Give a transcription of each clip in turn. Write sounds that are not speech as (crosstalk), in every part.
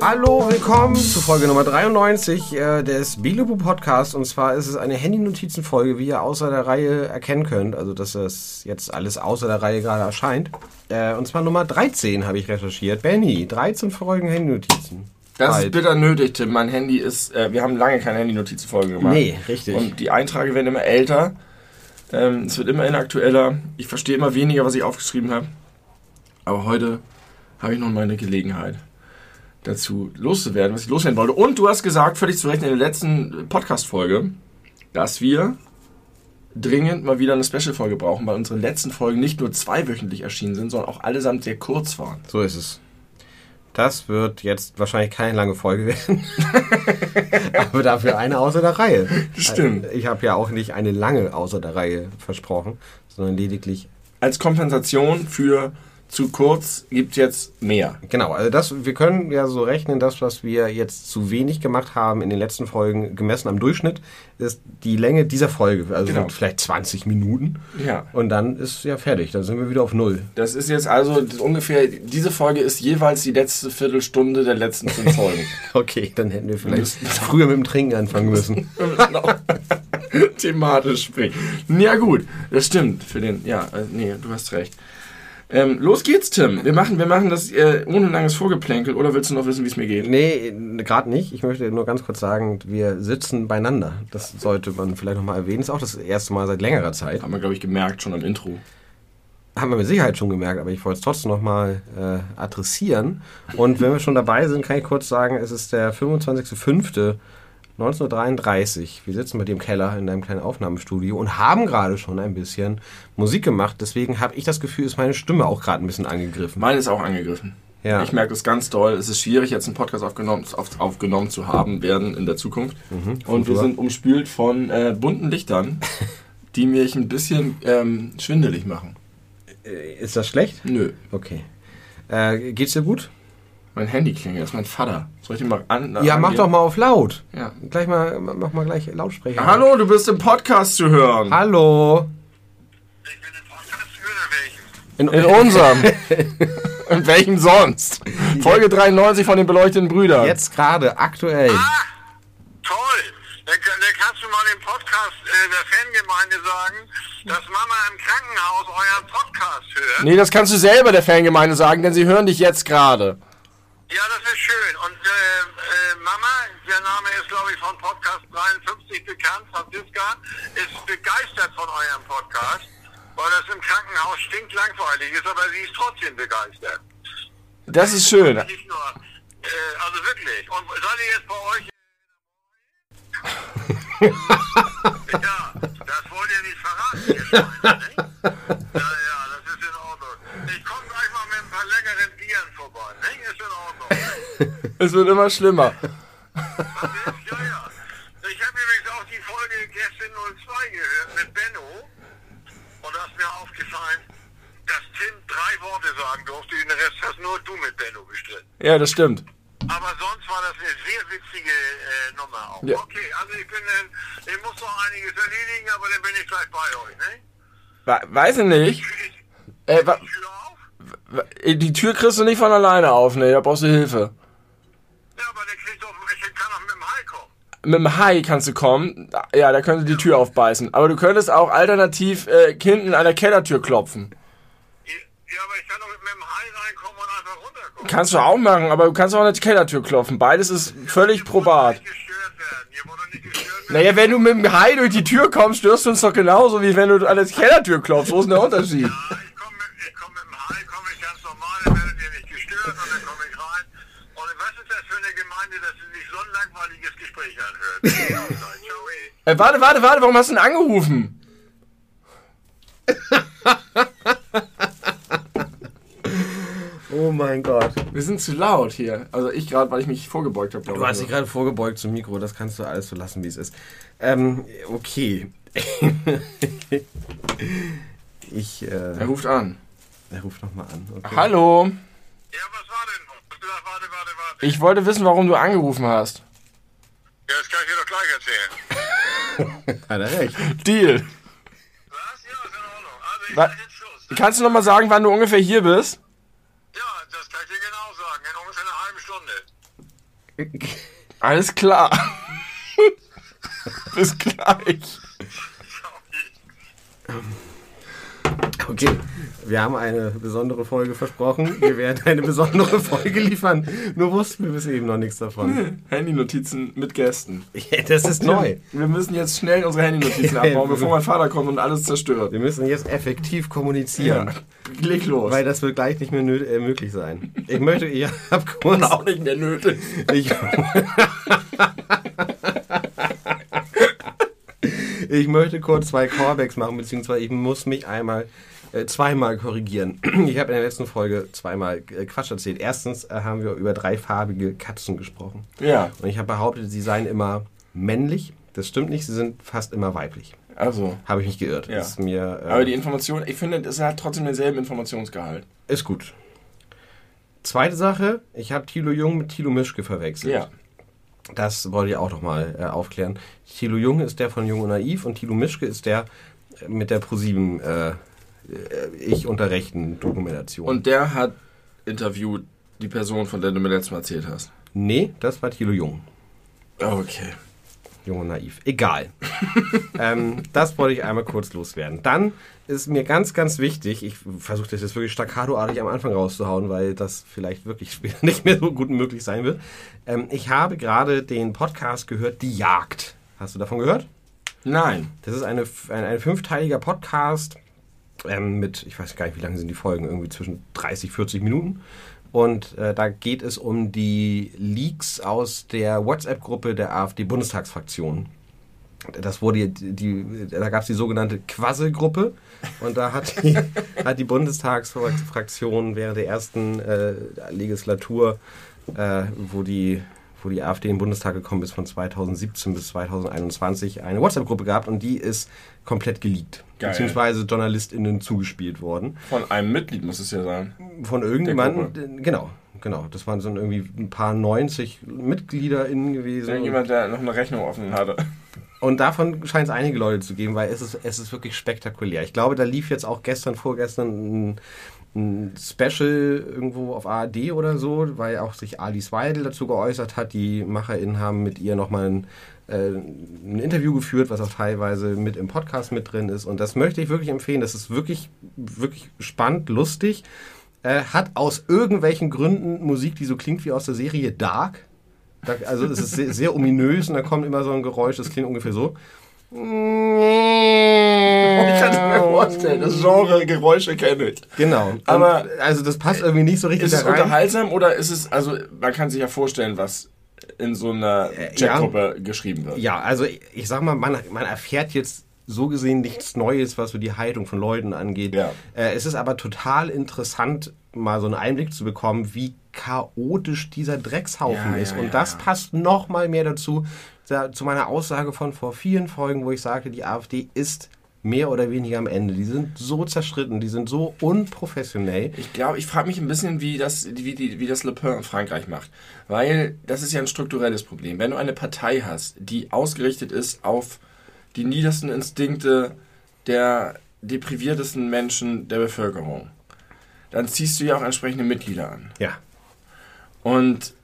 Hallo, willkommen zu Folge Nummer 93 äh, des Bilubu Podcast. Und zwar ist es eine Handy-Notizen-Folge, wie ihr außer der Reihe erkennen könnt. Also, dass das jetzt alles außer der Reihe gerade erscheint. Äh, und zwar Nummer 13 habe ich recherchiert. Benny, 13 Folgen Handy-Notizen. Das ist bitter nötig, Tim. Mein Handy ist. Äh, wir haben lange keine Handy-Notizenfolge gemacht. Nee, richtig. Und die Einträge werden immer älter. Ähm, es wird immer inaktueller. Ich verstehe immer weniger, was ich aufgeschrieben habe. Aber heute habe ich noch mal eine Gelegenheit dazu loszuwerden, was ich loswerden wollte. Und du hast gesagt, völlig zu Recht in der letzten Podcast-Folge, dass wir dringend mal wieder eine Special-Folge brauchen, weil unsere letzten Folgen nicht nur zweiwöchentlich erschienen sind, sondern auch allesamt sehr kurz waren. So ist es. Das wird jetzt wahrscheinlich keine lange Folge werden. (laughs) Aber dafür eine außer der Reihe. Stimmt. Ich habe ja auch nicht eine lange außer der Reihe versprochen, sondern lediglich Als Kompensation für zu kurz gibt jetzt mehr. Genau, also das, wir können ja so rechnen, das, was wir jetzt zu wenig gemacht haben in den letzten Folgen, gemessen am Durchschnitt, ist die Länge dieser Folge, also Genau. vielleicht 20 Minuten. Ja. Und dann ist ja fertig, dann sind wir wieder auf Null. Das ist jetzt also ungefähr, diese Folge ist jeweils die letzte Viertelstunde der letzten fünf Folgen. (laughs) Okay, dann hätten wir vielleicht früher mit dem Trinken anfangen müssen. (laughs) Genau. (laughs) Thematisch springen. Ja gut, das stimmt für den, ja, äh, nee, du hast recht. Ähm, los geht's, Tim. Wir machen, wir machen das äh, ohne langes Vorgeplänkel. Oder willst du noch wissen, wie es mir geht? Nee, gerade nicht. Ich möchte nur ganz kurz sagen, wir sitzen beieinander. Das sollte man vielleicht nochmal erwähnen. Ist auch das erste Mal seit längerer Zeit. Haben wir, glaube ich, gemerkt schon am Intro. Haben wir mit Sicherheit schon gemerkt, aber ich wollte es trotzdem nochmal äh, adressieren. Und wenn wir schon dabei sind, kann ich kurz sagen, es ist der 25.05.1933. Wir sitzen mit dem Keller in einem kleinen Aufnahmestudio und haben gerade schon ein bisschen Musik gemacht. Deswegen habe ich das Gefühl, ist meine Stimme auch gerade ein bisschen angegriffen. Meine ist auch angegriffen. Ja. Ich merke das ganz doll. Es ist schwierig, jetzt einen Podcast aufgenommen, auf, aufgenommen zu haben werden in der Zukunft. Und wir sind umspült von äh, bunten Lichtern, (laughs) die mich ein bisschen ähm, schwindelig machen. Äh, Ist das schlecht? Nö. Okay. Äh, geht's dir gut? Mein Handy klingelt, das ist mein Vater. Soll ich den mal an? Ja, mach doch mal auf laut. Ja. Gleich mal, mach mal gleich Lautsprecher. Hallo, du bist im Podcast zu hören. Hallo. Ich bin im Podcast oder welchen? In unserem. (laughs) in welchem sonst? Folge 93 von den beleuchteten Brüdern. Jetzt gerade, aktuell. Ah, toll. Dann, dann kannst du mal dem Podcast äh, der Fangemeinde sagen, dass Mama im Krankenhaus euren Podcast hört. Nee, das kannst du selber der Fangemeinde sagen, denn sie hören dich jetzt gerade. Ja, das ist schön. Und äh, äh, Mama, der Name ist, glaube ich, von Podcast 53 bekannt, Franziska, ist begeistert von eurem Podcast, weil das im Krankenhaus stinklangweilig ist, aber sie ist trotzdem begeistert. Das ist schön. Nicht nur, äh, also wirklich. Und seid ihr jetzt bei euch? (laughs) ja, das wollt ihr nicht verraten, ihr Schweine, nicht? (laughs) Ja, ja, das ist in Ordnung. Ich komme gleich mal mit ein paar leckeren Bieren vorbei, nicht? Ist in Ordnung. Es wird immer schlimmer. Was ist? Ja, ja. Ich habe übrigens auch die Folge Gäste 02 gehört mit Benno. Und da ist mir aufgefallen, dass Tim drei Worte sagen durfte. Den Rest hast nur du mit Benno bestritten. Ja, das stimmt. Aber sonst war das eine sehr witzige äh, Nummer auch. Ja. Okay, also ich bin, äh, ich muss noch einiges erledigen, aber dann bin ich gleich bei euch, ne? We- Weiß ich nicht. Ich, Äh, Tür auf? wa- die Tür kriegst du nicht von alleine auf, ne? Da brauchst du Hilfe. Ja, aber der kriegt doch, ich kann doch mit dem Hai kommen. Mit dem Hai kannst du kommen. Ja, da könnte die Tür aufbeißen. Aber du könntest auch alternativ äh, hinten an der Kellertür klopfen. Ja, aber ich kann doch mit dem Hai reinkommen und einfach runterkommen. Kannst du auch machen, aber du kannst auch an der Kellertür klopfen. Beides ist völlig wollt probat. nicht gestört werden. Ihr wollt doch nicht gestört werden. Naja, wenn du mit dem Hai durch die Tür kommst, störst du uns doch genauso, wie wenn du an der Kellertür klopfst. Wo ist denn der Unterschied? Ja, ich komme mit, ich komm mit dem Hai, komme ich ganz normal, dann werdet ihr nicht gestört und dann komme ich rein. Und was ist das für eine Gemeinde, dass sie sich so ein langweiliges Gespräch anhört? Ciao, ey. Äh, warte, warte, warte, warum hast du denn angerufen? Oh mein Gott. Wir sind zu laut hier. Also ich gerade, weil ich mich vorgebeugt habe. Du hast dich gerade vorgebeugt zum Mikro, das kannst du alles so lassen, wie es ist. Ähm, okay. (laughs) ich, Er äh, ruft an. er ruft nochmal an. Okay. Hallo. Ja, was war denn warte, warte, warte. Ich wollte wissen, warum du angerufen hast. Ja, das kann ich dir doch gleich erzählen. (laughs) Hat er recht. Deal. Was? Ja, ist in Ordnung. Also ich Wa- sag jetzt Schluss. Kannst du noch mal sagen, wann du ungefähr hier bist? Ja, das kann ich dir genau sagen. In ungefähr einer halben Stunde. (laughs) Alles klar. (laughs) Bis gleich. Okay, wir haben eine besondere Folge versprochen. Wir werden eine besondere Folge liefern. Nur wussten wir bis eben noch nichts davon. Handynotizen mit Gästen. (laughs) Ja, das ist neu. Wir müssen jetzt schnell unsere Handynotizen (laughs) Ja, abbauen, bevor mein Vater kommt und alles zerstört. Wir müssen jetzt effektiv kommunizieren. Leg los. Weil das wird gleich nicht mehr äh, möglich sein. Ich möchte, ihr habt (laughs) kurz. auch nicht mehr nötig. Ich, ich möchte kurz zwei Callbacks machen, beziehungsweise ich muss mich einmal zweimal korrigieren. (clears throat) Ich habe in der letzten Folge zweimal äh, Quatsch erzählt. Erstens äh, haben wir über dreifarbige Katzen gesprochen. Ja, Und ich habe behauptet, sie seien immer männlich. Das stimmt nicht, sie sind fast immer weiblich. also. Habe ich mich geirrt. Ja. Ist mir äh, Aber die Information, ich finde, es hat trotzdem denselben Informationsgehalt. ist gut. Zweite Sache, ich habe Thilo Jung mit Thilo Mischke verwechselt. Ja. Das wollte ich auch noch mal äh, aufklären. Thilo Jung ist der von Jung und Naiv und Thilo Mischke ist der äh, mit der ProSieben äh, äh, Ich unter Rechten Dokumentation. Und der hat interviewt die Person, von der du mir letztes Mal erzählt hast. nee, das war Thilo Jung. Okay. Jung und naiv. Egal. (laughs) ähm, das wollte ich einmal kurz loswerden. Dann ist mir ganz, ganz wichtig, ich versuche das jetzt wirklich staccatoartig am Anfang rauszuhauen, weil das vielleicht wirklich (laughs) später nicht mehr so gut möglich sein wird. Ähm, ich habe gerade den Podcast gehört, Die Jagd. Hast du davon gehört? Nein. Das ist eine, ein, ein fünfteiliger Podcast ähm, mit, ich weiß gar nicht, wie lange sind die Folgen, irgendwie zwischen 30, 40 Minuten. Und äh, da geht es um die Leaks aus der WhatsApp-Gruppe der AfD-Bundestagsfraktion. Das wurde, die, die, da gab es die sogenannte Quassel-Gruppe und da hat die, (laughs) hat die Bundestagsfraktion während der ersten äh, Legislatur, äh, wo die wo die AfD in den Bundestag gekommen ist von 2017 bis 2021, eine WhatsApp-Gruppe gehabt und die ist komplett geleakt. Geil. Beziehungsweise JournalistInnen zugespielt worden. Von einem Mitglied muss es ja sein. Von irgendjemandem, genau, genau. Das waren so irgendwie ein paar 90 MitgliederInnen gewesen. Irgendjemand, der noch eine Rechnung offen hatte. Und davon scheint es einige Leute zu geben, weil es ist, es ist wirklich spektakulär. Ich glaube, da lief jetzt auch gestern, vorgestern ein, ein Special irgendwo auf ARD oder so, weil auch sich Alice Weidel dazu geäußert hat. Die MacherInnen haben mit ihr nochmal ein, äh, ein Interview geführt, was auch teilweise mit im Podcast mit drin ist. Und das möchte ich wirklich empfehlen. Das ist wirklich, wirklich spannend, lustig. Äh, hat aus irgendwelchen Gründen Musik, die so klingt wie aus der Serie Dark. Da, also es ist sehr, sehr ominös und da kommt immer so ein Geräusch, das klingt ungefähr so. Ich kann es mir vorstellen, das Genre Geräusche kenne ich. Genau. Und, Aber- also das passt irgendwie nicht so richtig Ist es rein. unterhaltsam oder ist es, also man kann sich ja vorstellen, was in so einer Äh, Chatgruppe geschrieben wird. Ja, also ich, ich sag mal, man, man erfährt jetzt so gesehen nichts Neues, was so die Haltung von Leuten angeht. Ja. Äh, es ist aber total interessant, mal so einen Einblick zu bekommen, wie chaotisch dieser Dreckshaufen Ja, ist. ja, Und ja, das ja. passt noch mal mehr dazu, da, zu meiner Aussage von vor vielen Folgen, wo ich sagte, die AfD ist mehr oder weniger am Ende. Die sind so zerstritten, die sind so unprofessionell. Ich glaube, ich frage mich ein bisschen, wie das, wie, die, wie das Le Pen in Frankreich macht. Weil das ist ja ein strukturelles Problem. Wenn du eine Partei hast, die ausgerichtet ist auf die niedersten Instinkte der depriviertesten Menschen der Bevölkerung, dann ziehst du ja auch entsprechende Mitglieder an. Ja. Und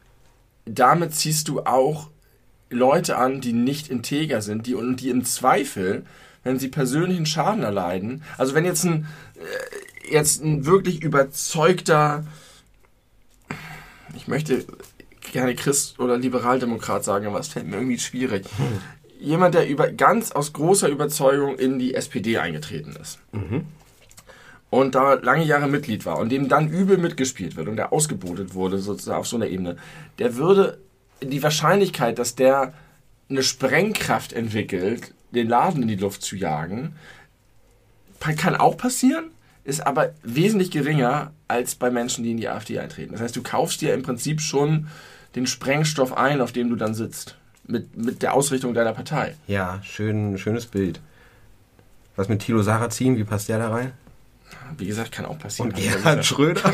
damit ziehst du auch Leute an, die nicht integer sind, die und die im Zweifel, wenn sie persönlichen Schaden erleiden, also wenn jetzt ein äh, jetzt ein wirklich überzeugter, ich möchte gerne Christ oder Liberaldemokrat sagen, aber es fällt mir irgendwie schwierig. Jemand, der über, ganz aus großer Überzeugung in die SPD eingetreten ist. Und da lange Jahre Mitglied war und dem dann übel mitgespielt wird und der ausgebotet wurde, sozusagen auf so einer Ebene, der würde die Wahrscheinlichkeit, dass der eine Sprengkraft entwickelt, den Laden in die Luft zu jagen, kann auch passieren, ist aber wesentlich geringer als bei Menschen, die in die AfD eintreten. Das heißt, du kaufst dir im Prinzip schon den Sprengstoff ein, auf dem du dann sitzt. Mit, mit der Ausrichtung deiner Partei. Ja, schön, schönes Bild. Was mit Thilo Sarrazin, wie passt der da rein? Wie gesagt, kann auch passieren. Und Gerhard Schröder.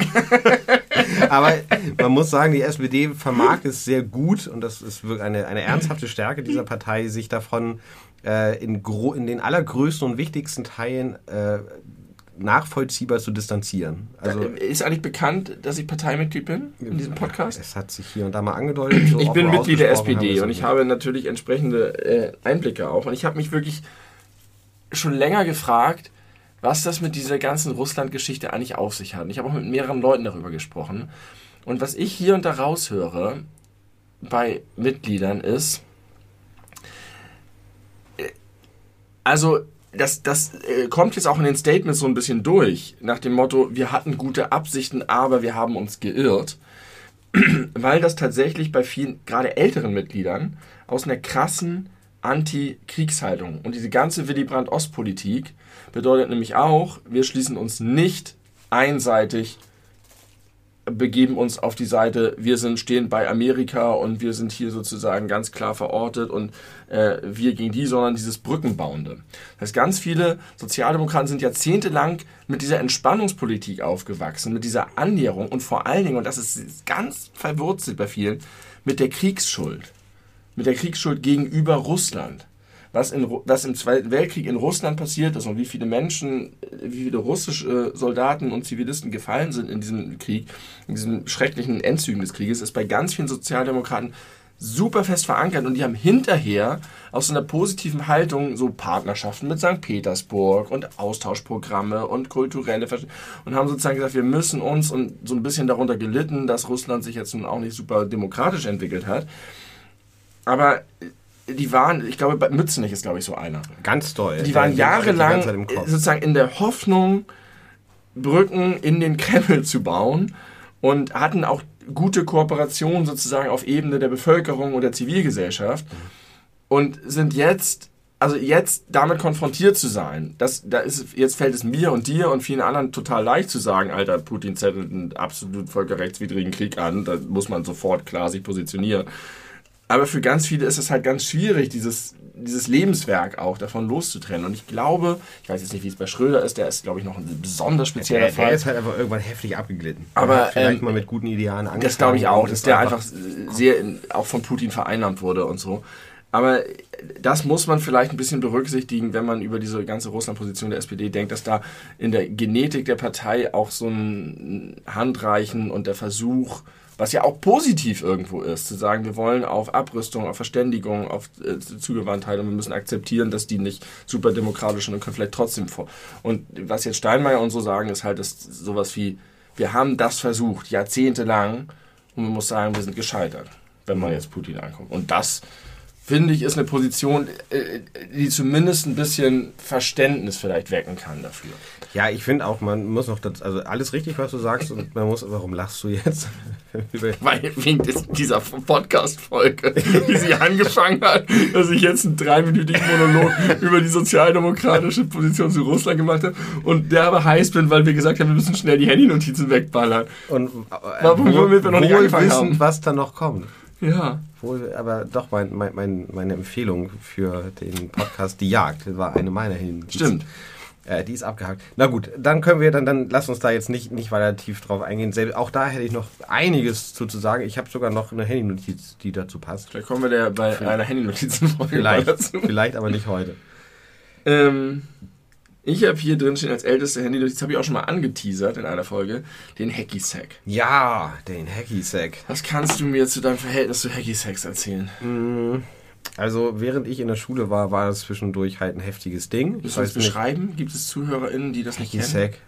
(laughs) Aber man muss sagen, die SPD vermag es sehr gut, und das ist wirklich eine, eine ernsthafte Stärke dieser Partei, sich davon äh, in, in den allergrößten und wichtigsten Teilen äh, nachvollziehbar zu distanzieren. Also ist eigentlich bekannt, dass ich Parteimitglied bin in diesem Podcast? Es hat sich hier und da mal angedeutet. So ich bin Mitglied der SPD und ich habe natürlich entsprechende äh, Einblicke auch. Und ich habe mich wirklich schon länger gefragt, was das mit dieser ganzen Russland-Geschichte eigentlich auf sich hat. Ich habe auch mit mehreren Leuten darüber gesprochen. Und was ich hier und da raushöre bei Mitgliedern ist, äh, also das, das äh, kommt jetzt auch in den Statements so ein bisschen durch, nach dem Motto, wir hatten gute Absichten, aber wir haben uns geirrt, (clears throat) weil das tatsächlich bei vielen, gerade älteren Mitgliedern, aus einer krassen Anti-Kriegshaltung und diese ganze Willy Brandt-Ost-Politik bedeutet nämlich auch, wir schließen uns nicht einseitig begeben uns auf die Seite, wir sind stehen bei Amerika und wir sind hier sozusagen ganz klar verortet und äh, wir gegen die, sondern dieses Brückenbauende. Das heißt, ganz viele Sozialdemokraten sind jahrzehntelang mit dieser Entspannungspolitik aufgewachsen, mit dieser Annäherung und vor allen Dingen, und das ist ganz verwurzelt bei vielen, mit der Kriegsschuld. Mit der Kriegsschuld gegenüber Russland was, in, was im Zweiten Weltkrieg in Russland passiert ist und wie viele Menschen, wie viele russische Soldaten und Zivilisten gefallen sind in diesem Krieg, in diesen schrecklichen Endzügen des Krieges, ist bei ganz vielen Sozialdemokraten super fest verankert und die haben hinterher aus einer positiven Haltung so Partnerschaften mit St. Petersburg und Austauschprogramme und kulturelle Versch und haben sozusagen gesagt, wir müssen uns und so ein bisschen darunter gelitten, dass Russland sich jetzt nun auch nicht super demokratisch entwickelt hat. Aber die waren, ich glaube, bei Mützenich ist, glaube ich, so einer. Ganz toll. Die waren jahrelang sozusagen in der Hoffnung, Brücken in den (laughs) Kreml zu bauen und hatten auch gute Kooperation sozusagen auf Ebene der Bevölkerung und der Zivilgesellschaft und sind jetzt, also jetzt damit konfrontiert zu sein, das, da ist, jetzt fällt es mir und dir und vielen anderen total leicht zu sagen, Alter, Putin zettelt einen absolut völkerrechtswidrigen Krieg an, da muss man sofort klar sich positionieren. Aber für ganz viele ist es halt ganz schwierig, dieses, dieses Lebenswerk auch davon loszutrennen. Und ich glaube, ich weiß jetzt nicht, wie es bei Schröder ist, der ist, glaube ich, noch ein besonders spezieller der, Fall. Der ist halt einfach irgendwann heftig abgeglitten. Aber vielleicht ähm, mal mit guten Idealen angefangen. Das glaube ich auch, dass der einfach, einfach sehr auch von Putin vereinnahmt wurde und so. Aber das muss man vielleicht ein bisschen berücksichtigen, wenn man über diese ganze Russland-Position der SPD denkt, dass da in der Genetik der Partei auch so ein Handreichen und der Versuch, was ja auch positiv irgendwo ist, zu sagen, wir wollen auf Abrüstung, auf Verständigung, auf äh, Zugewandtheit und wir müssen akzeptieren, dass die nicht super demokratisch sind und können vielleicht trotzdem vor. Und was jetzt Steinmeier und so sagen, ist halt dass sowas wie, wir haben das versucht, jahrzehntelang, und man muss sagen, wir sind gescheitert, wenn man jetzt Putin anguckt. Und das finde ich, ist eine Position, äh, die zumindest ein bisschen Verständnis vielleicht wecken kann dafür. Ja, ich finde auch, man muss noch, das, also alles richtig, was du sagst, und man muss, warum lachst du jetzt? (laughs) Weil wegen dieser Podcast-Folge, wie sie angefangen hat, dass ich jetzt einen dreiminütigen Monolog über die sozialdemokratische Position zu Russland gemacht habe und der aber heiß bin, weil wir gesagt haben, wir müssen schnell die Handynotizen wegballern. Und äh, womit wir noch nicht angefangen wissen, haben. was da noch kommt. Ja. Wohl, aber doch, mein, mein, meine Empfehlung für den Podcast Die Jagd war eine meiner hin. Stimmt. Äh, die ist abgehakt. Na gut, dann können wir, dann, dann lass uns da jetzt nicht, nicht weiter tief drauf eingehen. Selbst, auch da hätte ich noch einiges zu, zu sagen. Ich habe sogar noch eine Handynotiz, die dazu passt. Vielleicht kommen wir der bei vielleicht. einer Handynotizenfolge vielleicht, dazu. Vielleicht aber nicht heute. Ähm, ich habe hier drin stehen als älteste Handy, das habe ich auch schon mal angeteasert in einer Folge, den Hacky Sack. Ja, den Hacky Sack. Was kannst du mir zu deinem Verhältnis zu Hacky Sacks erzählen? Mm, also, während ich in der Schule war, war das zwischendurch halt ein heftiges Ding. Willst du das beschreiben? Nicht. Gibt es ZuhörerInnen, die das nicht kennen? Sack.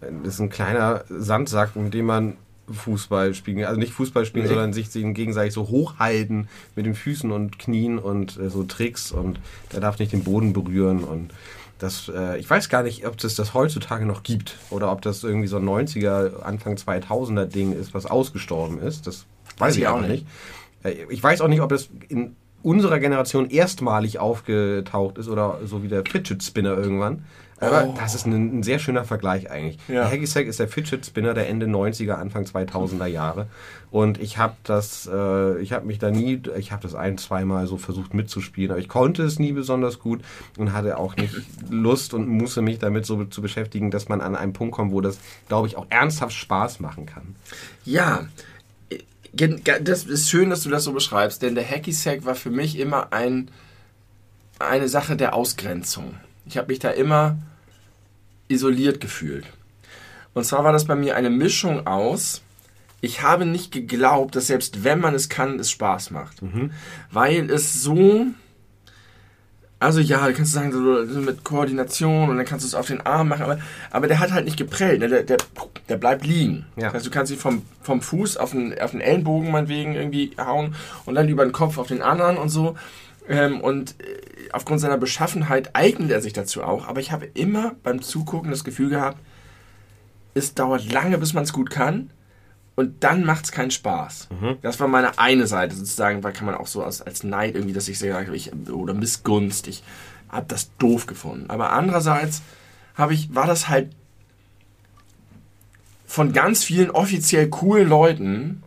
Das ist ein kleiner Sandsack, mit dem man Fußball spielen, also nicht Fußball spielen, nee. sondern sich gegenseitig so hochhalten mit den Füßen und Knien und äh, so Tricks und der darf nicht den Boden berühren und das, äh, ich weiß gar nicht, ob es das heutzutage noch gibt oder ob das irgendwie so ein 90er, Anfang 2000er Ding ist, was ausgestorben ist. Das weiß ich, ich auch nicht. nicht. Äh, ich weiß auch nicht, ob das in unserer Generation erstmalig aufgetaucht ist oder so wie der Fidget Spinner irgendwann. Aber Oh. das ist ein, ein sehr schöner Vergleich eigentlich. Ja. Der Hacky Sack ist der Fidget Spinner der Ende 90er, Anfang 2000er Jahre. Und ich habe das, äh, ich habe mich da nie, ich habe das ein, zweimal so versucht mitzuspielen, aber ich konnte es nie besonders gut und hatte auch nicht (laughs) Lust und musste mich damit so zu beschäftigen, dass man an einen Punkt kommt, wo das, glaube ich, auch ernsthaft Spaß machen kann. Ja, das ist schön, dass du das so beschreibst, denn der Hacky Sack war für mich immer ein, eine Sache der Ausgrenzung. Ich habe mich da immer isoliert gefühlt. Und zwar war das bei mir eine Mischung aus, ich habe nicht geglaubt, dass selbst wenn man es kann, es Spaß macht. Weil es so, also ja, du kannst sagen, so mit Koordination und dann kannst du es auf den Arm machen, aber, aber der hat halt nicht geprellt, ne? der, der, der bleibt liegen. Ja. Das heißt, du kannst ihn vom, vom Fuß auf den, auf den Ellenbogen meinetwegen irgendwie hauen und dann über den Kopf auf den anderen und so. Ähm, und äh, aufgrund seiner Beschaffenheit eignet er sich dazu auch, aber ich habe immer beim Zugucken das Gefühl gehabt, es dauert lange, bis man es gut kann. Und dann macht es keinen Spaß. Das war meine eine Seite sozusagen, weil kann man auch so als, als Neid irgendwie, dass ich sage, ich, oder Missgunst, ich habe das doof gefunden. Aber andererseits habe ich, war das halt von ganz vielen offiziell coolen Leuten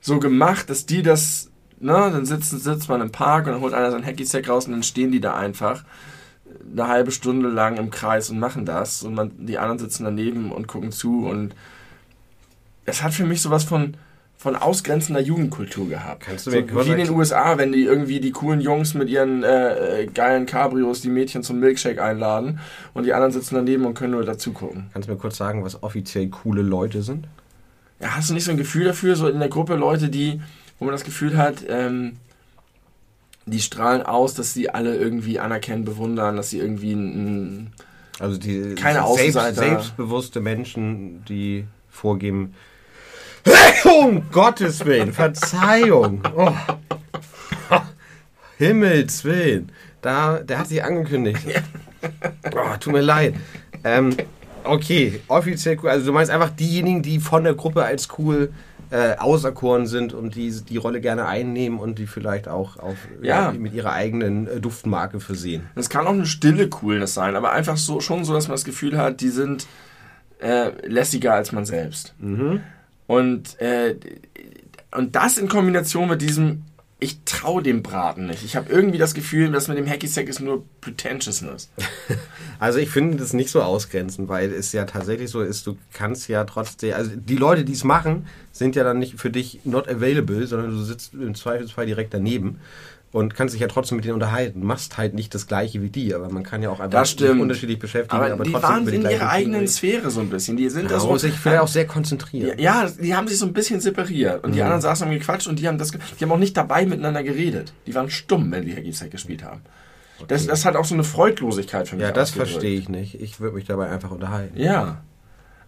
so gemacht, dass die das, ne, dann sitzen, sitzt man im Park und dann holt einer sein Hacky-Sack raus und dann stehen die da einfach eine halbe Stunde lang im Kreis und machen das und man, die anderen sitzen daneben und gucken zu und es hat für mich sowas von, von ausgrenzender Jugendkultur gehabt. Kannst du so, mir kurz wie in den USA, wenn die irgendwie die coolen Jungs mit ihren äh, äh, geilen Cabrios die Mädchen zum Milkshake einladen und die anderen sitzen daneben und können nur dazu gucken. Kannst du mir kurz sagen, was offiziell coole Leute sind? Ja, hast du nicht so ein Gefühl dafür, so in der Gruppe Leute, die, wo man das Gefühl hat, ähm, die strahlen aus, dass sie alle irgendwie anerkennen, bewundern, dass sie irgendwie ein, ein Also die Keine selbst, Außenseiter. selbstbewusste Menschen, die vorgeben, um Gottes Willen, Verzeihung. Oh. Himmels Willen. Da, der hat sich angekündigt. Oh, tut mir leid. Ähm, okay, offiziell cool. Also du meinst einfach diejenigen, die von der Gruppe als cool äh, auserkoren sind und die die Rolle gerne einnehmen und die vielleicht auch auf, Ja. mit ihrer eigenen äh, Duftmarke versehen. Das kann auch eine stille Coolness sein, aber einfach so schon so, dass man das Gefühl hat, die sind äh, lässiger als man selbst. Und, äh, und das in Kombination mit diesem, ich traue dem Braten nicht. Ich habe irgendwie das Gefühl, dass mit dem Hacky Sack ist nur Pretentiousness. (laughs) Also ich finde das nicht so ausgrenzend, weil es ja tatsächlich so ist, du kannst ja trotzdem, also die Leute, die es machen, sind ja dann nicht für dich not available, sondern du sitzt im Zweifelsfall direkt daneben und kannst dich ja trotzdem mit denen unterhalten. Machst halt nicht das gleiche wie die, aber man kann ja auch einfach Das unterschiedlich beschäftigen, Aber, aber, die trotzdem waren die in ihrer Themen eigenen reden. Sphäre so ein bisschen. Die sind Ja, da muss so, sich vielleicht auch sehr konzentrieren. Ja, die haben sich so ein bisschen separiert. Und die Mhm. anderen saßen und gequatscht und die haben das, die haben auch nicht dabei miteinander geredet. Die waren stumm, wenn die Sack gespielt haben. Das, das hat auch so eine Freudlosigkeit für mich Ja, das verstehe ich nicht. Ich würde mich dabei einfach unterhalten. Ja.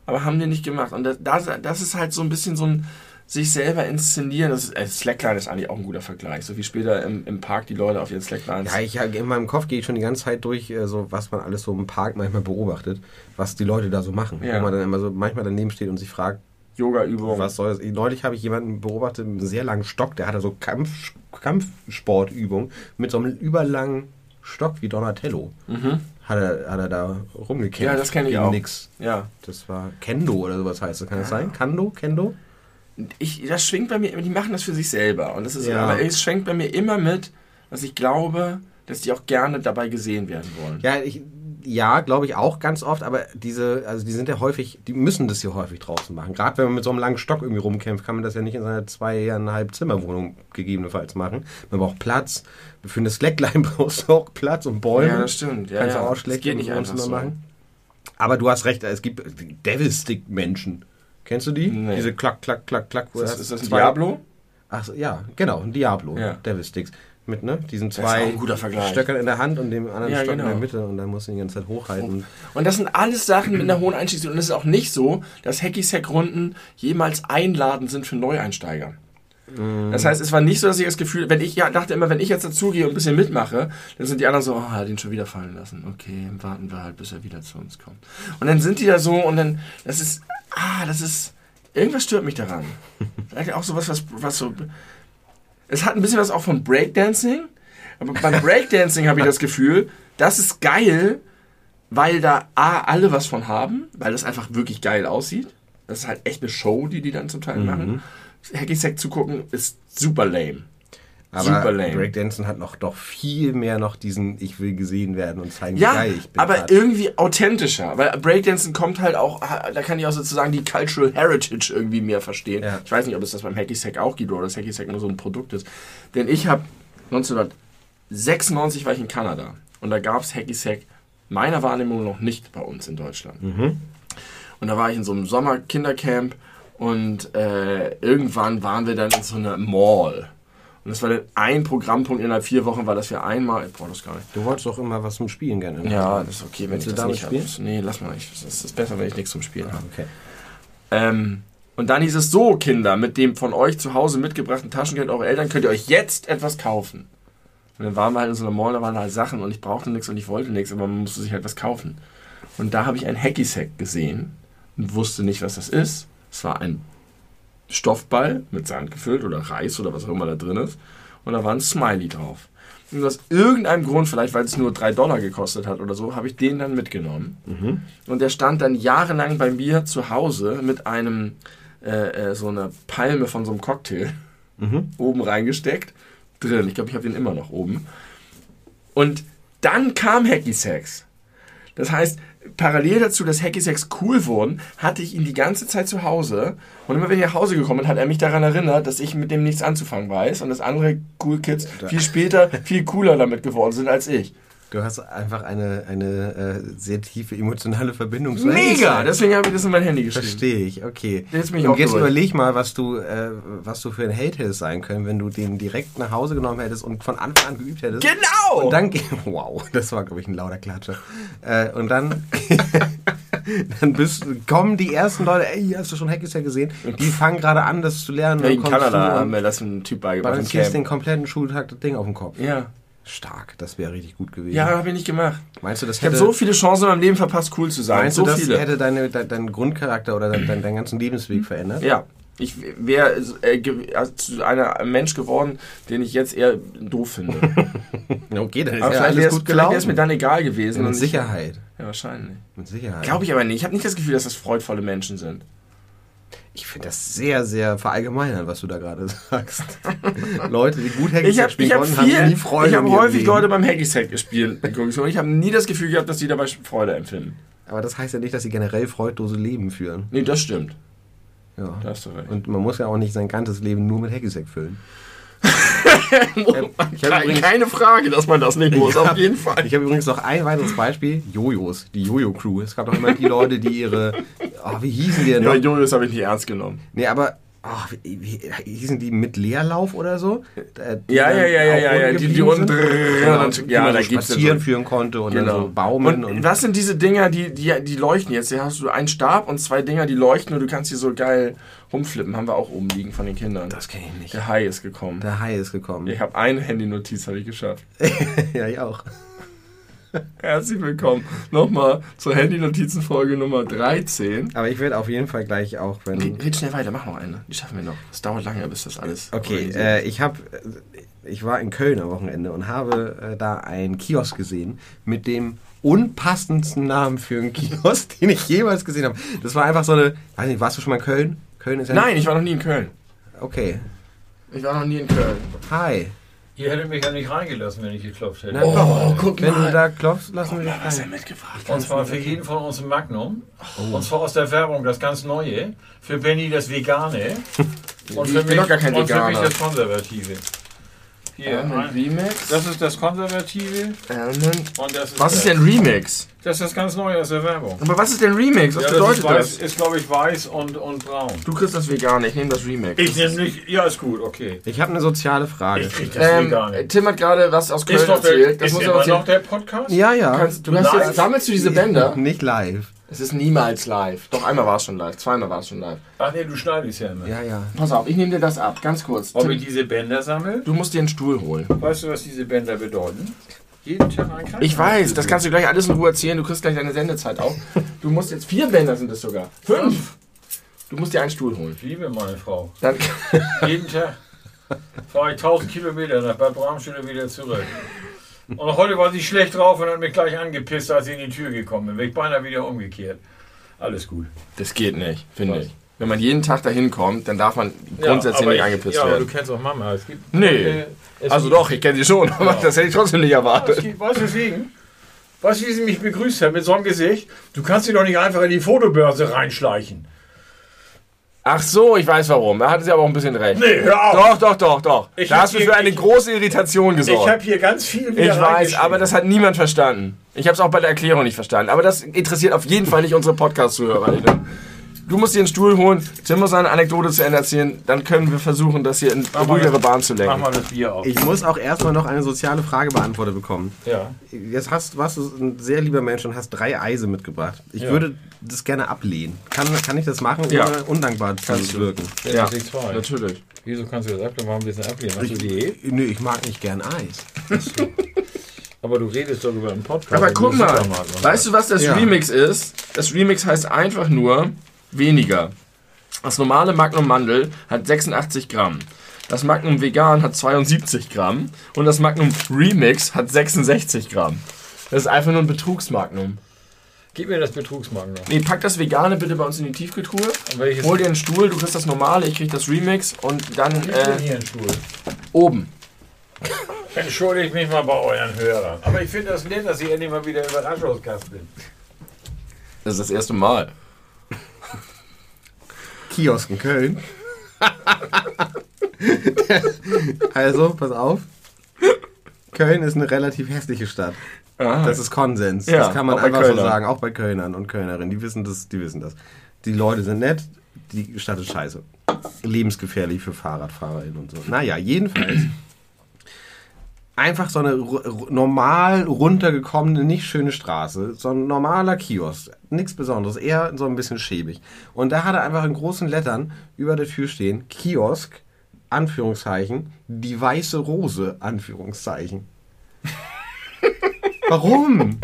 Aber haben die nicht gemacht. Und das, das, das ist halt so ein bisschen so ein sich selber inszenieren. Das ist, äh, Slackline ist eigentlich auch ein guter Vergleich. So wie später im, im Park die Leute auf ihren Slacklines. Ja, ich in meinem Kopf gehe ich schon die ganze Zeit durch, äh, so was man alles so im Park manchmal beobachtet, was die Leute da so machen. Ja. Wo man dann immer so manchmal daneben steht und sich fragt, Yoga-Übungen. Was soll das? Neulich habe ich jemanden beobachtet mit einem sehr langen Stock, der hatte so Kampf, Kampfsportübung mit so einem überlangen Stock wie Donatello. Hat, er, hat er da rumgekämpft. Mhm. Ja, das kenne ich auch. Nix. Ja. Das war Kendo oder sowas heißt das. Kann das sein? Kando? Kendo? Ich, das schwingt bei mir, die machen das für sich selber. Und das ist, Ja. aber es schwenkt bei mir immer mit, dass ich glaube, dass die auch gerne dabei gesehen werden wollen. Ja, ich, ja, glaube ich auch ganz oft, aber diese, also die sind ja häufig, die müssen das ja häufig draußen machen. Gerade wenn man mit so einem langen Stock irgendwie rumkämpft, kann man das ja nicht in seiner zweieinhalb Zimmerwohnung gegebenenfalls machen. Man braucht Platz. Für eine Slackline (laughs) brauchst du auch Platz und Bäume. Ja, das stimmt. Ja, Kannst ja. du auch Das schlecht geht im nicht Wohnzimmer einfach so. machen. Aber du hast recht, es gibt Devil-Stick-Menschen. Kennst du die? Nee. Diese klack, klack, klack, klack. Ist das, ist das Diablo? Ach so, ja, genau, ein Diablo. Ja. Devil Sticks. Mit, ne? Diesen zwei. Stöckern in der Hand und dem anderen Ja, Stock in genau. der Mitte und dann musst du ihn die ganze Zeit hochhalten. Und das sind alles Sachen mit einer hohen Einstiegsrunden. Und es ist auch nicht so, dass Hacky-Sack-Runden jemals einladend sind für Neueinsteiger. Mhm. Das heißt, es war nicht so, dass ich das Gefühl, wenn ich ja dachte immer, wenn ich jetzt dazugehe und ein bisschen mitmache, dann sind die anderen so, oh, hat ihn schon wieder fallen lassen. Okay, warten wir halt, bis er wieder zu uns kommt. Und dann sind die da so und dann, das ist, ah, das ist, irgendwas stört mich daran. (laughs) Vielleicht auch sowas, was, was so, Es hat ein bisschen was auch von Breakdancing. Aber beim Breakdancing habe ich das Gefühl, das ist geil, weil da A, alle was von haben, weil das einfach wirklich geil aussieht. Das ist halt echt eine Show, die die dann zum Teil machen. Hacky Sack zu gucken ist super lame. Aber super lame. Breakdancen hat noch doch viel mehr noch diesen Ich will gesehen werden und zeigen, Ja, wie geil ich bin. aber grad. irgendwie authentischer, weil Breakdancen kommt halt auch, da kann ich auch sozusagen die Cultural Heritage irgendwie mehr verstehen. Ja. Ich weiß nicht, ob es das beim Hacky Sack auch gibt oder das Hacky Sack nur so ein Produkt ist. Denn ich habe 1996 war ich in Kanada und da gab es Hacky Sack meiner Wahrnehmung noch nicht bei uns in Deutschland. Und da war ich in so einem Sommer-Kindercamp und äh, irgendwann waren wir dann in so einer Mall. Und das war dann ein Programmpunkt innerhalb vier Wochen, war, dass wir einmal, ich brauche das gar nicht. Du wolltest doch immer was zum Spielen gerne. Ja, das ist okay, wenn Willst ich du das damit nicht spielen? habe. Nee, lass mal nicht. Das ist besser, wenn ich nichts zum Spielen habe. Okay. Ähm, und dann hieß es so, Kinder, mit dem von euch zu Hause mitgebrachten Taschengeld eurer Eltern könnt ihr euch jetzt etwas kaufen. Und dann waren wir halt in so einer Mall, da waren halt Sachen und ich brauchte nichts und ich wollte nichts, aber man musste sich halt was kaufen. Und da habe ich ein Hacky Sack gesehen und wusste nicht, was das ist. Es war ein Stoffball mit Sand gefüllt oder Reis oder was auch immer da drin ist. Und da war ein Smiley drauf. Und aus irgendeinem Grund, vielleicht weil es nur 3 Dollar gekostet hat oder so, habe ich den dann mitgenommen. Und der stand dann jahrelang bei mir zu Hause mit einem, äh, äh, so einer Palme von so einem Cocktail (laughs) oben reingesteckt. Drin. Ich glaube, ich habe den immer noch oben. Und dann kam Hacky Sex. Das heißt, parallel dazu, dass Hacky Sex cool wurden, hatte ich ihn die ganze Zeit zu Hause. Und immer wenn ich nach Hause gekommen bin, hat er mich daran erinnert, dass ich mit dem nichts anzufangen weiß und dass andere Cool Kids viel später viel cooler damit geworden sind als ich. Du hast einfach eine, eine äh, sehr tiefe emotionale Verbindung zu Mega! Deswegen habe ich das in mein Handy geschrieben. Verstehe ich, okay. Jetzt bin ich und jetzt durch. überleg mal, was du, äh, was du für ein Hate hättest sein können, wenn du den direkt nach Hause genommen hättest und von Anfang an geübt hättest. Genau! Und dann, (laughs) wow, das war, glaube ich, ein lauter Klatscher. Äh, und dann, (laughs) dann bist, kommen die ersten Leute, ey, hast du schon Hackys ja gesehen? Die fangen gerade an, das zu lernen. Ja, Dann in Kanada haben wir das ein Typ beigebracht. im balancierst den kompletten Schultag das Ding auf den Kopf. Ja. Stark, das wäre richtig gut gewesen. Ja, habe ich nicht gemacht. Meinst du, das Ich habe hätte, so viele Chancen in meinem Leben verpasst, cool zu sein. meinst so du, das viele. hätte deine, dein, deinen Grundcharakter oder dein, dein, deinen ganzen Lebensweg verändert? Ja. Ich wäre äh, also zu einer ein Mensch geworden, den ich jetzt eher doof finde. (laughs) Okay, dann ist Aber ja alles wäre gut es vielleicht wär's mir gelaufen. dann egal gewesen. Mit und ich- Sicherheit. Ja, wahrscheinlich. Mit Sicherheit. Glaube ich aber nicht. Ich habe nicht das Gefühl, dass das freudvolle Menschen sind. Ich finde das sehr, sehr verallgemeinern, was du da gerade (laughs) sagst. (laughs) Leute, die gut Hacky habe spielen ich hab konnten, haben nie Freude ich habe häufig Leben. Leute beim Hacky Sack gespielt und ich habe nie das Gefühl gehabt, dass die dabei Freude empfinden. Aber das heißt ja nicht, dass sie generell freudlose Leben führen. Nee, das stimmt. Ja. Da hast du recht. Und man muss ja auch nicht sein ganzes Leben nur mit Hacky-Sack füllen. (laughs) ich hab übrigens- keine Frage, dass man das nicht muss, auf jeden Fall. Ich habe übrigens noch ein weiteres Beispiel. Jojos, die Jojo-Crew. Es gab doch immer die Leute, die ihre... Oh, wie hießen die denn Ja? Jonas habe ich nicht ernst genommen. Nee, aber... Oh, wie, wie, hießen die mit Leerlauf oder so? Die Ja, ja, ja, ja, ja, ja, die- die unten Genau, ja, man so spazieren so- führen konnte und Genau. dann so baumeln. und, Und, was sind diese Dinger, die, die, die leuchten jetzt? Hier hast du einen Stab und zwei Dinger, die leuchten und du kannst hier so geil rumflippen. Haben wir auch oben liegen von den Kindern. das kenne ich nicht. Der Hai ist gekommen. Der Hai ist gekommen. Ich habe eine Handy-Notiz habe ich geschafft. (laughs) ja, ich auch. (laughs) Herzlich willkommen nochmal zur Handy-Notizen-Folge Nummer 13. Aber ich werde auf jeden Fall gleich auch, wenn... Red, red schnell weiter, mach noch eine. Die schaffen wir noch. Es dauert lange, bis das alles. Okay, äh, ich habe, ich war in Köln am Wochenende und habe äh, da einen Kiosk gesehen mit dem unpassendsten Namen für einen (laughs) Kiosk, den ich jemals gesehen habe. Das war einfach so eine, weiß nicht, warst du schon mal in Köln? Köln ist ja Nein, ich war noch nie in Köln. Okay. Ich war noch nie in Köln. Hi. Ihr hättet mich ja nicht reingelassen, wenn ich geklopft hätte. Na, Oh, guck Wenn mal. du da klopfst, lassen wir dich Was er rein. mitgebracht Und zwar für jeden von uns ein Magnum. Oh. Und zwar aus der Werbung das ganz Neue. Für Benny das Vegane. Und für mich, gar kein und für mich das Konservative. Hier, ein, Remix. das ist das Konservative. Almond. Und das ist Was ist das, denn Remix? Das ist das ganz Neue aus der Werbung. Aber was ist denn Remix? Was Ja, das bedeutet ist, weiß, das? ist glaube ich, weiß und, und braun. Du kriegst das Vegane, ich nehme das Remix. Ich nehme nicht. Ja, ist gut, okay. Ich habe eine soziale Frage. Ich krieg das ähm, Vegane. Tim hat gerade was aus Köln Ist, noch der, erzählt. Das ist muss er immer noch der Podcast? Ja, ja. Kannst, du hast jetzt, sammelst du diese Bänder? Nicht live. Es ist niemals live. Doch einmal war es schon live, zweimal war es schon live. Ach nee, du schneidest ja immer. Ja, ja. Pass auf, ich nehme dir das ab, ganz kurz. Ob Tim, ich diese Bänder sammle? du musst dir einen Stuhl holen. Weißt du, was diese Bänder bedeuten? Jeden Tag ein Krankenhaus. Ich weiß, das kannst du gleich alles in Ruhe erzählen. Du kriegst gleich deine Sendezeit auch. (laughs) Du musst jetzt vier Bänder sind es sogar. Fünf. Du musst dir einen Stuhl holen. Ich liebe meine Frau. Dann, (laughs) Jeden Tag. fahre ich 1000 Kilometer nach Bad Bramstedt wieder zurück. Und heute war sie schlecht drauf und hat mich gleich angepisst, als ich in die Tür gekommen bin. Bin ich beinahe wieder umgekehrt. Alles gut. Das geht nicht, finde ich. Wenn man jeden Tag dahin kommt, dann darf man grundsätzlich aber nicht ich- angepisst ja, aber du werden. kennst auch Mama. Es gibt Nee. es Also doch, ich kenne sie schon, aber Ja. das hätte ich trotzdem nicht erwartet. gibt- Weißt du weswegen? Weißt du, wie sie mich begrüßt hat mit so einem Gesicht? Du kannst sie doch nicht einfach in die Fotobörse reinschleichen. Ach so, ich weiß warum. Da hatten sie aber auch ein bisschen recht. Nee, hör auf! Doch, doch, doch, doch. Ich da hast du für eine ich- große Irritation Ich gesorgt. habe hier ganz viel wieder Ich weiß, aber das hat niemand verstanden. Ich habe es auch bei der Erklärung nicht verstanden. Aber das interessiert auf jeden Fall nicht unsere Podcast-Zuhörer. Du musst dir einen Stuhl holen, Tim muss seine Anekdote zu Ende erzählen, dann können wir versuchen, das hier in mal ruhigere Bahn zu Mach lenken. mal das Bier auf. Ich muss auch erstmal noch eine soziale Frage beantwortet bekommen. ja. Jetzt hast, warst du ein sehr lieber Mensch und hast drei Eise mitgebracht. Ich Ja. würde das gerne ablehnen. Kann, kann ich das machen, Ja. ohne undankbar zu Kannst du. wirken? Ja, zwei. natürlich. Wieso kannst du das ablehnen? Warum willst du das ablehnen? Hast du Ich, Diät? nee, ich mag nicht gern Eis. (laughs) Aber du redest doch über einen Podcast. Aber guck du mal, weißt du, was das Ja. Remix ist? Das Remix heißt einfach nur weniger. Das normale Magnum Mandel hat 86 Gramm. Das Magnum Vegan hat 72 Gramm. Und das Magnum Remix hat 66 Gramm. Das ist einfach nur ein Betrugsmagnum. Gib mir das Betrugsmagen noch. Nee, pack das Vegane bitte bei uns in die Tiefkühltruhe. Hol dir einen Stuhl, du kriegst das normale, ich krieg das Remix und dann Ich äh, hier ein Stuhl. oben. Entschuldigt mich mal bei euren Hörern. Aber ich finde das nett, dass ich endlich mal wieder Überraschungsgast bin. Das ist das erste Mal. Kiosk in Köln. (laughs) also, pass auf. Köln ist eine relativ hässliche Stadt. Aha. Das ist Konsens. Ja, das kann man einfach so sagen, auch bei Kölnern und Kölnerinnen. Die wissen das, die wissen das. Die Leute sind nett, die Stadt ist scheiße. Lebensgefährlich für FahrradfahrerInnen und so. Naja, jedenfalls. Einfach so eine normal runtergekommene, nicht schöne Straße. So ein normaler Kiosk. Nichts Besonderes. Eher so ein bisschen schäbig. Und da hat er einfach in großen Lettern über der Tür stehen: Kiosk, Anführungszeichen, die weiße Rose, Anführungszeichen. (laughs) Warum?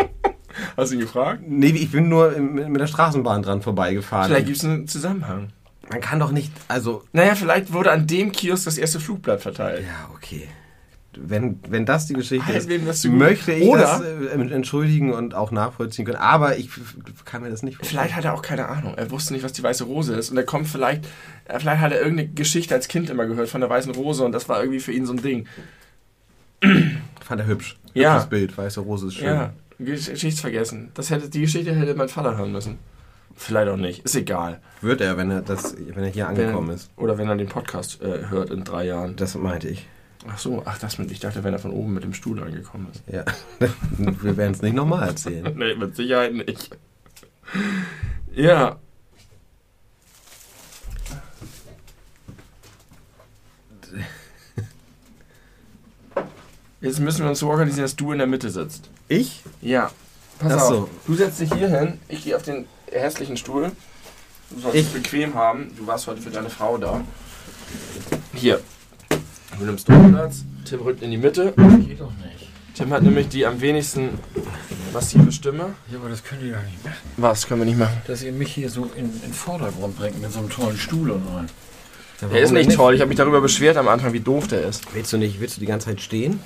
Hast du ihn gefragt? Nee, ich bin nur mit der Straßenbahn dran vorbeigefahren. Vielleicht gibt es einen Zusammenhang. Man kann doch nicht, also, Naja, vielleicht wurde an dem Kiosk das erste Flugblatt verteilt. ja, okay. Wenn, wenn das die Geschichte ist, möchte ich Oder- das äh, entschuldigen und auch nachvollziehen können. Aber ich kann mir das nicht vorstellen. Vielleicht hat er auch keine Ahnung. Er wusste nicht, was die weiße Rose ist. Und er kommt vielleicht, äh, vielleicht hat er irgendeine Geschichte als Kind immer gehört von der weißen Rose und das war irgendwie für ihn so ein Ding. (clears throat) Fand er hübsch. Ja. Hübsches Bild, weiße Rose ist schön. Ja, Gesch- Geschichtsvergessen. Das hätte, die Geschichte hätte mein Vater hören müssen. Vielleicht auch nicht. Ist egal. Wird er, wenn er, das, wenn er hier angekommen wenn, ist. Oder wenn er den Podcast äh, hört in drei Jahren. Das meinte ich. Ach so, ach das mit, ich dachte, wenn er von oben mit dem Stuhl angekommen ist. Ja. (laughs) Wir werden es nicht nochmal erzählen. (laughs) Nee, mit Sicherheit nicht. Ja. Jetzt müssen wir uns so organisieren, dass du in der Mitte sitzt. Ich? Ja. Pass Ach auf. so. Du setzt dich hier hin, ich gehe auf den hässlichen Stuhl. Du sollst Ich- es bequem haben. Du warst heute für deine Frau da. Hier. Du nimmst Platz. Tim rückt in die Mitte. Geht doch nicht. Tim hat nämlich die am wenigsten massive Stimme. Ja, aber das könnt ihr doch nicht machen. Was können wir nicht machen? Dass ihr mich hier so in, in den Vordergrund bringt mit so einem tollen Stuhl und allem. Der ist nicht toll. Ich habe mich darüber beschwert am Anfang, wie doof der ist. Willst du nicht, willst du die ganze Zeit stehen?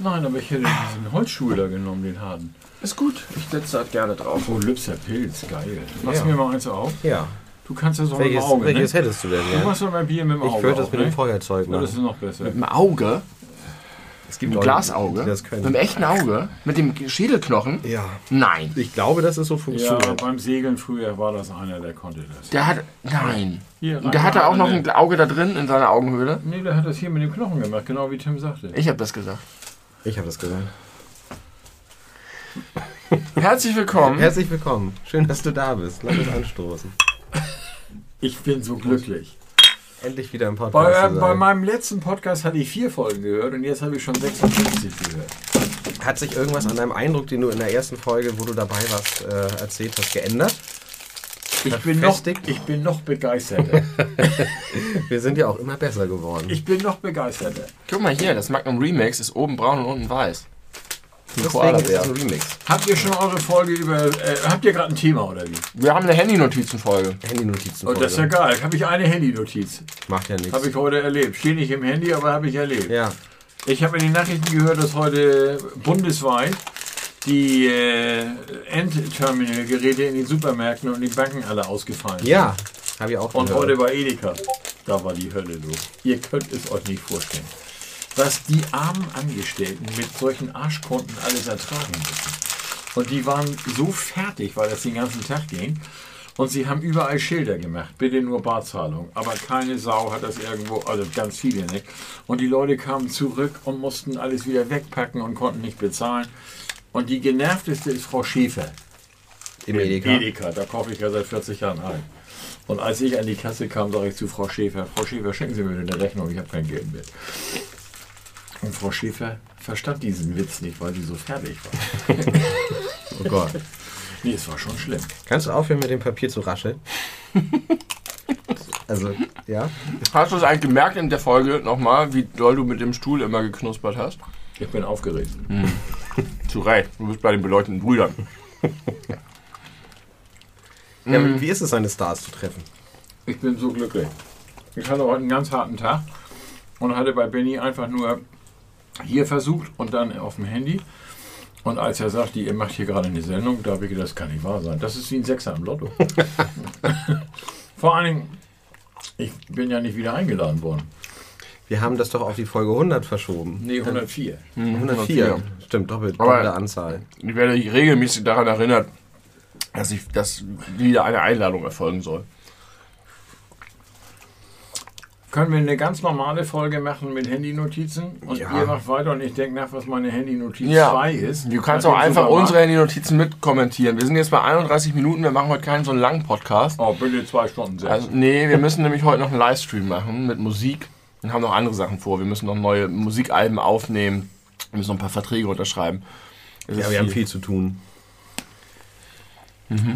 Nein, aber ich hätte diesen Holzstuhl da genommen, den harten. Ist gut. Ich sitze halt gerne drauf. Oh, Lübser Pilz, geil. Machst Ja. du mir mal eins auf? Ja. Du kannst ja so Welches, mit dem Auge, welches ne? hättest du denn? Du Ja? machst doch mal Bier mit dem Auge Ich würde das mit ne? dem Feuerzeug Ja, das ist machen. noch besser. Mit dem Auge? Es Mit dem Glasauge? die das Mit dem echten Auge? Mit dem Schädelknochen? Ja. Nein. Ich glaube, dass es so Ja, funktioniert. beim Segeln früher war das einer, der konnte das. Der hat. Nein. Hier, Und der hatte auch noch ein ein Auge da drin in seiner Augenhöhle. Nee, der hat das hier mit dem Knochen gemacht, genau wie Tim sagte. Ich habe das gesagt. Ich habe das gesagt. Herzlich willkommen. Herzlich willkommen. Schön, dass du da bist. Lass uns anstoßen. Ich bin so glücklich. Endlich wieder im Podcast. Bei, äh, bei meinem letzten Podcast hatte ich vier Folgen gehört und jetzt habe ich schon 56 gehört. Hat sich irgendwas an deinem Eindruck, den du in der ersten Folge, wo du dabei warst, äh, erzählt hast, geändert? Ich bin, noch, ich bin noch begeisterter. (laughs) Wir sind ja auch immer besser geworden. Ich bin noch begeisterter. Guck mal hier, das Magnum Remix ist oben braun und unten weiß. Deswegen Koala ist es Bär. ein Remix. Habt ihr schon eure Folge über. Äh, habt ihr gerade ein Thema oder wie? Wir haben eine Handy-Notizen-Folge. Handy-Notizen. Oh, das ist ja geil. Habe ich eine Handynotiz. Macht ja nichts. Habe ich heute erlebt. Steht nicht im Handy, aber habe ich erlebt. Ja. Ich habe in den Nachrichten gehört, dass heute bundesweit die äh, Endterminal-Geräte in den Supermärkten und den Banken alle ausgefallen sind. Ja, habe ich auch Und gehört. heute war Edeka. Da war die Hölle los. Ihr könnt es euch nicht vorstellen. Was die armen Angestellten mit solchen Arschkunden alles ertragen müssen. Und die waren so fertig, weil das den ganzen Tag ging. Und sie haben überall Schilder gemacht. Bitte nur Barzahlung. Aber keine Sau hat das irgendwo, also ganz viele nicht. Und die Leute kamen zurück und mussten alles wieder wegpacken und konnten nicht bezahlen. Und die genervteste ist Frau Schäfer. Im Edeka. Edeka, da kaufe ich ja seit 40 Jahren ein. Und als ich an die Kasse kam, sage ich zu Frau Schäfer, Frau Schäfer, schenken Sie mir eine Rechnung, ich habe kein Geld mehr. Und Frau Schäfer verstand diesen Witz nicht, weil sie so fertig war. (laughs) Oh Gott. Nee, es war schon schlimm. Kannst du aufhören, mit dem Papier zu rascheln? (laughs) also, ja. Hast du es eigentlich gemerkt in der Folge nochmal, wie doll du mit dem Stuhl immer geknuspert hast? Ich bin aufgeregt. Zu Recht. Du bist bei den beleuchteten Brüdern. ja Mhm. Wie ist es, seine Stars zu treffen? Ich bin so glücklich. Ich hatte heute einen ganz harten Tag und hatte bei Benny einfach nur hier versucht und dann auf dem Handy. Und als er sagte, ihr macht hier gerade eine Sendung, da habe ich gedacht, das kann nicht wahr sein. Das ist wie ein Sechser im Lotto. (laughs) Vor allen Dingen, ich bin ja nicht wieder eingeladen worden. Wir haben das doch auf die Folge 100 verschoben. Nee, 104. 104. Stimmt, doppelt, doppelte Anzahl. Ich werde regelmäßig daran erinnert, dass, ich, dass wieder eine Einladung erfolgen soll. Können wir eine ganz normale Folge machen mit Handynotizen? Und Ja. ihr macht weiter und ich denke nach, was meine Handynotiz Ja. 2 ist. Du kannst auch einfach unsere Handy-Notizen mitkommentieren. Wir sind jetzt bei 31 Minuten, wir machen heute keinen so einen langen Podcast. Oh, bitte zwei Stunden sechs. Also, nee, wir müssen nämlich heute noch einen Livestream machen mit Musik und haben noch andere Sachen vor. Wir müssen noch neue Musikalben aufnehmen. Wir müssen noch ein paar Verträge unterschreiben. Es Ja, wir haben viel zu tun.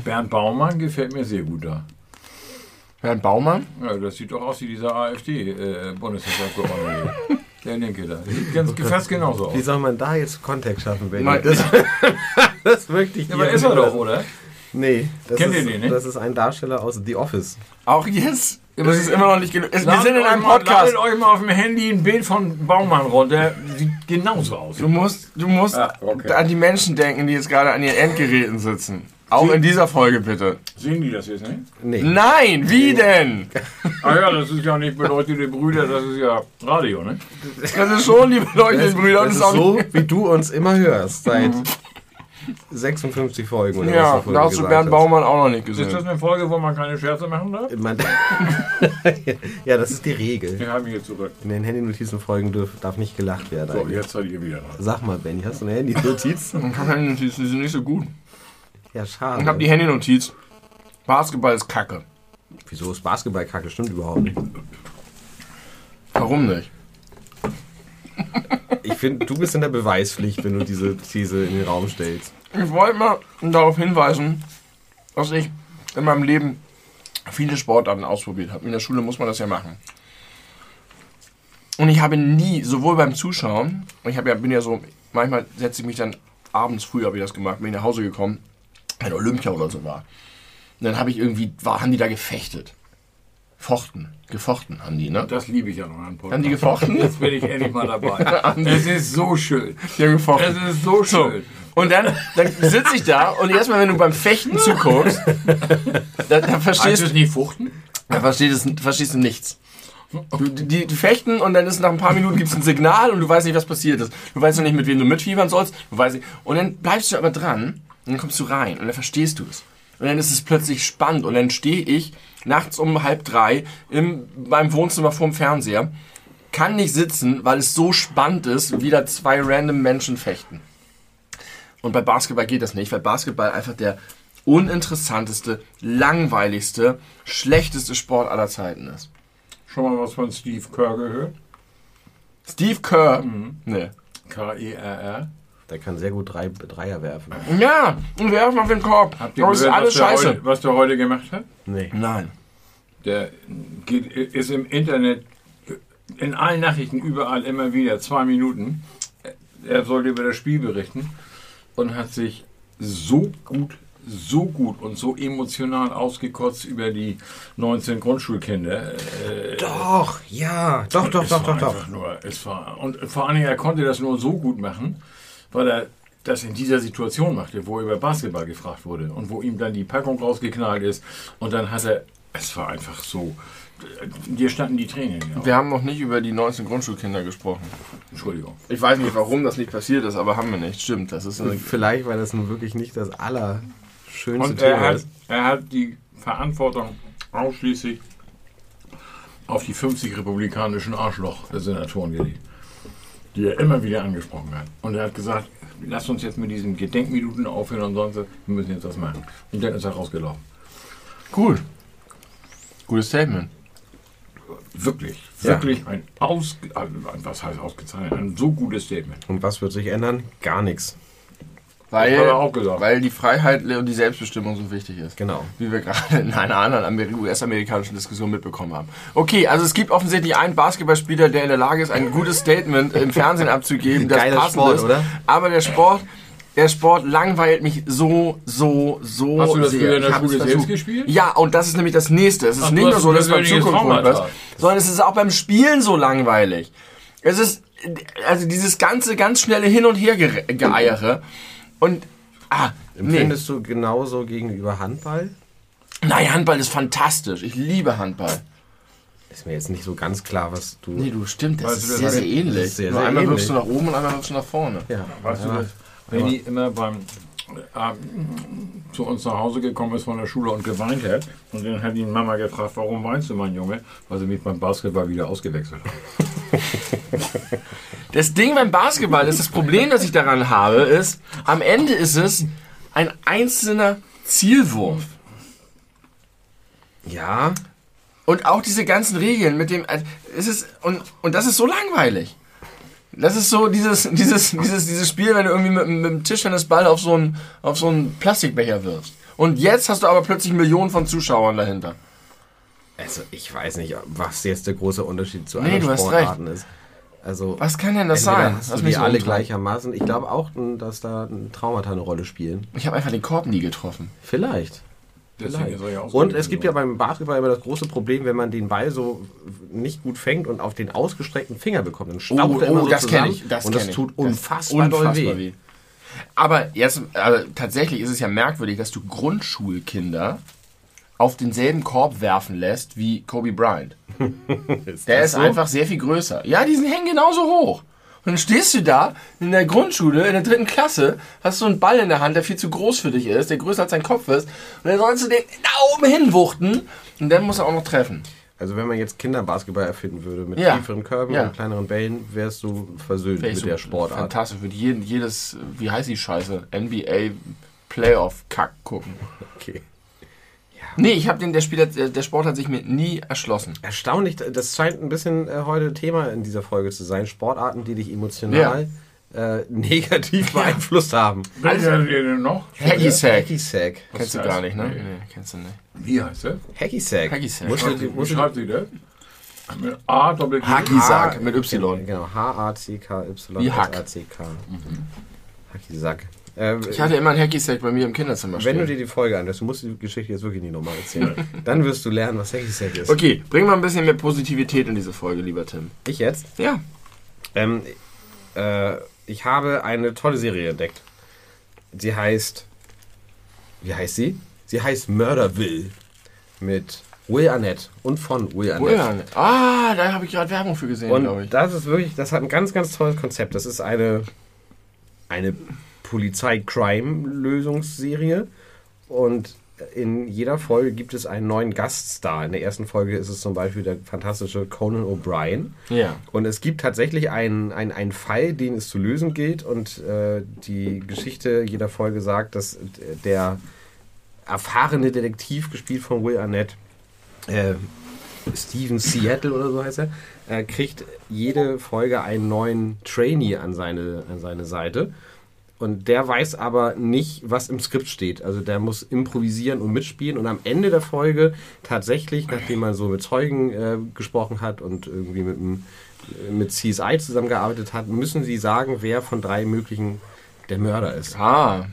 Bernd Baumann gefällt mir sehr gut da. Bernd Baumann? Ja, das sieht doch aus wie dieser AfD-Bundestagsabgeordnete. (laughs) Der Linke da. Sieht ganz, fast genauso Wie aus. soll man da jetzt Kontext schaffen, Benny? Nein. Das, (laughs) das wirklich Ja, aber ist er doch, oder? Nee, das Kennt ist, ihr den nicht? Das ist ein Darsteller aus The Office. Auch jetzt? Aber es ist immer noch nicht genug. Es- Wir Ladet sind in euch einem mal- Podcast. Ladet euch mal auf dem Handy ein Bild von Baumann runter. Sieht genauso aus. Du musst, du musst Ah, okay. an die Menschen denken, die jetzt gerade an ihren Endgeräten sitzen. Auch in dieser Folge bitte. Sehen die das jetzt nicht? Nee. Nein, wie denn? Ah ja, das ist ja nicht beleuchtete Brüder, das ist ja Radio, ne? Das ist schon die beleuchteten Brüder. das ist ist auch so, wie du uns immer hörst, seit 56 Folgen oder was Ja, du vorhin da hast du Bernd. Baumann auch noch nicht Ist das gesehen. eine Folge, wo man keine Scherze machen darf? Man, (laughs) ja, das ist die Regel. Wir haben hier zurück. In den Handynotizenfolgen darf nicht gelacht werden. So, eigentlich. jetzt seid ihr wieder dran. Sag mal, Benny, hast du eine Handynotiz? Ich (laughs) hab Handynotizen, die sind nicht so gut. Ja, schade. Ich hab die Handynotiz. Basketball ist Kacke. Wieso ist Basketball kacke? Stimmt überhaupt nicht. Warum nicht? Ich finde, du bist in der Beweispflicht, wenn du diese These in den Raum stellst. Ich wollte mal darauf hinweisen, dass ich in meinem Leben viele Sportarten ausprobiert habe. In der Schule muss man das ja machen. Und ich habe nie, sowohl beim Zuschauen, ich habe ja, bin ja so, manchmal setze ich mich dann abends früh, habe ich das gemacht, bin ich nach Hause gekommen, wenn Olympia oder so war. Und dann habe ich irgendwie, war, haben die da gefechtet. Fochten. Gefochten haben die, ne? Das liebe ich ja noch an Podcast. Haben die gefochten? Jetzt bin ich endlich mal dabei. (laughs) es ist so schön. Die haben gefochten. Es ist so schön. Und dann, dann sitze ich da und erstmal, wenn du beim Fechten zuguckst, da, da verstehst es nicht Fuchten? Da verstehst, du- verstehst du nichts. Du, die, die fechten und dann ist nach ein paar Minuten gibt es ein Signal und du weißt nicht, was passiert ist. Du weißt noch nicht, mit wem du mitfiebern sollst. Du weißt nicht. Und dann bleibst du aber dran und dann kommst du rein und dann verstehst du es. Und dann ist es plötzlich spannend und dann stehe ich nachts um halb drei in meinem Wohnzimmer vorm Fernseher, kann nicht sitzen, weil es so spannend ist, wie da zwei random Menschen fechten. Und bei Basketball geht das nicht, weil Basketball einfach der uninteressanteste, langweiligste, schlechteste Sport aller Zeiten ist. Schon mal was von Steve Kerr gehört? Steve Kerr. Nee. K-E-R-R. Der kann sehr gut drei, Dreier werfen. Ja, und werf mal auf den Korb. Habt ihr das ist gehört, alles was, der scheiße. heute, was der heute gemacht hat? Nee. Nein. Der geht, ist im Internet in allen Nachrichten überall immer wieder zwei Minuten. er sollte über das Spiel berichten und hat sich so gut, so gut und so emotional ausgekotzt über die 19 Grundschulkinder. Äh, Doch, ja, doch, doch, doch, doch, doch. einfach Nur, es war, und vor allen Dingen, er konnte das nur so gut machen, weil er das in dieser Situation machte, wo er über Basketball gefragt wurde und wo ihm dann die Packung rausgeknallt ist und dann hat er, es war einfach so, dir standen die Tränen. Augen. Wir haben noch nicht über die 19 Grundschulkinder gesprochen. Entschuldigung. Ich weiß nicht, warum das nicht passiert ist, aber haben wir nicht. Stimmt, das ist Vielleicht, weil das nun wirklich nicht das allerschönste Und er Thema hat, ist. er hat die Verantwortung ausschließlich auf die 50 republikanischen Arschloch-Senatoren gelegt, die er immer wieder angesprochen hat. Und er hat gesagt, lasst uns jetzt mit diesen Gedenkminuten aufhören und sonst, wir müssen jetzt was machen. Und dann ist er rausgelaufen. cool. Gutes Statement. Wirklich, Ja. wirklich ein aus, also, was heißt ausgezeichnet, ein so gutes Statement. Und was wird sich ändern? Gar nichts. Weil, weil die Freiheit und die Selbstbestimmung so wichtig ist. Genau. Wie wir gerade in einer anderen Ameri- US-amerikanischen Diskussion mitbekommen haben. Okay, also es gibt offensichtlich einen Basketballspieler, der in der Lage ist, ein gutes Statement im Fernsehen abzugeben, das Geiler passend Sport, ist. oder? Aber der Sport, der Sport langweilt mich so, so, so Hast du das sehr. in der Schule selbst gespielt? Ja, und das ist nämlich das Nächste. Es ist Ach, nicht nur so, dass beim Traumata. ist, sondern es ist auch beim Spielen so langweilig. Es ist, also dieses ganze, ganz schnelle Hin- und Hergeeiere. Und, ah, nee. Empfindest du genauso gegenüber Handball? Nein, Handball ist fantastisch. Ich liebe Handball. Ist mir jetzt nicht so ganz klar, was du. Nee, du stimmt, das Weißt ist du, sehr, sehr ähnlich. sehr, sehr Nur einmal ähnlich. wirfst du nach oben und einmal wirfst du nach vorne. Ja, Weißt du ja. das? Wenn die immer beim äh, zu uns nach Hause gekommen ist von der Schule und geweint hat. Und dann hat ihn Mama gefragt, warum weinst du, mein Junge? Weil sie mich beim Basketball wieder ausgewechselt hat. (laughs) (laughs) Das Ding beim Basketball ist, das Problem, das ich daran habe, ist, am Ende ist es ein einzelner Zielwurf. Ja, Und auch diese ganzen Regeln mit dem, also, es ist, und, und das ist so langweilig. Das ist so dieses, (laughs) dieses, dieses, dieses Spiel, wenn du irgendwie mit, mit dem Tischtennisball auf so einen, auf so einen Plastikbecher wirfst. Und jetzt hast du aber plötzlich Millionen von Zuschauern dahinter. Also ich weiß nicht, was jetzt der große Unterschied zu Nee, anderen Sportarten ist. Also Was kann denn das sein? Hast Lass du die so alle gleichermaßen? Ich glaube auch, dass da ein Traumata eine Rolle spielen. Ich habe einfach den Korb nie getroffen. Vielleicht. Vielleicht. ja Und es gibt ja beim Basketball immer das große Problem, wenn man den Ball so nicht gut fängt und auf den ausgestreckten Finger bekommt, dann staucht Oh, er immer oh, so das zusammen ich, das und das kenn ich. tut Das- unfassbar, doll weh. Aber jetzt, also tatsächlich ist es ja merkwürdig, dass du Grundschulkinder auf denselben Korb werfen lässt wie Kobe Bryant. (laughs) Der das ist so? einfach sehr viel größer. Ja, die sind hängen genauso hoch. Und dann stehst du da in der Grundschule, in der dritten Klasse, hast so einen Ball in der Hand, der viel zu groß für dich ist, der größer als dein Kopf ist. Und dann sollst du den da oben hinwuchten und dann muss er auch noch treffen. Also wenn man jetzt Kinderbasketball erfinden würde mit Ja. tieferen Körben Ja. und kleineren Bällen, wärst du versöhnt ich mit der Sportart. Fantastisch. Würde jeden, jedes, wie heißt die Scheiße? NBA Playoff-Kack gucken. Okay. Nee, ich habe den, der Spieler, der der Sport hat sich mir nie erschlossen. Erstaunlich, das scheint ein bisschen äh, heute Thema in dieser Folge zu sein. Sportarten, die dich emotional äh, (laughs) negativ beeinflusst haben. Welcher hattet ihr denn noch? Hacky Sack. Hacky Sack. Kennst du gar nicht, ne? Nee. Nee, kennst du nicht. Wie heißt der? Hacky Sack. Hacky Sack. Musst du, Wie musst du, schreibt sich das? Mit A, Doppel G. Hacky Sack mit Y. Genau, H-A-C-K-Y. Wie Hack. S-A-C-K. Hacky Sack. Äh, Ich hatte immer ein Hacky Sack bei mir im Kinderzimmer wenn stehen. du dir die Folge anhörst, du musst die Geschichte jetzt wirklich nicht nochmal erzählen, (laughs) dann wirst du lernen, was Hacky Sack ist. Okay, bring mal ein bisschen mehr Positivität in diese Folge, lieber Tim. Ich jetzt? Ja. Ähm, äh, ich habe eine tolle Serie entdeckt. Sie heißt. Wie heißt sie? Sie heißt Murderville. Mit Will Arnett und von Will Arnett. Woher? Ah, da habe ich gerade Werbung für gesehen, glaube ich. das ist wirklich, das hat ein ganz, ganz tolles Konzept. Das ist eine, eine Polizei-Crime-Lösungsserie. Und in jeder Folge gibt es einen neuen Gaststar. In der ersten Folge ist es zum Beispiel der fantastische Conan O'Brien. Ja. Und es gibt tatsächlich einen, einen, einen Fall, den es zu lösen gilt. Und äh, die Geschichte jeder Folge sagt, dass der erfahrene Detektiv, gespielt von Will Arnett, äh, Steven Seattle oder so heißt er, äh, kriegt jede Folge einen neuen Trainee an seine, an seine Seite. Und der weiß aber nicht, was im Skript steht. Also der muss improvisieren und mitspielen. Und am Ende der Folge tatsächlich, nachdem man so mit Zeugen äh, gesprochen hat und irgendwie mit dem mit CSI zusammengearbeitet hat, müssen sie sagen, wer von drei möglichen der Mörder ist. Ah,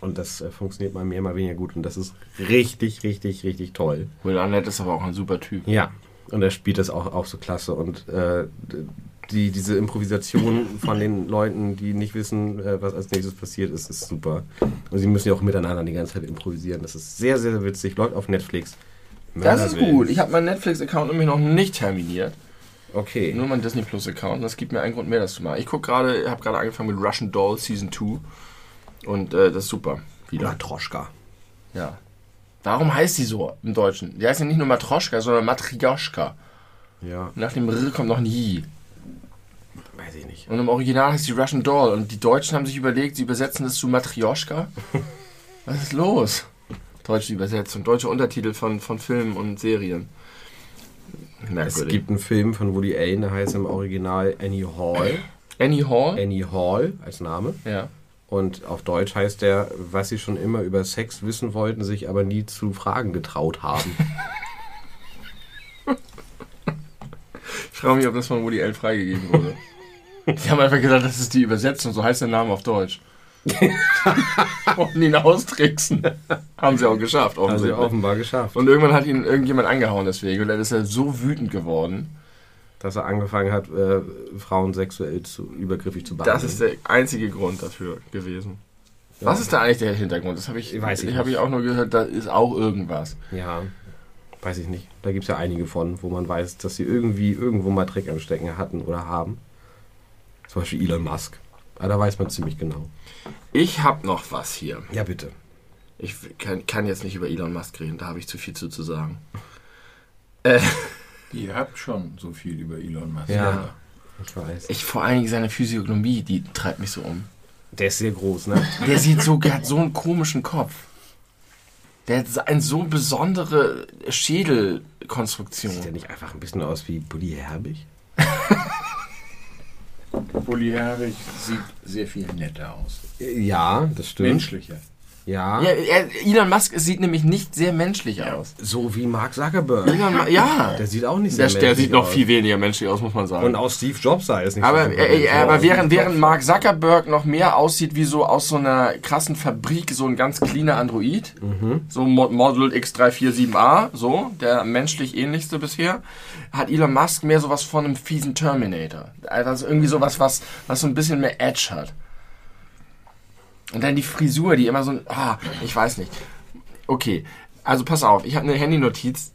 Und das äh, funktioniert mal mehr, mal weniger gut. Und das ist richtig, richtig, richtig toll. Will Arnett ist aber auch ein super Typ. Ja. Und er spielt das auch, auch so klasse. Und äh, die, diese Improvisation von den Leuten, die nicht wissen, äh, was als nächstes passiert ist, ist super. Und sie müssen ja auch miteinander die ganze Zeit improvisieren. Das ist sehr, sehr witzig. Läuft auf Netflix. Das ist gut. Ich habe meinen Netflix-Account nämlich noch nicht terminiert. Okay. Nur mein Disney Plus Account. Das gibt mir einen Grund mehr, das zu machen. Ich gucke gerade, habe gerade angefangen mit Russian Doll Season 2. Und äh, das ist super. Wieder. Matroschka. Ja. Warum heißt die so im Deutschen? Die heißt ja nicht nur Matroschka, sondern Matrioschka. Ja, Nach dem R kommt noch ein J. weiß ich nicht. Und im Original heißt die Russian Doll. Und die Deutschen haben sich überlegt, sie übersetzen das zu Matrioschka. (laughs) Was ist los? Deutsche Übersetzung, deutsche Untertitel von, von Filmen und Serien. Es Merkwürdig. gibt einen Film von Woody Allen, der heißt im Original Annie Hall. (coughs) Annie Hall? Annie Hall als Name. Ja. Und auf Deutsch heißt der, was sie schon immer über Sex wissen wollten, sich aber nie zu fragen getraut haben. (laughs) Ich frage mich, ob das von Woody Allen freigegeben wurde. (laughs) Die haben einfach gedacht, das ist die Übersetzung, so heißt der Name auf Deutsch. (laughs) Wollten ihn austricksen. Haben sie auch geschafft, Haben sie offensichtlich. offenbar geschafft. Und irgendwann hat ihn irgendjemand angehauen deswegen. Und dann ist er so wütend geworden. Dass er angefangen hat, äh, Frauen sexuell zu, übergriffig zu behandeln. Das ist der einzige Grund dafür gewesen. Was ist da eigentlich der Hintergrund? Das habe ich, Ich ich, habe ich auch nur gehört, da ist auch irgendwas. Ja, weiß ich nicht. Da gibt es ja einige von, wo man weiß, dass sie irgendwie irgendwo mal Dreck am Stecken hatten oder haben. Zum Beispiel Elon Musk. Aber da weiß man ziemlich genau. Ich habe noch was hier. Ja, bitte. Ich kann, kann jetzt nicht über Elon Musk reden, da habe ich zu viel zu, zu sagen. Äh, Ihr habt schon so viel über Elon Musk. Ja. Ich weiß. ich vor allen Dingen seine Physiognomie, die treibt mich so um. Der ist sehr groß, ne? Der sieht so, der hat so einen komischen Kopf. Der hat so- eine so besondere Schädelkonstruktion. Sieht der nicht einfach ein bisschen aus wie Bully Herbig? (laughs) Bulli Herbig sieht sehr viel netter aus. Ja, das stimmt. Menschlicher. Ja. Ja, Elon Musk sieht nämlich nicht sehr menschlich aus. So wie Mark Zuckerberg. Elon ja, Der sieht auch nicht sehr der, der menschlich sieht noch aus. viel weniger menschlich aus, muss man sagen. Und auch Steve Jobs sah es nicht aber so äh, äh, aber aus. während, während Mark Zuckerberg noch mehr aussieht wie so aus so einer krassen Fabrik, so ein ganz cleaner Android, so Mo- Model X347A, so, der menschlich ähnlichste bisher, hat Elon Musk mehr sowas von einem fiesen Terminator. Also irgendwie sowas, was, was so ein bisschen mehr Edge hat. Und dann die Frisur, die immer so ein, ah, ich weiß nicht. Okay, also pass auf, ich habe eine Handynotiz,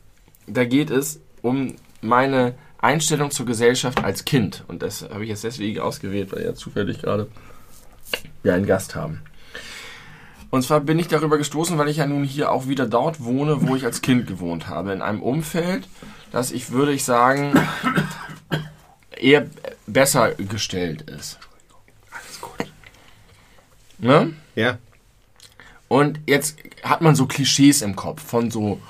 da geht es um meine Einstellung zur Gesellschaft als Kind. Und das habe ich jetzt deswegen ausgewählt, weil ja zufällig gerade wir einen Gast haben. Und zwar bin ich darüber gestoßen, weil ich ja nun hier auch wieder dort wohne, wo ich als Kind gewohnt habe. In einem Umfeld, das ich, würde ich sagen, eher besser gestellt ist. Ne? Ja. Und jetzt hat man so Klischees im Kopf von so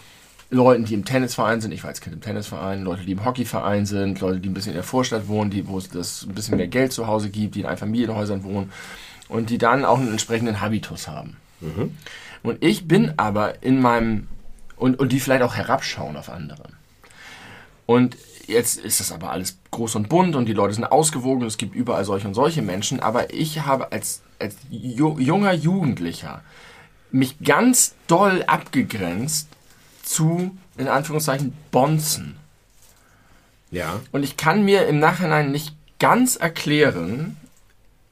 Leuten, die im Tennisverein sind. Ich war als Kind im Tennisverein, Leute, die im Hockeyverein sind, Leute, die ein bisschen in der Vorstadt wohnen, die, wo es das ein bisschen mehr Geld zu Hause gibt, die in Einfamilienhäusern wohnen und die dann auch einen entsprechenden Habitus haben. Und ich bin aber in meinem und, und die vielleicht auch herabschauen auf andere. Und jetzt ist das aber alles groß und bunt und die Leute sind ausgewogen es gibt überall solche und solche Menschen. Aber ich habe als, als ju junger Jugendlicher mich ganz doll abgegrenzt zu, in Anführungszeichen, Bonzen. Ja. Und ich kann mir im Nachhinein nicht ganz erklären,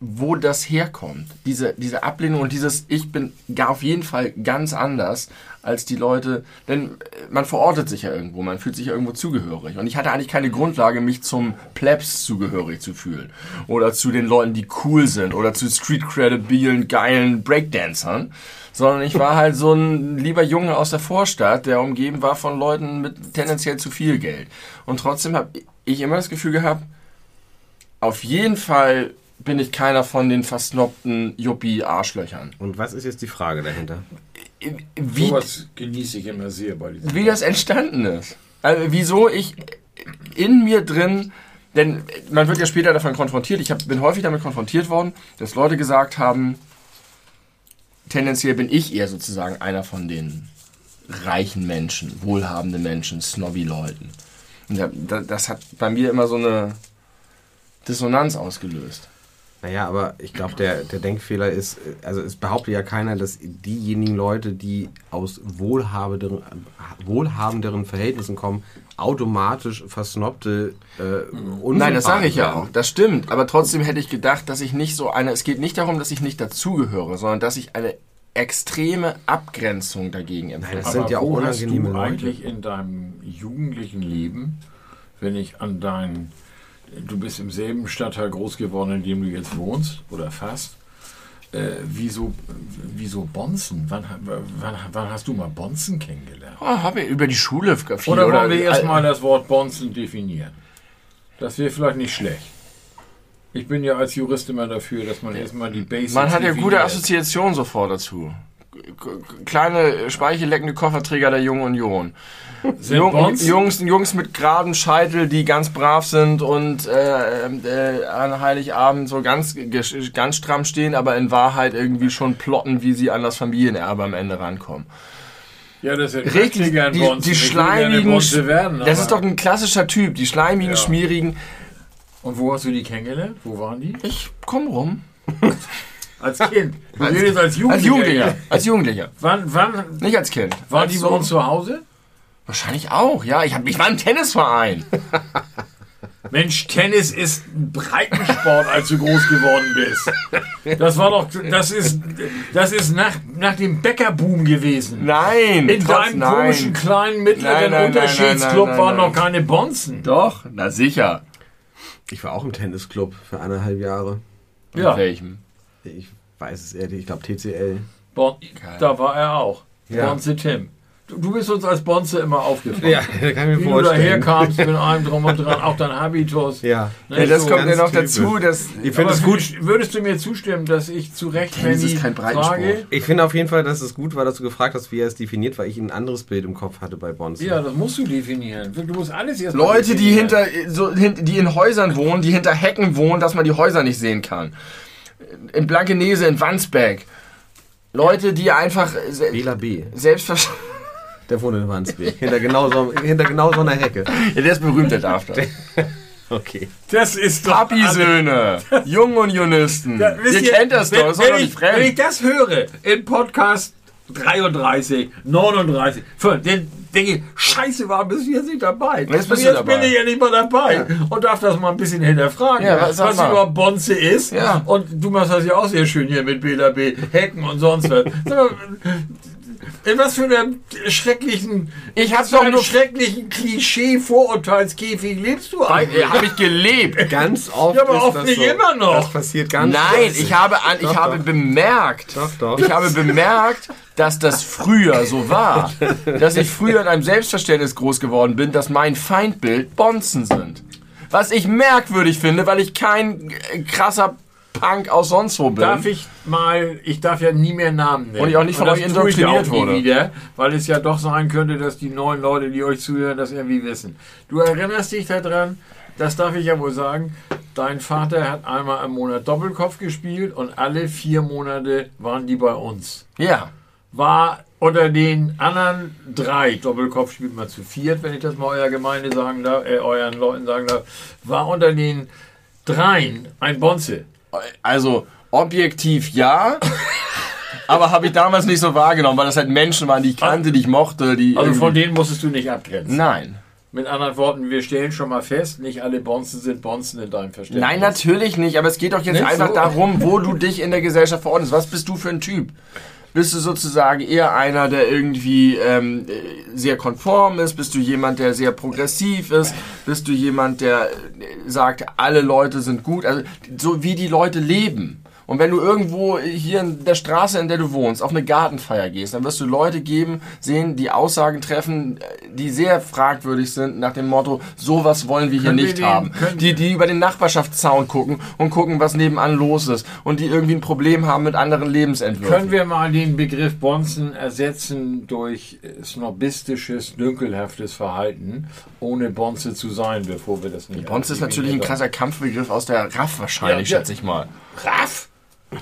wo das herkommt. Diese, diese Ablehnung und dieses, ich bin gar auf jeden Fall ganz anders als die Leute, denn äh, man verortet sich ja irgendwo, man fühlt sich ja irgendwo zugehörig. Und ich hatte eigentlich keine Grundlage, mich zum Plebs zugehörig zu fühlen. Oder zu den Leuten, die cool sind. Oder zu street-credibilen, geilen Breakdancern. Sondern ich war halt so ein lieber Junge aus der Vorstadt, der umgeben war von Leuten mit tendenziell zu viel Geld. Und trotzdem habe ich immer das Gefühl gehabt, auf jeden Fall bin ich keiner von den versnobten Yuppie-Arschlöchern. Und was ist jetzt die Frage dahinter? Wie, Sowas genieße ich immer sehr bei diesen wie das entstanden ist. Also, wieso ich in mir drin, denn man wird ja später davon konfrontiert, ich hab, bin häufig damit konfrontiert worden, dass Leute gesagt haben, tendenziell bin ich eher sozusagen einer von den reichen Menschen, wohlhabenden Menschen, snobby Leuten. Und da- da- das hat bei mir immer so eine Dissonanz ausgelöst. Naja, aber ich glaube, der, der Denkfehler ist, äh, also es behauptet ja keiner, dass diejenigen Leute, die aus wohlhabenderen, wohlhabenderen Verhältnissen kommen, automatisch versnobte äh, Nein, das sage ich ja auch. Das stimmt. Aber trotzdem hätte ich gedacht, dass ich nicht so eine. Es geht nicht darum, dass ich nicht dazugehöre, sondern dass ich eine extreme Abgrenzung dagegen empfinde. das sind ja auch wo hast unangenehme du Leute. eigentlich in deinem jugendlichen Leben, wenn ich an dein, du bist im selben Stadtteil groß geworden, in dem du jetzt wohnst, oder fast, äh, wieso, wieso Bonzen? Wann, wann, wann hast du mal Bonzen kennengelernt? Oh, habe ich über die Schule viel. Oder wollen wir erstmal das Wort Bonzen definieren? Das wäre vielleicht nicht schlecht. Ich bin ja als Jurist immer dafür, dass man erstmal die Basics Man hat ja gute definiert. Assoziationen sofort dazu. Kleine speichelleckende Kofferträger der Jungen Union. Jung? Jungs, Jungs mit geradem Scheitel, die ganz brav sind und äh, äh, an Heiligabend so ganz, ganz stramm stehen, aber in Wahrheit irgendwie schon plotten, wie sie an das Familienerbe am Ende rankommen. Ja, das sind Richtig, gern die, Bonzen. die schleimigen, Bonze werden, das ist doch ein klassischer Typ, die schleimigen, Ja. schmierigen. Und wo hast du die kennengelernt? Wo waren die? Ich komm rum. (laughs) Als Kind. Du redest als Jugendlicher. Als Jugendlicher, als Jugendlicher, Wann, wann nicht als Kind. waren Als die bei uns zu Hause? Wahrscheinlich auch, ja. Ich, hab, ich war im Tennisverein. (laughs) Mensch, Tennis ist ein Breitensport, als du groß geworden bist. Das war doch, das ist, das ist nach, nach dem Bäckerboom gewesen. Nein. In trotz- deinem nein. komischen kleinen mittleren Nein, nein, nein, Unterschiedsclub nein, nein, waren noch keine Bonzen. Doch, na sicher. Ich war auch im Tennisclub für eineinhalb Jahre. In Ja, welchem? Ich weiß es ehrlich, ich glaube TCL. bon, da war er auch. Ja. Bonze Tim. Du, bist uns als Bonze immer aufgefallen. (laughs) da kann ich Wie du daherkamst (laughs) mit allem drum und dran, auch dein Habitus. Ja. Ne, Ja, das so. kommt ja noch dazu, dass. Ich finde es gut. würdest- du mir zustimmen, dass ich zu Recht, wenn Tennis ist kein Breitensport. Frage... Ich finde auf jeden Fall, dass es gut war, dass du gefragt hast, wie er es definiert, weil ich ein anderes Bild im Kopf hatte bei Bonzen. Ja, das musst du definieren. Du musst alles jetzt Leute, die hinter, so, die in Häusern wohnen, die hinter Hecken wohnen, dass man die Häuser nicht sehen kann. In Blankenese, in Wandsbek. Leute, die einfach se Bela B. selbstverständlich. Der wohnt in Wandsbek. hinter, genau so, hinter genau so einer Hecke. Ja, der ist berühmt, der darf das. (laughs) Okay. Das ist doch... Papi-Söhne, Junisten. Ja, wisst ihr, kennt das wenn, doch, ist doch wenn, doch ich, nicht wenn ich fremd. das höre, im Podcast 33, 39, fünf, dann denke ich, scheiße, war bis jetzt nicht dabei. Jetzt bist jetzt dabei. bin ich ja nicht mal dabei und darf das mal ein bisschen hinterfragen, Ja, was- was überhaupt Bonze ist. Ja. Und du machst das ja auch sehr schön hier mit BLB, Hecken und sonst was. (laughs) In was für einem schrecklichen, Ich für doch nur- schrecklichen Klischee-Vorurteilskäfig lebst du eigentlich? Habe ich gelebt. Ganz oft Ja, aber ist oft das nicht so. immer noch. Das passiert ganz Nein, oft. ich habe, an, ich Doch, habe doch. bemerkt, Doch, doch. ich habe bemerkt, dass das früher so war, (laughs) dass ich früher in einem Selbstverständnis groß geworden bin, dass mein Feindbild Bonzen sind. Was ich merkwürdig finde, weil ich kein äh, krasser Punk aus sonst wo bin. Darf ich mal, ich darf ja nie mehr Namen nennen. Und ich auch nicht von euch indoktriniert wurde. wieder, weil es ja doch sein könnte, dass die neuen Leute, die euch zuhören, das irgendwie wissen. Du erinnerst dich daran, das darf ich ja wohl sagen, dein Vater hat einmal im Monat Doppelkopf gespielt und alle vier Monate waren die bei uns. Ja. War unter den anderen drei, Doppelkopf spielt man zu viert, wenn ich das mal eurer Gemeinde sagen darf, äh, euren Leuten sagen darf, war unter den dreien ein Bonze. Also, objektiv ja. aber habe ich damals nicht so wahrgenommen, weil das halt Menschen waren, die ich kannte, die ich mochte. Die Also von denen musstest du nicht abgrenzen. Nein. Mit anderen Worten, wir stellen schon mal fest, nicht alle Bonzen sind Bonzen in deinem Verständnis. Nein, natürlich nicht, aber es geht doch jetzt Nicht einfach so. darum, wo du dich in der Gesellschaft verordnest. Was bist du für ein Typ? Bist du sozusagen eher einer, der irgendwie ähm, äh, sehr konform ist? Bist du jemand, der sehr progressiv ist? Bist du jemand, der äh, sagt, alle Leute sind gut? Also so wie die Leute leben. Und wenn du irgendwo hier in der Straße, in der du wohnst, auf eine Gartenfeier gehst, dann wirst du Leute geben, sehen, die Aussagen treffen, äh, die sehr fragwürdig sind, nach dem Motto, sowas wollen wir hier Können wir nicht den- haben. Die, die über den Nachbarschaftszaun gucken und gucken, was nebenan los ist. Und die irgendwie ein Problem haben mit anderen Lebensentwürfen. Können wir mal den Begriff Bonzen ersetzen durch äh, snobistisches, dünkelhaftes Verhalten, ohne Bonze zu sein, bevor wir das nicht Bonz ist natürlich ein krasser Kampfbegriff aus der RAF wahrscheinlich, ja. schätze ich mal. Raff!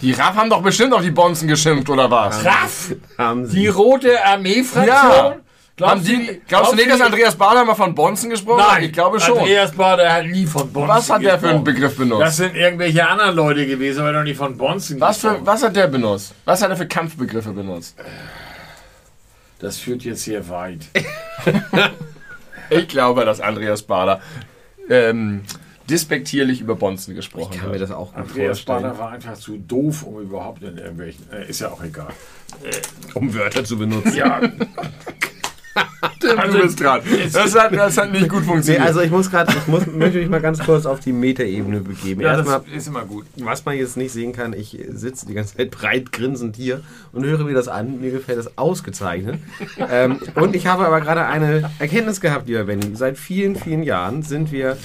Die RAF haben doch bestimmt auf die Bonzen geschimpft, oder was? Raff! Haben Die. Rote Armee-Fraktion? Ja. Haben die, glaubst du nicht, dass Andreas Bader mal von Bonzen gesprochen hat? Nein, Ich glaube schon. Andreas Bader hat nie von Bonzen Was hat der für einen gesprochen. Begriff benutzt? Das sind irgendwelche anderen Leute gewesen, aber doch nicht von Bonzen was, für, gesprochen. was hat der benutzt? Was hat er für Kampfbegriffe benutzt? Das führt jetzt hier weit. (laughs) Ich glaube, dass Andreas Bader ähm, despektierlich über Bonzen gesprochen Ich kann mir hat. das auch gut Andreas vorstellen. Bader war einfach zu doof, um überhaupt in irgendwelchen. Äh, ist ja auch egal. Um Wörter zu benutzen. Ja, Tim, du bist dran. Das hat, das hat nicht gut Nee, funktioniert. also ich muss gerade, ich muss, möchte mich mal ganz kurz auf die Metaebene begeben. ja Erstmal, das ist immer gut. was man jetzt nicht sehen kann, ich sitze die ganze Zeit breit grinsend hier und höre mir das an. Mir gefällt das ausgezeichnet. (laughs) ähm, und ich habe aber gerade eine Erkenntnis gehabt, lieber Benny. Seit vielen, vielen Jahren sind wir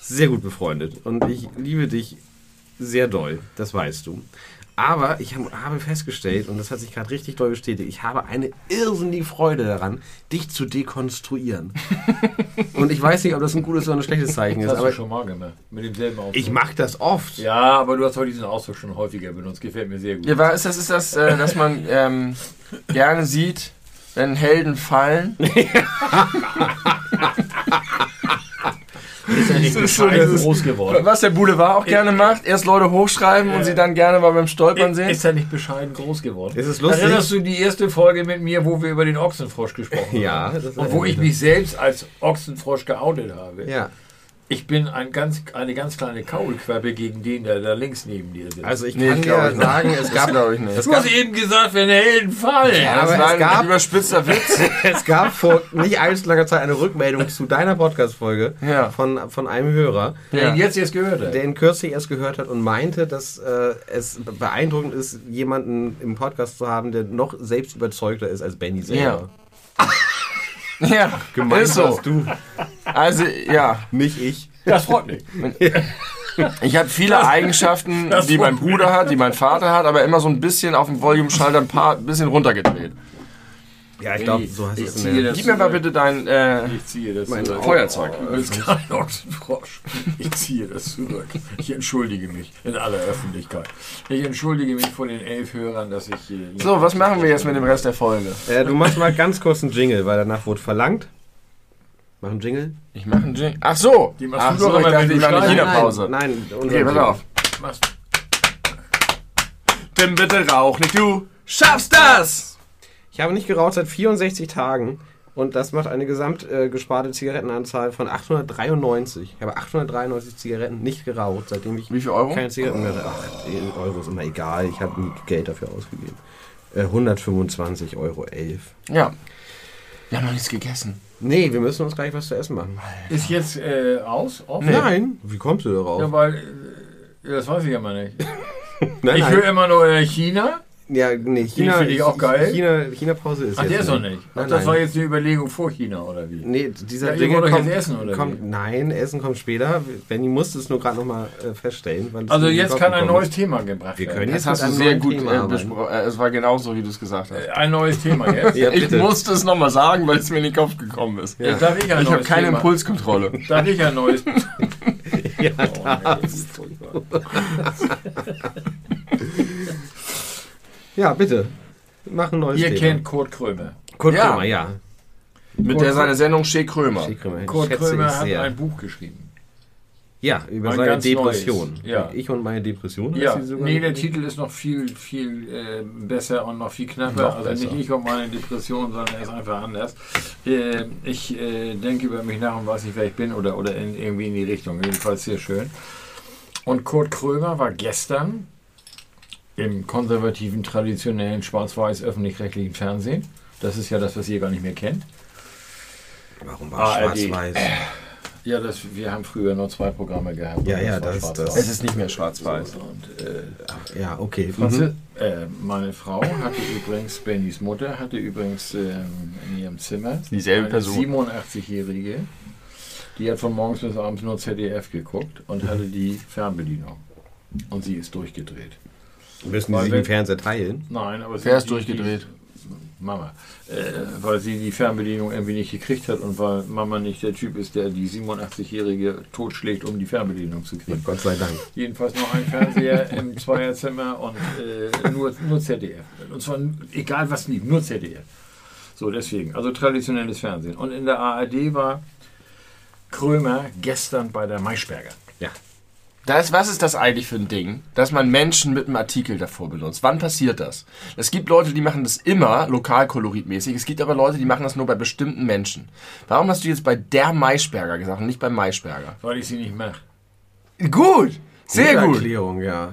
sehr gut befreundet und ich liebe dich sehr doll. Das weißt du. Aber ich hab- habe festgestellt, und das hat sich gerade richtig doll bestätigt, ich habe eine irrsinnige Freude daran, dich zu dekonstruieren. (laughs) und ich weiß nicht, ob das ein gutes oder ein schlechtes Zeichen ist, Das hast aber du schon mal gemacht. Mit demselben Ausdruck. ich mache das oft. Ja, aber du hast heute diesen Ausdruck schon häufiger benutzt. Gefällt mir sehr gut. Ja, war, ist das, ist das äh, dass man ähm, gerne sieht, wenn Helden fallen? (laughs) (laughs) ist ja nicht (laughs) so groß geworden. Was der Boulevard auch gerne macht, erst Leute hochschreiben und sie dann gerne mal beim Stolpern sehen. Ist er nicht bescheiden groß geworden? Ist es lustig? Erinnerst du die erste Folge mit mir, wo wir über den Ochsenfrosch gesprochen Ja, haben? das Und wo ich mich selbst als Ochsenfrosch geoutet habe. Ja, Ich bin ein ganz, eine ganz kleine Kaulquappe gegen den, der da links neben dir sitzt. also ich Nee, kann glaub dir sagen, es Das gab, glaube ich nicht. es du hast eben gesagt, wenn Helden fallen. Ja, das aber war es ein gab- überspitzter Witz. (laughs) es gab vor nicht allzu langer Zeit eine Rückmeldung zu deiner Podcast-Folge Ja. von, von einem Hörer, Der ihn jetzt jetzt gehört hat. der ihn kürzlich erst gehört hat und meinte, dass äh, es beeindruckend ist, jemanden im Podcast zu haben, der noch selbst überzeugter ist als Benny selber. Ja, (laughs) (laughs) Gemeint ist so. hast du, Also, ja. nicht ich. Das freut mich. Ich habe viele Eigenschaften, das die mein. Bruder hat, die mein Vater hat, aber immer so ein bisschen auf dem Volume-Schalter ein paar bisschen runtergedreht. Ja, ich glaube, so hast du ich es ziehe in der... das Gib mir mal bitte dein äh, Ich ziehe das Mein. Feuerzeug. Ochsenfrosch. (laughs) Ich ziehe das zurück. Ich entschuldige mich in aller Öffentlichkeit. Ich entschuldige mich vor den elf Hörern, dass ich hier. So, was machen wir jetzt mit dem Rest der Folge? Äh, du machst mal ganz kurz einen Jingle, weil danach wurde verlangt. Mach einen Jingle. Ich mache einen Jingle. Ach so. Die machst Ach du doch so, ich immer, dachte, ich mache eine schneidest. China-Pause. Nein, nein. Okay, pass auf. Machst Tim, bitte rauch nicht, du schaffst das! Ich habe nicht geraucht seit 64 Tagen und das macht eine gesamt äh, gesparte Zigarettenanzahl von 893. Ich habe 893 Zigaretten nicht geraucht, seitdem ich Wie viel Euro? keine Zigaretten mehr. Ach, in Euro ist immer egal. Ich habe nie Geld dafür ausgegeben. Äh, 125 Euro 11. Ja. Wir haben noch nichts gegessen. Nee, wir müssen uns gleich was zu essen machen. Ist jetzt äh, aus? Off? Nein, wie kommst du darauf? Ja, weil. Äh, das weiß ich immer nicht. (laughs) nein, ich höre immer nur äh, China. Ja, nee, China finde ich auch geil. China, China Pause ist Ach, jetzt der ist noch nicht. Ach, das nein. war jetzt eine Überlegung vor China, oder wie? Nee, dieser Ja, euch kommt, jetzt essen, oder kommt wie? Nein, Essen kommt später. Benny musste es nur gerade nochmal äh, feststellen. Also jetzt kann ein neues. Thema gebracht Wir werden. können Das jetzt hast du sehr gut Thema äh, besprochen. Äh, es war genauso, wie du es gesagt hast. Äh, Ein neues Thema jetzt. Ja, Ich musste es nochmal sagen, weil es mir in den Kopf gekommen ist. Ja. Darf ich ein Ich habe keine Thema? Impulskontrolle. (laughs) Darf ich ein neues (laughs) Ja, Oh, nee, furchtbar. (laughs) ja, bitte. Mach ein neues Ihr Thema. kennt Kurt Krömer. Kurt Ja. Krömer, ja. Mit der seine Sendung Shea Krömer. Schick Krömer, Kurt Krömer hat sehr. ein Buch geschrieben. Ja, über ein seine Depression. neues, ja. Ich und meine Depression. Ja, nee, der Titel ist noch viel, viel äh, besser und noch viel knapper. Noch also besser. nicht ich und meine Depression, sondern er ist einfach anders. Äh, ich äh, denke über mich nach und weiß nicht, wer ich bin oder, oder in, irgendwie in die Richtung. Jedenfalls sehr schön. Und Kurt Krömer war gestern im konservativen, traditionellen, schwarz-weiß öffentlich-rechtlichen Fernsehen. Das ist ja das, was ihr gar nicht mehr kennt. Warum war ARD. schwarz-weiß? Ja, das, wir haben früher nur zwei Programme gehabt. Ja, ja, das- schwarz-weiß. das- Es ist nicht mehr schwarz-weiß. Und, äh, Ja, okay. Franzi- Mhm. äh, meine Frau hatte übrigens, Bennys Mutter hatte übrigens ähm, in ihrem Zimmer Dieselbe eine Person. 87-Jährige, die hat von morgens bis abends nur ZDF geguckt und hatte die Fernbedienung. Und sie ist durchgedreht. Müssen Weil Sie sich den Fernseher teilen? Nein, aber sie Wer ist die- durchgedreht? Die, Mama. Äh, weil sie die Fernbedienung irgendwie nicht gekriegt hat und weil Mama nicht der Typ ist, der die 87-Jährige totschlägt, um die Fernbedienung zu kriegen. Gott sei Dank. Jedenfalls noch ein Fernseher (laughs) im Zweierzimmer und äh, nur, nur ZDF. Und zwar egal was lief, nur ZDF. So, deswegen. Also traditionelles Fernsehen. Und in der ARD war Krömer gestern bei der Maischberger. Ja. Das, was ist das eigentlich für ein Ding, dass man Menschen mit einem Artikel davor benutzt? Wann passiert das? Es gibt Leute, die machen das immer lokalkoloritmäßig. Es gibt aber Leute, die machen das nur bei bestimmten Menschen. Warum hast du jetzt bei der Maischberger gesagt und nicht beim Maischberger? Weil ich sie nicht mache. Gut, sehr Gute gut. Erklärung, ja.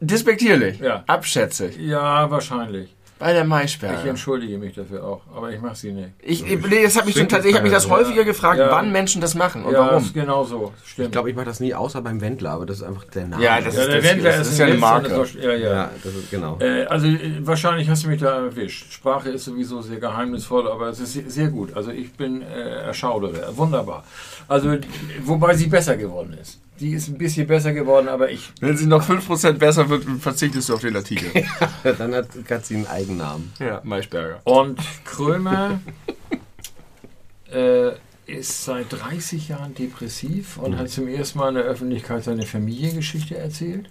Despektierlich, Ja. abschätzig. Ja, wahrscheinlich. Bei der Ich Maischberger. entschuldige mich dafür auch, aber ich mache sie nicht. Ich, ich, nee, das hat mich schon tatsächlich, ich habe mich das ja. häufiger gefragt, Ja. wann Menschen das machen und ja, warum. ist genau so. Stimmt. Ich glaube, ich mache das nie außer beim Wendler, aber das ist einfach der Name. Ja, das ja, ist- der das- Wendler das ist, ist ja ein eine Marke. das war- Ja, ja. Ja, das ist genau. Äh, also äh, wahrscheinlich hast du mich da erwischt. Sprache ist sowieso sehr geheimnisvoll, aber es ist sehr, gut. Also ich bin äh, erschaudere. Wunderbar. Also wobei sie besser geworden ist. Die ist ein bisschen besser geworden, aber ich. Wenn sie noch 5% besser wird, verzichtest du auf den Artikel. (laughs) Dann hat, hat sie einen Eigennamen. ja, Maischberger. Und Krömer äh, ist seit 30 Jahren depressiv und hat zum ersten Mal in der Öffentlichkeit seine Familiengeschichte erzählt.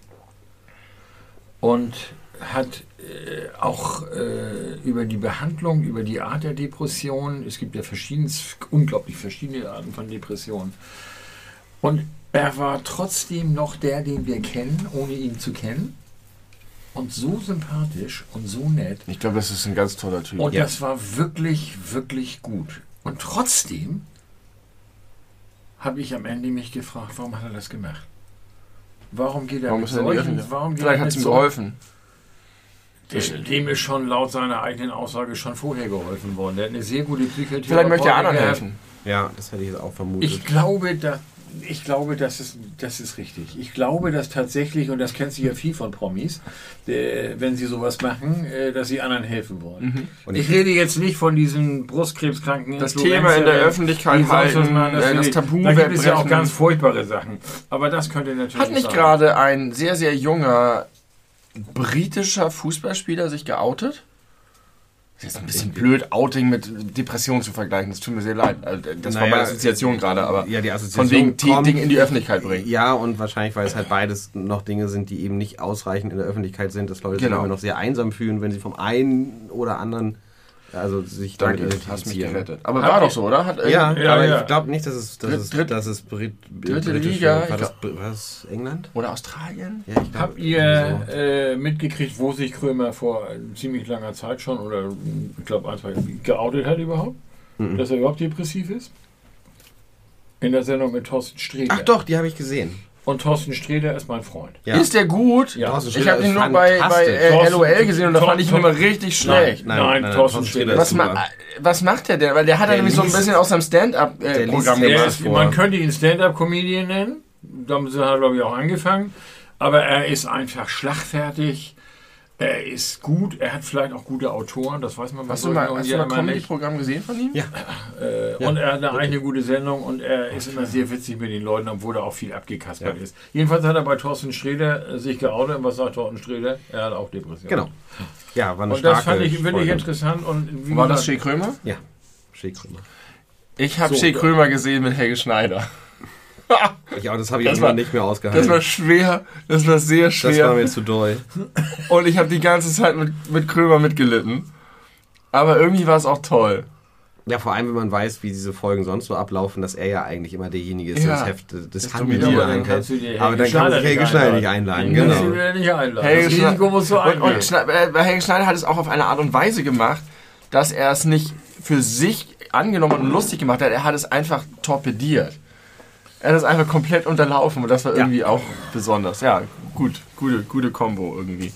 Und hat äh, auch äh, über die Behandlung, über die Art der Depression, es gibt ja verschiedenes, unglaublich verschiedene Arten von Depressionen. Und er war trotzdem noch der, den wir kennen, ohne ihn zu kennen. Und so sympathisch und so nett. Ich glaube, das ist ein ganz toller Typ. Und Ja. das war wirklich, wirklich gut. Und trotzdem habe ich am Ende mich gefragt, warum hat er das gemacht? Warum geht er warum mit ist er solchen, Öffentlichkeit? warum geht Vielleicht er hat es ihm so- geholfen. Der- Dem ist schon laut seiner eigenen Aussage schon vorher geholfen worden. Der hat eine sehr gute Psychotherapie. Vielleicht möchte er anderen helfen. Ja, das hätte ich jetzt auch vermutet. Ich glaube, da, ich glaube, das ist, das ist richtig. Ich glaube, dass tatsächlich, und das kennt sich ja viel von Promis, äh, wenn sie sowas machen, äh, dass sie anderen helfen wollen. Und ich, ich- rede jetzt nicht von diesen Brustkrebskranken. Das Influencer, Thema in der Öffentlichkeit halten, machen, äh, das will ich- Tabu Da gibt es ja auch ganz furchtbare Sachen. Aber das könnte natürlich Hat nicht sein. gerade ein sehr, sehr junger britischer Fußballspieler sich geoutet? Das ist jetzt ein bisschen blöd, Outing mit Depression zu vergleichen. Das tut mir sehr leid. Also, Das war Naja, meine Assoziation gerade, aber ja, die Assoziation von wegen kommt- Ding in die Öffentlichkeit bringen. Ja, und wahrscheinlich, weil es halt beides noch Dinge sind, die eben nicht ausreichend in der Öffentlichkeit sind, dass Leute Genau. sich immer noch sehr einsam fühlen, wenn sie vom einen oder anderen, also sich damit Danke, hast mich gerettet. Aber Habt war doch so, oder? Hat, Ja, Ja, aber ja. ich glaube nicht, dass es, dass Dritt- es, dritt- dass es Brit dritte Liga, War das, war das England? Oder Australien? Ja, ich glaub, Habt ihr äh, mitgekriegt, wo sich Krömer vor ziemlich langer Zeit schon, oder ich glaube ein, zwei geoutet hat überhaupt? Mhm. Dass er überhaupt depressiv ist? In der Sendung mit Thorsten Sträter. Ach doch, die habe ich gesehen. Und Thorsten Sträter ist mein Freund. Ja. Ist der gut? Ja. Ich habe ihn nur bei, bei äh, LOL gesehen und da fand ich ihn immer richtig schlecht. Nein, Nein, nein, nein, Thorsten Thorsten Sträter Was, ist ma was macht der denn? Weil der hat Der nämlich so ein bisschen aus seinem Stand-up-Programm Er gemacht. man könnte ihn Stand-Up-Comedian nennen. Damit hat er, glaube ich, auch angefangen. Aber er ist einfach schlagfertig. Er ist gut. Er hat vielleicht auch gute Autoren. Das weiß man bei Hast du mal, hast du nicht. Comedy-Programm gesehen von ihm? Ja. Äh, Ja. Und er hat eine eigene gute Sendung und er ist immer sehr witzig mit den Leuten, obwohl er auch viel abgekaspert Ja. ist. Jedenfalls hat er bei Thorsten Sträder äh, sich geoutet. Und was sagt Thorsten Sträder? Er hat auch Depressionen. Genau. Ja, war eine Und das fand ich wirklich interessant. Und wie War das Shea Krömer? Ja, Schickkrümmer. Ich habe So, Shea. Krömer gesehen mit Helge Schneider. Ich auch, das habe ich Das immer war- nicht mehr ausgehalten. Das war schwer, das war sehr Das war schwer. mir zu doll. Und ich habe die ganze Zeit mit, mit Krömer mitgelitten. Aber irgendwie war es auch toll. Ja, vor allem, wenn man weiß, wie diese Folgen sonst so ablaufen, dass er ja eigentlich immer derjenige ist, Ja, der das Heft des in der Aber dann kann sich Helge Schneider nicht einladen. Den Genau. nicht einladen. Helge das Schne- Risiko musst du Und, eingehen. und Schne- äh, bei Helge Schneider hat es auch auf eine Art und Weise gemacht, dass er es nicht für sich angenommen und lustig gemacht hat. Er hat es einfach torpediert. Er hat es einfach komplett unterlaufen und das war Ja. irgendwie auch besonders. Ja, gut, gute, gute Kombo irgendwie.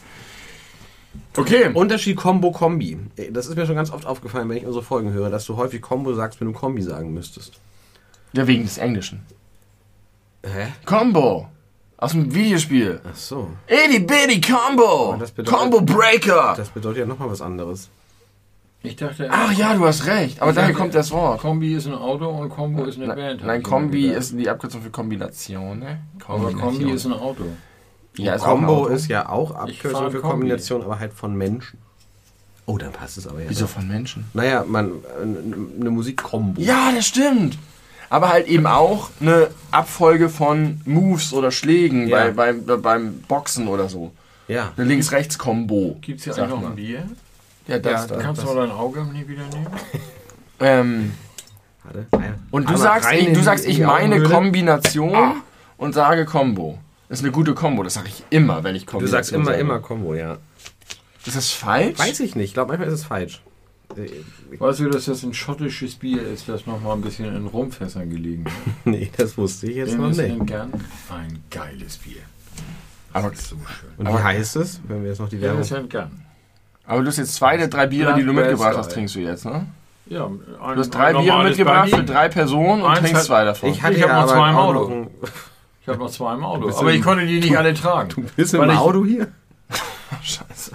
Okay. Unterschied Kombo-Kombi. Das ist mir schon ganz oft aufgefallen, wenn ich unsere Folgen höre, dass du häufig Kombo sagst, wenn du Kombi sagen müsstest. Ja, wegen des Englischen. Hä? Combo. Aus dem Videospiel. Ach so. Itty bitty Combo. Das Combo Breaker. Das bedeutet ja nochmal was anderes. Ich dachte, Ach ja, du hast recht. Aber daher kommt das Wort. Kombi ist ein Auto und Combo ist eine Nein, Band. nein Kombi ist die Abkürzung für Kombination, ne? Aber Kombi ist ein Auto. ja, ist Kombo Auto. ist ja auch Abkürzung für Kombi. Kombination, aber halt von Menschen. Oh, dann passt es aber ja. Wieso von Menschen? Naja, man, äh, eine Musikkombo. Ja, das stimmt. Aber halt eben auch eine Abfolge von Moves oder Schlägen Ja. bei, beim, beim Boxen oder so. Ja. Eine Links-Rechts-Kombo. Gibt es hier eigentlich noch mal. ein Bier? Ja, das Ja, da. Kannst du mal dein Auge nie wieder nehmen? (laughs) Ähm, Warte. Und du sagst, ich, du sagst, ich meine Augenhöhle. Kombination und sage Combo. Das ist eine gute Kombo, das sage ich immer, wenn ich Du Kombination sagst immer, sage. immer Combo, ja. Ist das falsch? Weiß ich nicht. Ich glaube, manchmal ist es falsch. Äh, Weißt du, dass das ein schottisches Bier ist, das noch mal ein bisschen in Rumfässern gelegen hat? (laughs) Nee, das wusste ich jetzt Dem noch ist nicht. Gern ein geiles Bier. Aber, So schön. Und wie Aber- heißt es, wenn wir jetzt noch die Werbung... ist Gern. Aber du hast jetzt zwei der drei Biere, die du mitgebracht hast, trinkst du jetzt, ne? Ja, ein, Du hast drei ein Biere mitgebracht für drei Personen und Eins trinkst hat- zwei davon. Ich hatte Ich hab ja noch zwei im Auto. Ich habe noch zwei im Auto. Aber ich konnte die nicht alle tragen. Du bist im Auto hier? Scheiße.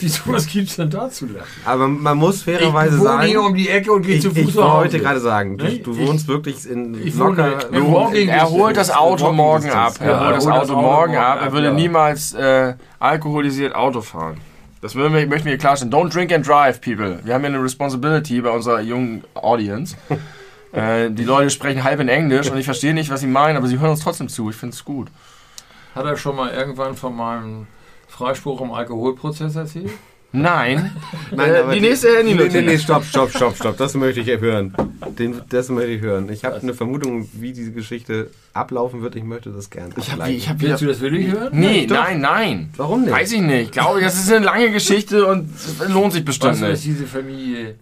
Wieso, was gibt's denn da zu lachen? Aber man muss Ich fairerweise wohne sagen... hier um die Ecke und gehe Ich, zu Fuß ich wollte gerade sagen, du, Nee, du ich- wohnst wirklich in ich locker... wohne im Walking Er holt das. Auto morgen ab. Er Ja, holt das Auto morgen ab. Er würde ja. niemals äh, alkoholisiert Auto fahren. Das würden wir, möchten wir hier klarstellen. Don't drink and drive, people. Wir haben hier eine Responsibility bei unserer jungen Audience. (laughs) äh, die Leute sprechen halb in Englisch und ich verstehe nicht, was sie meinen, aber sie hören uns trotzdem zu. Ich finde es gut. Hat er schon mal irgendwann von meinem Freispruch im Alkoholprozess erzählt? (laughs) Nein. Nein, Äh, aber die nächste Handy Nee, nee, nee, stopp, stopp, stopp, stopp. Das möchte ich hören. Den, das möchte ich hören. Ich habe eine Vermutung, wie diese Geschichte ablaufen wird. Ich möchte das gerne Ich habe ich hab Willst du das wirklich hören? Nee, doch. nein, nein. Warum nicht? Weiß ich nicht. Glaube ich, das ist eine lange Geschichte und es lohnt sich bestimmt Weißt du, dass nicht. diese Familie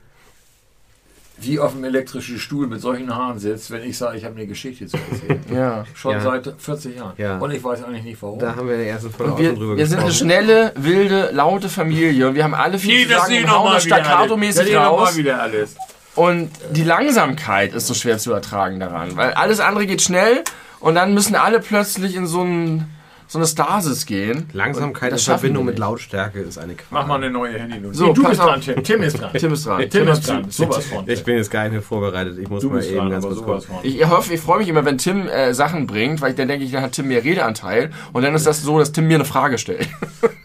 wie auf dem elektrischen Stuhl mit solchen Haaren sitzt, wenn ich sage, ich habe eine Geschichte zu erzählen? (laughs) Ja. Schon Ja. seit 40 Jahren. Ja. Und ich weiß eigentlich nicht warum. Da haben wir in der ersten Folge Und auch wir, schon drüber wir sind eine gesprochen. schnelle, wilde, laute Familie und wir haben alle viel zu sagen und hauen das staccato-mäßig raus. wieder alles. Und die Langsamkeit ist so schwer zu ertragen daran, weil alles andere geht schnell und dann müssen alle plötzlich in so, ein, so eine Stasis gehen. Langsamkeit in Verbindung mit. Lautstärke ist eine Qual. Mach mal eine neue Handynummer. So, du bist dran, Tim. Tim ist dran. Tim ist dran. Tim ist dran. Sowas von. Ich bin jetzt gar nicht mehr vorbereitet. Ich muss Du mal bist eben dran, ganz kurz gucken. Ich hoffe, ich freue mich immer, wenn Tim äh, Sachen bringt, weil ich dann denke ich, dann hat Tim mehr Redeanteil und dann ist das so, dass Tim mir eine Frage stellt.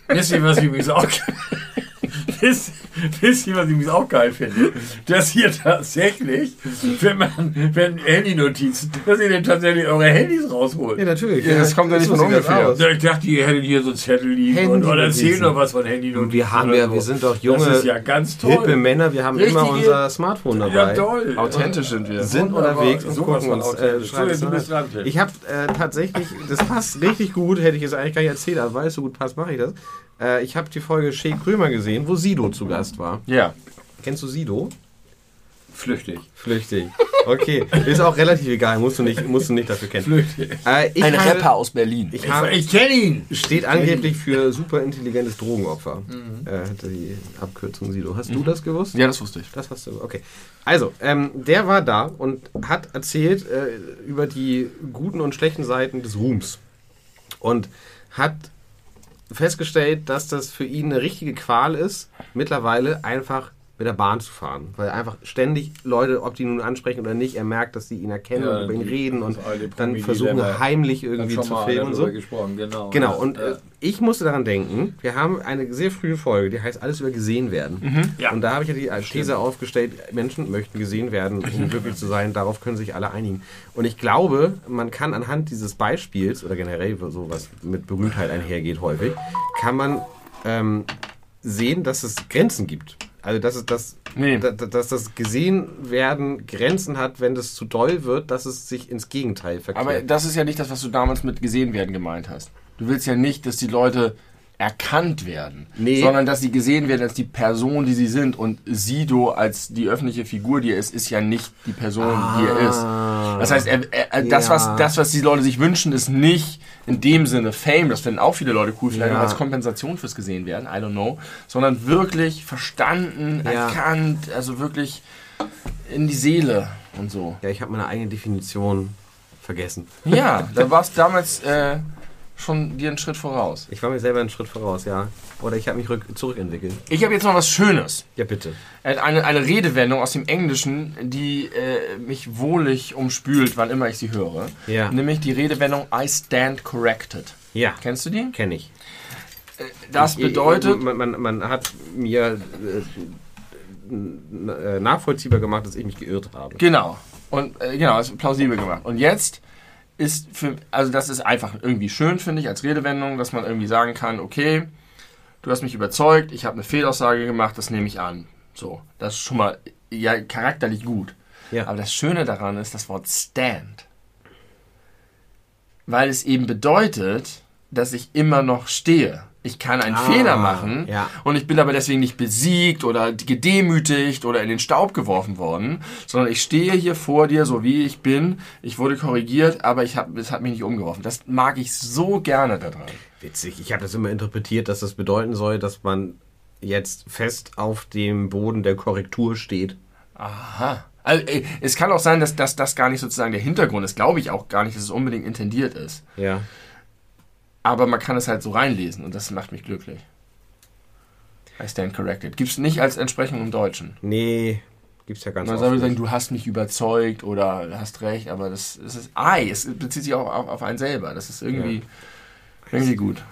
Wisst ihr, was ich übrigens auch (laughs) wisst, wisst ihr, was ich übrigens auch geil finde? Dass hier tatsächlich, wenn man, wenn Handynotizen, dass ihr denn tatsächlich eure Handys rausholt. Ja, natürlich. Ja, das kommt ja nicht von ungefähr. aus. Ja, Ich dachte, ihr hättet hier so einen Zettel liegen und, oder erzähl Handynotizen. noch was von Handynotizen. Wir haben ja, so. wir sind doch junge, Das ist ja ganz toll. hippe Männer. Wir haben immer Richtige- unser Smartphone dabei. Ja, toll. Authentisch sind wir. sind unterwegs und gucken uns. Äh, authentisch. So, schreiben jetzt es du dran, ich habe äh, tatsächlich, das passt richtig gut, hätte ich jetzt eigentlich gar nicht erzählt, aber weil es so gut passt, mache ich das. Äh, ich habe die Folge Shea Krömer gesehen, wo Sido zu Gast war. Ja. Kennst du Sido? Flüchtig. Flüchtig. Okay, ist auch relativ egal, musst du nicht, musst du nicht dafür kennen. Flüchtig. Äh, ich Ein habe- Rapper aus Berlin. Ich habe, Ich kenne ihn. steht angeblich für super intelligentes Drogenopfer. Mhm. Äh, die Abkürzung Sido. Hast du das gewusst? Ja, das wusste ich. Das hast du, okay. Also, ähm, der war da und hat erzählt äh, über die guten und schlechten Seiten des Ruhms. Und hat festgestellt, dass das für ihn eine richtige Qual ist, mittlerweile einfach mit der Bahn zu fahren. Weil einfach ständig Leute, ob die nun ansprechen oder nicht, er merkt, dass sie ihn erkennen Ja, und über ihn reden und dann versuchen heimlich irgendwie zu filmen und so. genau. Genau, und äh, Ja. ich musste daran denken, wir haben eine sehr frühe Folge, die heißt Alles über gesehen werden. Ja. Und da habe ich ja die als These aufgestellt, Menschen möchten gesehen werden, um glücklich zu sein, darauf können sich alle einigen. Und ich glaube, man kann anhand dieses Beispiels, oder generell so was mit Berühmtheit einhergeht häufig, kann man ähm, sehen, dass es Grenzen gibt. Also dass es das, Nee. da- da- dass das gesehen werden Grenzen hat, wenn das zu doll wird, dass es sich ins Gegenteil verkehrt. Aber das ist ja nicht das, was du damals mit gesehen werden gemeint hast. Du willst ja nicht, dass die Leute erkannt werden, Nee. sondern dass sie gesehen werden als die Person, die sie sind. Und Sido als die öffentliche Figur, die er ist, ist ja nicht die Person, die er ist. Das heißt, er, er, das, Ja. was, das, was die Leute sich wünschen, ist nicht in dem Sinne Fame, das finden auch viele Leute cool, vielleicht Ja. als Kompensation fürs gesehen werden, I don't know, sondern wirklich verstanden, Ja. erkannt, also wirklich in die Seele und so. ja, ich habe meine eigene Definition vergessen. Ja, da warst du damals äh, schon dir einen Schritt voraus. Ich war mir selber einen Schritt voraus, ja. Oder ich habe mich rück, zurückentwickelt. Ich habe jetzt noch was Schönes. Ja, bitte. Hat Eine, eine Redewendung aus dem Englischen, die äh, mich wohlig umspült, wann immer ich sie höre. Ja. Nämlich die Redewendung I stand corrected. Ja, Kennst du die? kenne ich. Das Ich- bedeutet, Man, man, man hat mir äh, äh, nachvollziehbar gemacht, dass ich mich geirrt habe. genau. Und äh, genau, ist plausibel gemacht. Und jetzt ist für, also das ist einfach irgendwie schön, finde ich, als Redewendung, dass man irgendwie sagen kann, okay, du hast mich überzeugt, ich habe eine Fehlaussage gemacht, das nehme ich an. So, das ist schon mal ja, charakterlich gut. Ja. Aber das Schöne daran ist das Wort stand. Weil es eben bedeutet, dass ich immer noch stehe. Ich kann einen Ah, Fehler machen ja. und ich bin aber deswegen nicht besiegt oder gedemütigt oder in den Staub geworfen worden, sondern ich stehe hier vor dir, so wie ich bin. Ich wurde korrigiert, aber ich hab, es hat mich nicht umgeworfen. Das mag ich so gerne daran. Witzig. Ich habe das immer interpretiert, dass das bedeuten soll, dass man jetzt fest auf dem Boden der Korrektur steht. Aha. Also, ey, es kann auch sein, dass, dass das gar nicht sozusagen der Hintergrund ist. Glaube ich auch gar nicht, dass es unbedingt intendiert ist. Ja. Aber man kann es halt so reinlesen und das macht mich glücklich. I stand corrected. Gibt's nicht als Entsprechung im Deutschen. Nee, gibt's ja ganz Man soll sagen, du hast mich überzeugt oder hast recht, aber das, das ist I. Es bezieht sich auch auf, auf einen selber. Das ist irgendwie, irgendwie gut.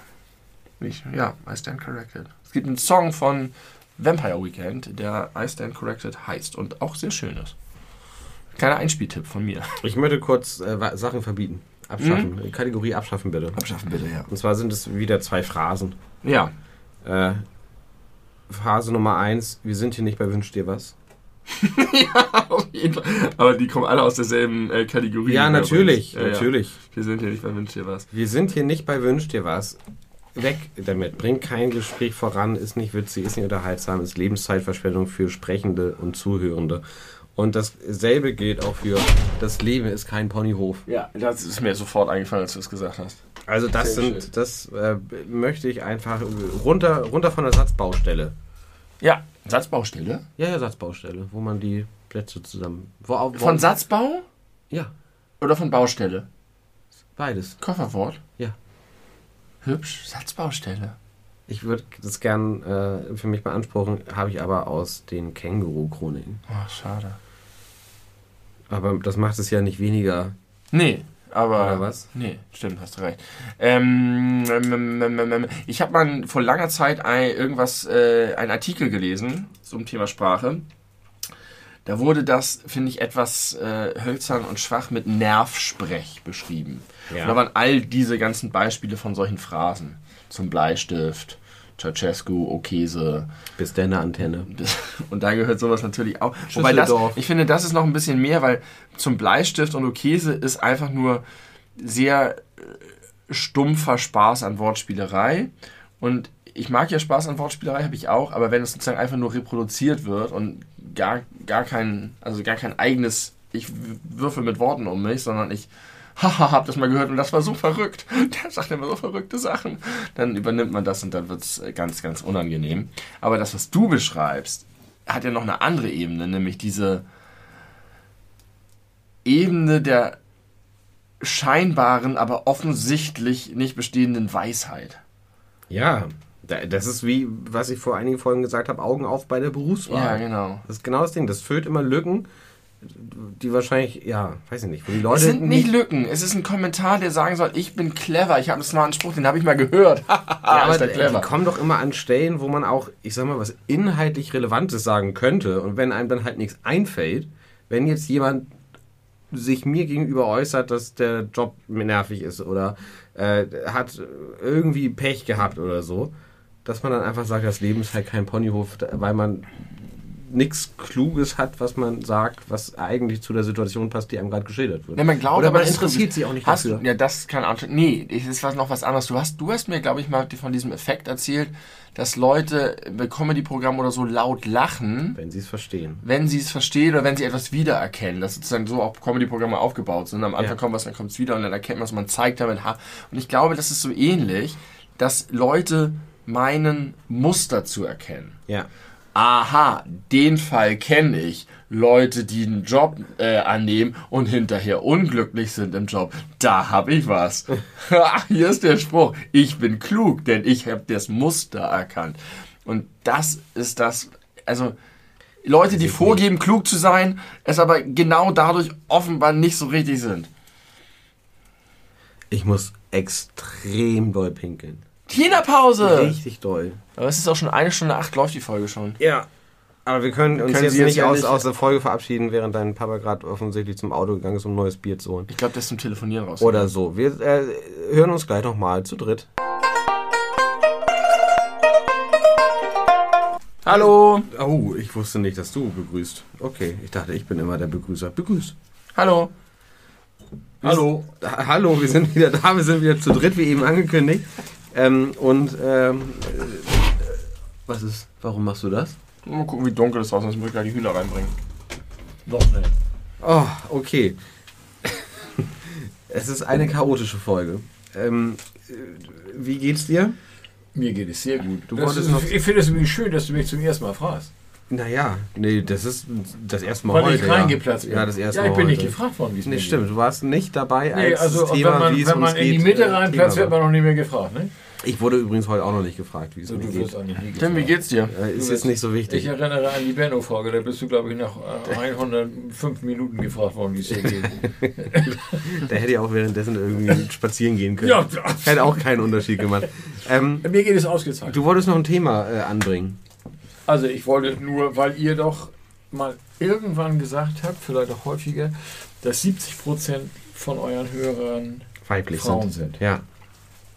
Ich, ja, I stand corrected. Es gibt einen Song von Vampire Weekend, der I stand corrected heißt und auch sehr schön ist. Kleiner Einspieltipp von mir. Ich möchte kurz äh, Sachen verbieten. Abschaffen. Kategorie abschaffen bitte. Abschaffen bitte, ja. Und zwar sind es wieder zwei Phrasen. Ja. Äh, Phrase Nummer eins, wir sind hier nicht bei Wünsch dir was. (laughs) Auf jeden Fall. Aber die kommen alle aus derselben äh, Kategorie. Ja, natürlich, Ja, ja. natürlich. Wir sind hier nicht bei Wünsch dir was. Wir sind hier nicht bei Wünsch dir was. Weg damit. Bringt kein Gespräch voran, ist nicht witzig, ist nicht unterhaltsam, ist Lebenszeitverschwendung für Sprechende und Zuhörende. Und dasselbe gilt auch für das Leben ist kein Ponyhof. Ja, das ist mir sofort eingefallen, als du es gesagt hast. Also das Sehr sind, schön. das äh, möchte ich einfach runter, runter von der Satzbaustelle. Ja, Satzbaustelle. Ja, ja, Satzbaustelle, wo man die Plätze zusammen. Wo, wo, Von Satzbau Ja, oder von Baustelle? beides. Kofferwort. Ja. Hübsch, Satzbaustelle. Ich würde das gern äh, für mich beanspruchen, habe ich aber aus den Känguru-Chroniken. Ach, schade. Aber das macht es ja nicht weniger. Nee, aber. Oder was? Nee, stimmt, hast du recht. Ähm, ähm, ähm, ähm, ich habe mal vor langer Zeit ein, irgendwas, äh, einen Artikel gelesen zum Thema Sprache. Da wurde das, finde ich, etwas äh, hölzern und schwach mit Nervsprech beschrieben. Ja. Und da waren all diese ganzen Beispiele von solchen Phrasen. Zum Bleistift, Ceausescu, Okese. Bis der eine Antenne. (laughs) Und da gehört sowas natürlich auch. Wobei das, ich finde, das ist noch ein bisschen mehr, weil zum Bleistift und Okese ist einfach nur sehr äh, stumpfer Spaß an Wortspielerei. Und ich mag ja Spaß an Wortspielerei, habe ich auch, aber wenn es sozusagen einfach nur reproduziert wird und gar, gar kein, also gar kein eigenes, ich würfel mit Worten um mich, sondern ich haha, hab das mal gehört und das war so verrückt. (laughs) Der sagt immer so verrückte Sachen. Dann übernimmt man das und dann wird es ganz, ganz unangenehm. Aber das, was du beschreibst, hat ja noch eine andere Ebene, nämlich diese Ebene der scheinbaren, aber offensichtlich nicht bestehenden Weisheit. Ja, da- das ist wie, was ich vor einigen Folgen gesagt habe, Augen auf bei der Berufswahl. Ja, genau. Das ist genau das Ding. Das füllt immer Lücken, die wahrscheinlich, ja, weiß ich nicht, wo die Es Leute sind nicht Lücken, es ist ein Kommentar, der sagen soll, ich bin clever, ich habe einen smarten Spruch, den habe ich mal gehört. (laughs) Ja, aber ist der die clever. kommen doch immer an Stellen, wo man auch, ich sag mal, was inhaltlich Relevantes sagen könnte. Und wenn einem dann halt nichts einfällt, wenn jetzt jemand sich mir gegenüber äußert, dass der Job nervig ist oder äh, hat irgendwie Pech gehabt oder so, dass man dann einfach sagt, das Leben ist halt kein Ponyhof, weil man nichts Kluges hat, was man sagt, was eigentlich zu der Situation passt, die einem gerade geschildert wird. Ja, man glaubt, Oder aber man interessiert sich auch nicht hast, dafür. Ja, das kann auch. Nee, es ist was noch was anderes. Du hast, du hast mir, glaube ich, mal von diesem Effekt erzählt, dass Leute bei Comedy-Programmen oder so laut lachen, Wenn sie es verstehen. wenn sie es verstehen oder wenn sie etwas wiedererkennen. Dass sozusagen so auch Comedy-Programme aufgebaut sind. Am Anfang Ja. kommt was, dann kommt es wieder und dann erkennt man es, man zeigt damit. Ha. Und ich glaube, das ist so ähnlich, dass Leute meinen, Muster zu erkennen. Ja. Aha, den Fall kenne ich. Leute, die einen Job äh, annehmen und hinterher unglücklich sind im Job. Da habe ich was. (laughs) Hier ist der Spruch. Ich bin klug, denn ich habe das Muster erkannt. Und das ist das, also Leute, die vorgeben, klug zu sein, es aber genau dadurch offenbar nicht so richtig sind. Ich muss extrem doll pinkeln. Tina-Pause! Richtig doll. Aber es ist auch schon eine Stunde acht, läuft die Folge schon. Ja. Aber wir können uns Können jetzt Sie jetzt nicht aus, aus der Folge verabschieden, während dein Papa gerade offensichtlich zum Auto gegangen ist, um ein neues Bier zu holen. Ich glaube, das ist zum Telefonieren raus. Oder so. Wir äh, hören uns gleich nochmal zu dritt. Hallo. Oh, ich wusste nicht, dass du begrüßt. Okay, ich dachte, ich bin immer der Begrüßer. Begrüßt. Hallo. Hallo. Ha- Hallo, wir sind wieder da, wir sind wieder zu dritt, wie eben angekündigt. Ähm, und ähm, äh, was ist? Warum machst du das? Mal gucken, wie dunkel es draußen ist. Muss ich gleich die Hühner reinbringen. Noch nicht. Oh, okay. (laughs) es ist eine chaotische Folge. Ähm, äh, wie geht's dir? Mir geht es sehr gut. Du Das wolltest ist, noch- ich finde es übrigens schön, dass du mich zum ersten Mal fragst. Naja, nee, das ist das erste Mal Weil heute. ich reingeplatzt ja. bin. Ja, das erste ja, ich Mal bin heute. nicht gefragt worden, wie es Nee, stimmt, du warst nicht dabei. Nee, als also Thema, man, wie es wenn man in die Mitte äh, reinplatzt, wird man noch nicht mehr gefragt. Ne? Ich wurde übrigens heute auch noch nicht gefragt, wie es So, mir du geht. wirst auch nicht nie Tim, wie geht's dir? Äh, ist jetzt nicht so Ich wichtig. erinnere an die Benno-Folge, da bist du, glaube ich, nach äh, 105 Minuten gefragt worden, wie es dir geht. (laughs) Da hätte ich auch währenddessen irgendwie spazieren gehen können. ja, Hätte auch keinen Unterschied gemacht. Ähm, mir geht es ausgezeichnet. du wolltest noch ein Thema äh, anbringen. Also ich wollte nur, weil ihr doch mal irgendwann gesagt habt, vielleicht auch häufiger, dass 70 Prozent von euren Hörern Weiblich Frauen sind. sind. Ja.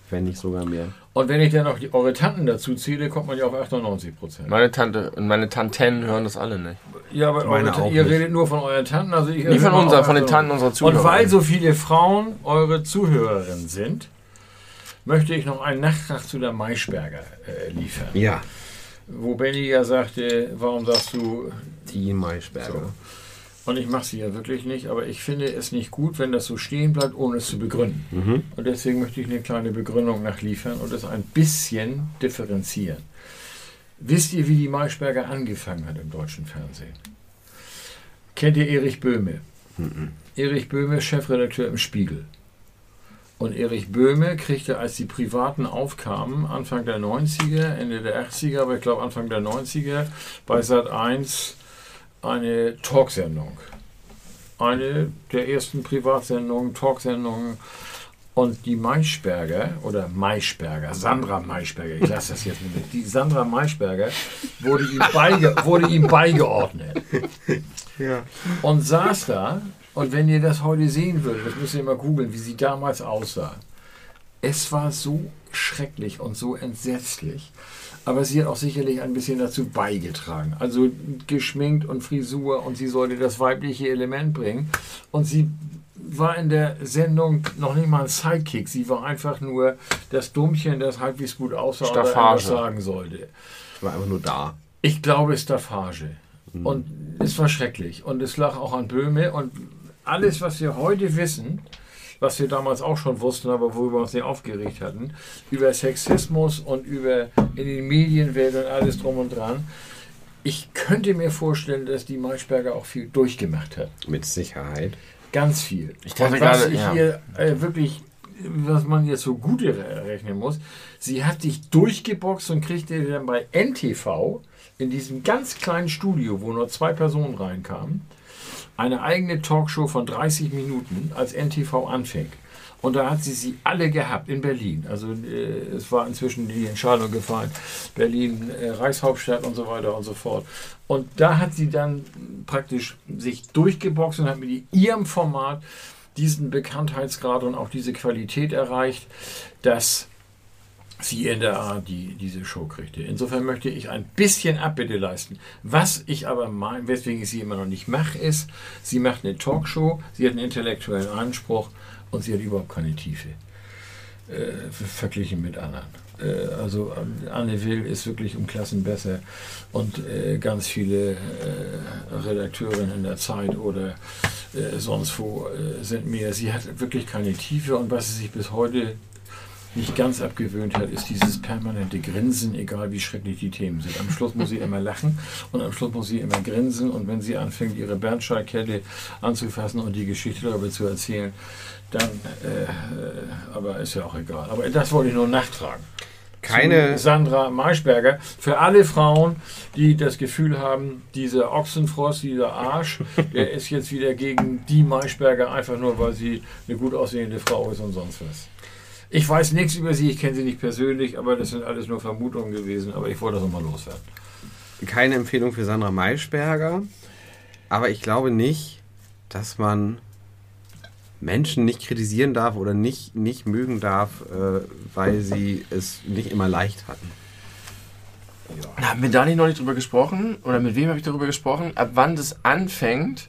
Wenn nicht sogar mehr. Und wenn ich dann noch die, eure Tanten dazu zähle, kommt man ja auf 98 Prozent. Meine Tante und meine Tanten hören das alle nicht. Ja, aber Meine eure, ihr nicht. redet nur von euren Tanten, also ich Nicht von unseren, von den Tanten unserer Zuhörer. Und weil so viele Frauen eure Zuhörerinnen sind, möchte ich noch einen Nachtrag zu der Maischberger äh, liefern. Ja. Wo Benny ja sagte, warum sagst du Die Maischberger. Und ich mache sie ja wirklich nicht, aber ich finde es nicht gut, wenn das so stehen bleibt, ohne es zu begründen. Mhm. Und deswegen möchte ich eine kleine Begründung nachliefern und es ein bisschen differenzieren. Wisst ihr, wie die Maischberger angefangen hat im deutschen Fernsehen? Kennt ihr Erich Böhme? Erich Böhme, Chefredakteur im Spiegel. Und Erich Böhme kriegte, als die Privaten aufkamen, Anfang der 90er, Ende der 80er, aber ich glaube Anfang der 90er, bei Sat 1 eine Talksendung. Eine der ersten Privatsendungen, Talksendungen. Und die Maischberger, oder Maischberger, Sandra Maischberger, ich lasse das jetzt mit, die Sandra Maischberger wurde ihm, beige, wurde ihm beigeordnet Ja. und saß da. Und wenn ihr das heute sehen würdet, das müsst ihr mal googeln, wie sie damals aussah. Es war so schrecklich und so entsetzlich. Aber sie hat auch sicherlich ein bisschen dazu beigetragen. Also geschminkt und Frisur und sie sollte das weibliche Element bringen. Und sie war in der Sendung noch nicht mal ein Sidekick. Sie war einfach nur das Dummchen, das halbwegs gut aussah Staffage. Mhm. etwas sagen sollte. Ich war einfach nur da. Ich glaube, Staffage. Und es war schrecklich. Und es lag auch an Böhme. Und alles, was wir heute wissen, was wir damals auch schon wussten, aber worüber wir uns nicht aufgeregt hatten, über Sexismus und über in den Medienwelt und alles drum und dran. Ich könnte mir vorstellen, dass die Maischberger auch viel durchgemacht hat. Mit Sicherheit. Ganz viel. Ich dachte was gerade, ich ja. hier äh, wirklich, was man jetzt so gut rechnen muss, sie hat dich durchgeboxt und kriegte dann bei NTV in diesem ganz kleinen Studio, wo nur zwei Personen reinkamen, eine eigene Talkshow von 30 Minuten, als NTV anfing. Und da hat sie sie alle gehabt in Berlin. Also äh, es war inzwischen die Entscheidung gefallen. Berlin, äh, Reichshauptstadt und so weiter und so fort. Und da hat sie dann praktisch sich durchgeboxt und hat mit ihrem Format diesen Bekanntheitsgrad und auch diese Qualität erreicht, dass sie in der Art die, diese Show kriegte. Insofern möchte ich ein bisschen Abbitte leisten. Was ich aber meine, weswegen ich sie immer noch nicht mache, ist, sie macht eine Talkshow, sie hat einen intellektuellen Anspruch und sie hat überhaupt keine Tiefe. Äh, verglichen mit anderen. Äh, also ähm, Anne Will ist wirklich um Klassen besser und äh, ganz viele äh, Redakteurinnen in der Zeit oder äh, sonst wo äh, sind mehr. Sie hat wirklich keine Tiefe und was sie sich bis heute nicht ganz abgewöhnt hat, ist dieses permanente Grinsen, egal wie schrecklich die Themen sind. Am Schluss muss sie immer lachen und am Schluss muss sie immer grinsen und wenn sie anfängt, ihre Bernsteinkette anzufassen und die Geschichte darüber zu erzählen, dann, äh, aber ist ja auch egal. Aber das wollte ich nur nachtragen. Keine. Sandra Maischberger. Für alle Frauen, die das Gefühl haben, dieser Ochsenfrost, dieser Arsch, der (laughs) ist jetzt wieder gegen die Maischberger, einfach nur, weil sie eine gut aussehende Frau ist und sonst was. Ich weiß nichts über sie, ich kenne sie nicht persönlich, aber das sind alles nur Vermutungen gewesen, aber ich wollte das nochmal loswerden. keine Empfehlung für Sandra Maischberger. Aber ich glaube nicht, dass man Menschen nicht kritisieren darf oder nicht, nicht mögen darf, äh, weil sie es nicht immer leicht hatten. Haben wir da nicht noch nicht drüber gesprochen? Oder mit wem habe ich darüber gesprochen? Ab wann das anfängt,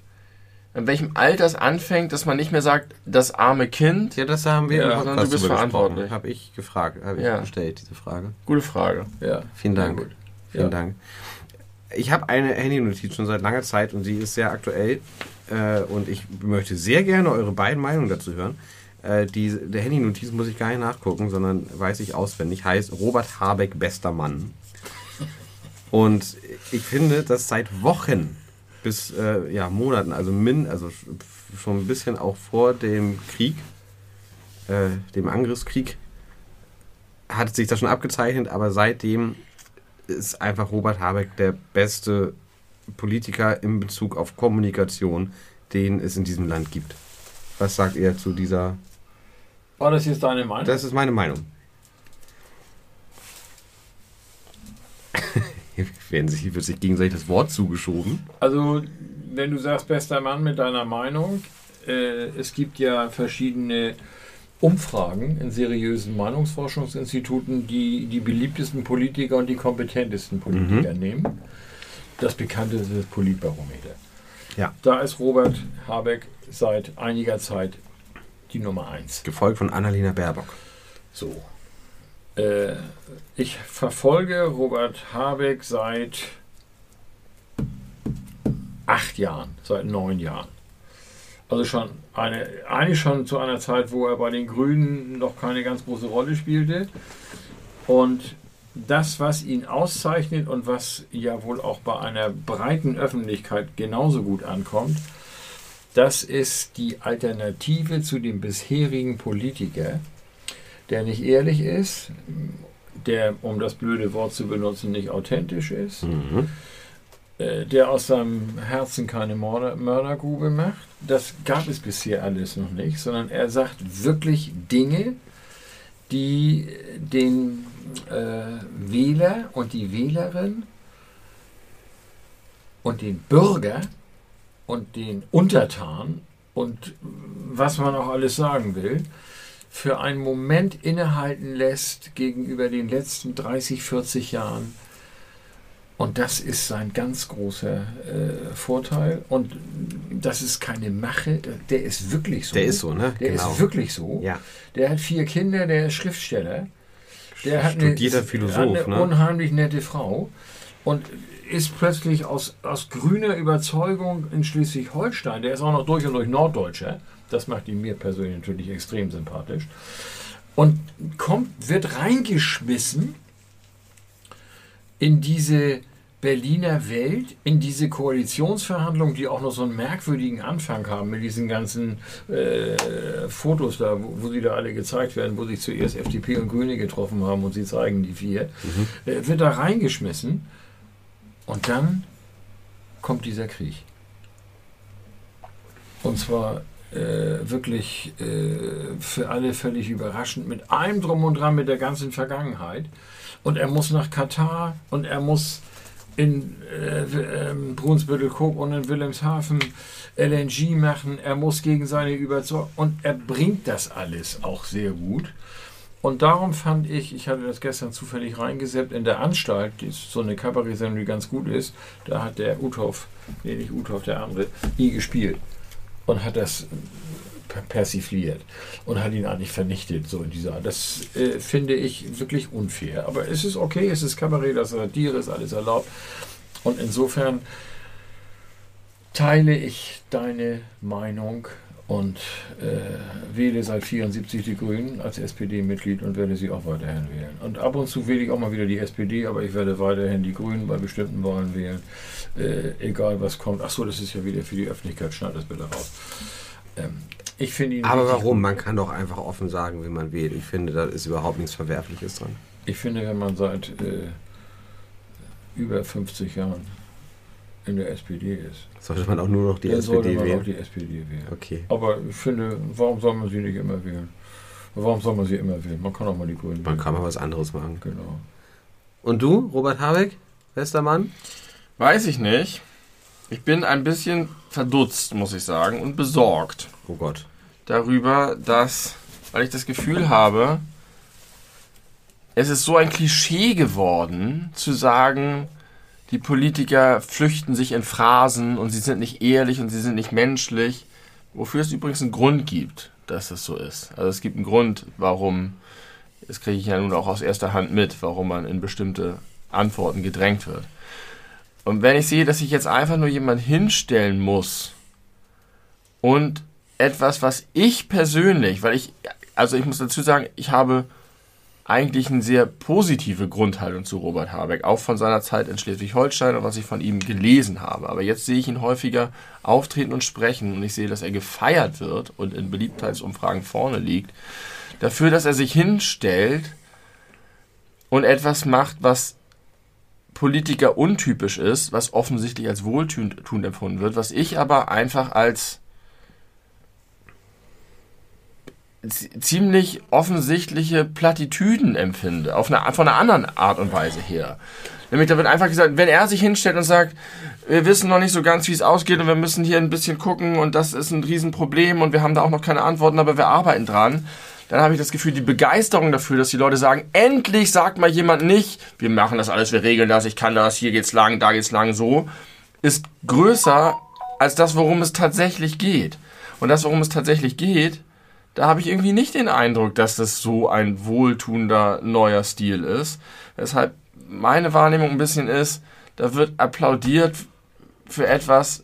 in welchem Alter es anfängt, dass man nicht mehr sagt, das arme Kind. Ja, das haben wir Ja, im sondern Podcast du bist verantwortlich. gesprochen. Habe ich gefragt, habe ich Ja. gestellt, diese Frage. Gute Frage. Ja. Vielen Dank. Gut. Vielen Ja. Dank. Ich habe eine Handy-Notiz schon seit langer Zeit und sie ist sehr aktuell. Äh, und ich möchte sehr gerne eure beiden Meinungen dazu hören. Äh, die, der Handy-Notiz muss ich gar nicht nachgucken, sondern weiß ich auswendig. Heißt Robert Habeck, bester Mann. Und ich finde, dass seit Wochen bis äh, ja, Monaten, also min, also sch- schon ein bisschen auch vor dem Krieg, äh, dem Angriffskrieg, hat sich das schon abgezeichnet, aber seitdem ist einfach Robert Habeck der beste Politiker in Bezug auf Kommunikation, den es in diesem Land gibt. Was sagt ihr zu dieser? War das jetzt deine Meinung? Das ist meine Meinung. (laughs) Hier (laughs) werden sich, wird sich gegenseitig das Wort zugeschoben. Also, wenn du sagst, bester Mann mit deiner Meinung, äh, es gibt ja verschiedene Umfragen in seriösen Meinungsforschungsinstituten, die die beliebtesten Politiker und die kompetentesten Politiker nehmen. Das bekannteste ist das Politbarometer. Ja. Da ist Robert Habeck seit einiger Zeit die Nummer eins. Gefolgt von Annalena Baerbock. So. Äh, ich verfolge Robert Habeck seit acht Jahren, seit neun Jahren. Also schon eine, eigentlich schon zu einer Zeit, wo er bei den Grünen noch keine ganz große Rolle spielte. Und das, was ihn auszeichnet und was ja wohl auch bei einer breiten Öffentlichkeit genauso gut ankommt, das ist die Alternative zu dem bisherigen Politiker, der nicht ehrlich ist, der, um das blöde Wort zu benutzen, nicht authentisch ist, Mhm. äh, der aus seinem Herzen keine Mörder, Mördergrube macht. Das gab es bisher alles noch nicht, sondern er sagt wirklich Dinge, die den äh, Wähler und die Wählerin und den Bürger und den Untertan und was man auch alles sagen will, für einen Moment innehalten lässt gegenüber den letzten 30, 40 Jahren. Und das ist sein ganz großer äh, Vorteil. Und das ist keine Mache, der ist wirklich so. Der ist so, ne? Der ist wirklich so. Ja. Der hat vier Kinder, der ist Schriftsteller. Der hat Studierter eine, Philosoph, hat eine ne? unheimlich nette Frau und ist plötzlich aus, aus grüner Überzeugung in Schleswig-Holstein, der ist auch noch durch und durch Norddeutscher, das macht ihn mir persönlich natürlich extrem sympathisch, und kommt, wird reingeschmissen in diese Berliner Welt, in diese Koalitionsverhandlungen, die auch noch so einen merkwürdigen Anfang haben mit diesen ganzen äh, Fotos da, wo, wo sie da alle gezeigt werden, wo sich zuerst FDP und Grüne getroffen haben und sie zeigen die vier, äh, wird da reingeschmissen und dann kommt dieser Krieg. Und zwar äh, wirklich äh, für alle völlig überraschend, mit allem drum und dran, mit der ganzen Vergangenheit. Und er muss nach Katar und er muss in äh, ähm, Brunsbüttel-Koop und in Wilhelmshaven LNG machen. Er muss gegen seine Überzeugung und er bringt das alles auch sehr gut. Und darum fand ich, ich hatte das gestern zufällig reingesetzt, in der Anstalt, die ist so eine Kabarett-Sendung, die ganz gut ist, da hat der Uthoff, nee, nicht Uthoff, der andere, nie gespielt und hat das per- persifliert und hat ihn eigentlich vernichtet, so in dieser Art. Das äh, finde ich wirklich unfair. Aber es ist okay, es ist Kabarett, das ist Satire, ist alles erlaubt. Und insofern teile ich deine Meinung und äh, wähle seit 74 die Grünen als SPD-Mitglied und werde sie auch weiterhin wählen. Und ab und zu wähle ich auch mal wieder die SPD, aber ich werde weiterhin die Grünen bei bestimmten Wahlen wählen, äh, egal was kommt. Ach so, das ist ja wieder für die Öffentlichkeit, schneid das bitte raus. Ähm, ich finde ihn Aber warum? Man kann doch einfach offen sagen, wie man wählt. Ich finde, da ist überhaupt nichts Verwerfliches dran. Ich finde, wenn man seit äh, über 50 Jahren in der SPD ist, Sollte man auch nur noch die dann sollte SPD man auch wählen. die SPD wählen. Okay. Aber ich finde, warum soll man sie nicht immer wählen? Warum soll man sie immer wählen? Man kann auch mal die Grünen Man wählen. kann mal was anderes machen. Genau. Und du, Robert Habeck, bester Mann? Weiß ich nicht. Ich bin ein bisschen verdutzt, muss ich sagen, und besorgt Oh Gott. darüber, dass, weil ich das Gefühl habe, es ist so ein Klischee geworden, zu sagen, die Politiker flüchten sich in Phrasen und sie sind nicht ehrlich und sie sind nicht menschlich, wofür es übrigens einen Grund gibt, dass das so ist. Also es gibt einen Grund, warum, das kriege ich ja nun auch aus erster Hand mit, warum man in bestimmte Antworten gedrängt wird. Und wenn ich sehe, dass ich jetzt einfach nur jemand hinstellen muss und etwas, was ich persönlich, weil ich, also ich muss dazu sagen, ich habe eigentlich eine sehr positive Grundhaltung zu Robert Habeck, auch von seiner Zeit in Schleswig-Holstein und was ich von ihm gelesen habe. Aber jetzt sehe ich ihn häufiger auftreten und sprechen und ich sehe, dass er gefeiert wird und in Beliebtheitsumfragen vorne liegt, dafür, dass er sich hinstellt und etwas macht, was Politiker untypisch ist, was offensichtlich als wohltuend empfunden wird, was ich aber einfach als ziemlich offensichtliche Plattitüden empfinde, auf eine, von einer anderen Art und Weise her. Nämlich da wird einfach gesagt, wenn er sich hinstellt und sagt, wir wissen noch nicht so ganz, wie es ausgeht und wir müssen hier ein bisschen gucken und das ist ein Riesenproblem und wir haben da auch noch keine Antworten, aber wir arbeiten dran, dann habe ich das Gefühl, die Begeisterung dafür, dass die Leute sagen, endlich sagt mal jemand nicht, wir machen das alles, wir regeln das, ich kann das, hier geht's lang, da geht's lang, so, ist größer als das, worum es tatsächlich geht. Und das, worum es tatsächlich geht, da habe ich irgendwie nicht den Eindruck, dass das so ein wohltuender neuer Stil ist. Weshalb meine Wahrnehmung ein bisschen ist, da wird applaudiert für etwas,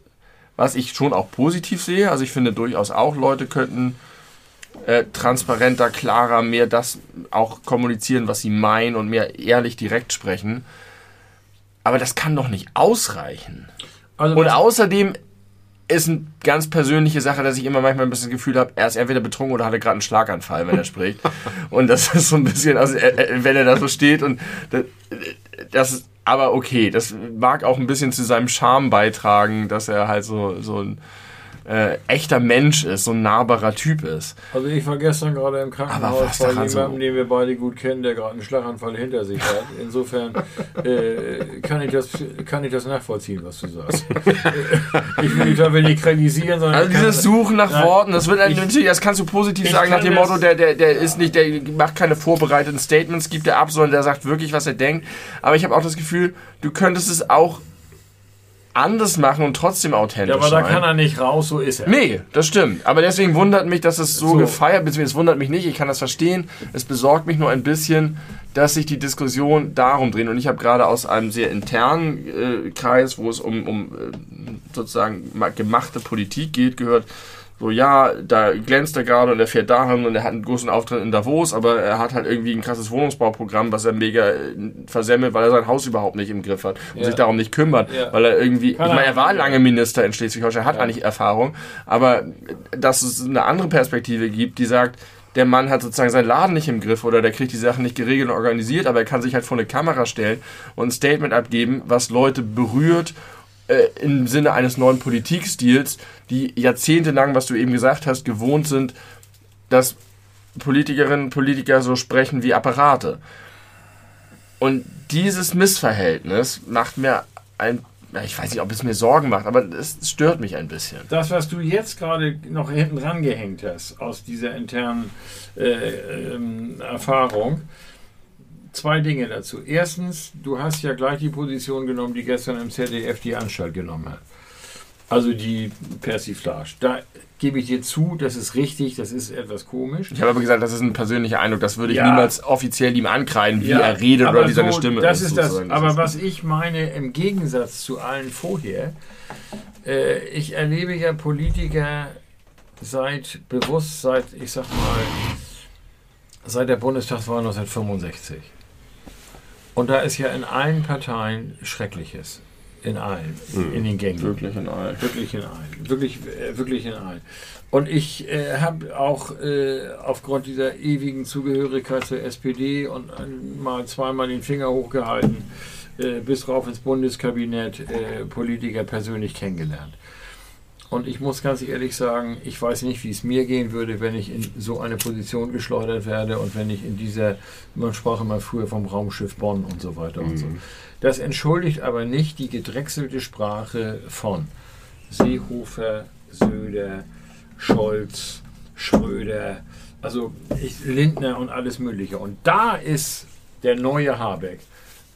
was ich schon auch positiv sehe. Also ich finde durchaus auch, Leute könnten äh, transparenter, klarer, mehr das auch kommunizieren, was sie meinen und mehr ehrlich direkt sprechen. Aber das kann doch nicht ausreichen. Also und außerdem ist eine ganz persönliche Sache, dass ich immer manchmal ein bisschen das Gefühl habe, er ist entweder betrunken oder hatte gerade einen Schlaganfall, wenn er spricht. (laughs) Und das ist so ein bisschen, also wenn er da so steht und das, das aber okay, das mag auch ein bisschen zu seinem Charme beitragen, dass er halt so, so ein äh, echter Mensch ist, so ein nahbarer Typ ist. Also ich war gestern gerade im Krankenhaus bei jemandem, so? den wir beide gut kennen, der gerade einen Schlaganfall hinter sich hat. Insofern (laughs) äh, kann, ich das, kann ich das nachvollziehen, was du sagst. (laughs) ich will nicht dafür nicht kritisieren, sondern... Also dieses Suchen nach nein, Worten, das wird natürlich, das kannst du positiv sagen nach dem Motto, der, der, der ist nicht, der macht keine vorbereiteten Statements, gibt er ab, sondern der sagt wirklich, was er denkt. Aber ich habe auch das Gefühl, du könntest es auch anders machen und trotzdem authentisch sein. Ja, aber da kann er nicht raus, so ist er. Nee, das stimmt. Aber deswegen wundert mich, dass es so, so. gefeiert, beziehungsweise es wundert mich nicht, ich kann das verstehen. Es besorgt mich nur ein bisschen, dass sich die Diskussion darum dreht. Und ich habe gerade aus einem sehr internen äh, Kreis, wo es um, um äh, sozusagen gemachte Politik geht, gehört, so, ja, da glänzt er gerade und er fährt dahin und er hat einen großen Auftritt in Davos, aber er hat halt irgendwie ein krasses Wohnungsbauprogramm, was er mega äh, versemmelt, weil er sein Haus überhaupt nicht im Griff hat und ja. sich darum nicht kümmert, ja. weil er irgendwie, Kann ich meine, er war lange Minister in Schleswig-Holstein, hat ja. eigentlich Erfahrung, aber dass es eine andere Perspektive gibt, die sagt, der Mann hat sozusagen seinen Laden nicht im Griff oder der kriegt die Sachen nicht geregelt und organisiert, aber er kann sich halt vor eine Kamera stellen und ein Statement abgeben, was Leute berührt äh, im Sinne eines neuen Politikstils, die jahrzehntelang, was du eben gesagt hast, gewohnt sind, dass Politikerinnen und Politiker so sprechen wie Apparate. Und dieses Missverhältnis macht mir ein ich weiß nicht, ob es mir Sorgen macht, aber es stört mich ein bisschen. Das, was du jetzt gerade noch hinten rangehängt hast aus dieser internen äh, ähm, Erfahrung, zwei Dinge dazu. Erstens, du hast ja gleich die Position genommen, die gestern im ZDF die Anstalt genommen hat. Also die Persiflage. Da gebe ich dir zu, das ist richtig, das ist etwas komisch. Ich habe aber gesagt, das ist ein persönlicher Eindruck, das würde ich ja. niemals offiziell ihm ankreiden, wie ja, er redet oder wie seine Stimme das ist. das, aber was ich meine, im Gegensatz zu allen vorher, äh, ich erlebe ja Politiker seit bewusst, seit, ich sag mal, seit der Bundestagswahl 1965. Und da ist ja in allen Parteien Schreckliches. In allen. Mhm. In den Gängen. Wirklich in allen. Wirklich in allen. Wirklich, äh, wirklich in allen. Und ich äh, habe auch äh, aufgrund dieser ewigen Zugehörigkeit zur SPD und mal zweimal den Finger hochgehalten, äh, bis rauf ins Bundeskabinett äh, Politiker persönlich kennengelernt. Und ich muss ganz ehrlich sagen, ich weiß nicht, wie es mir gehen würde, wenn ich in so eine Position geschleudert werde und wenn ich in dieser, man sprach immer früher vom Raumschiff Bonn und so weiter mhm. und so. Mhm. Das entschuldigt aber nicht die gedrechselte Sprache von Seehofer, Söder, Scholz, Schröder, also Lindner und alles Mögliche. Und da ist der neue Habeck,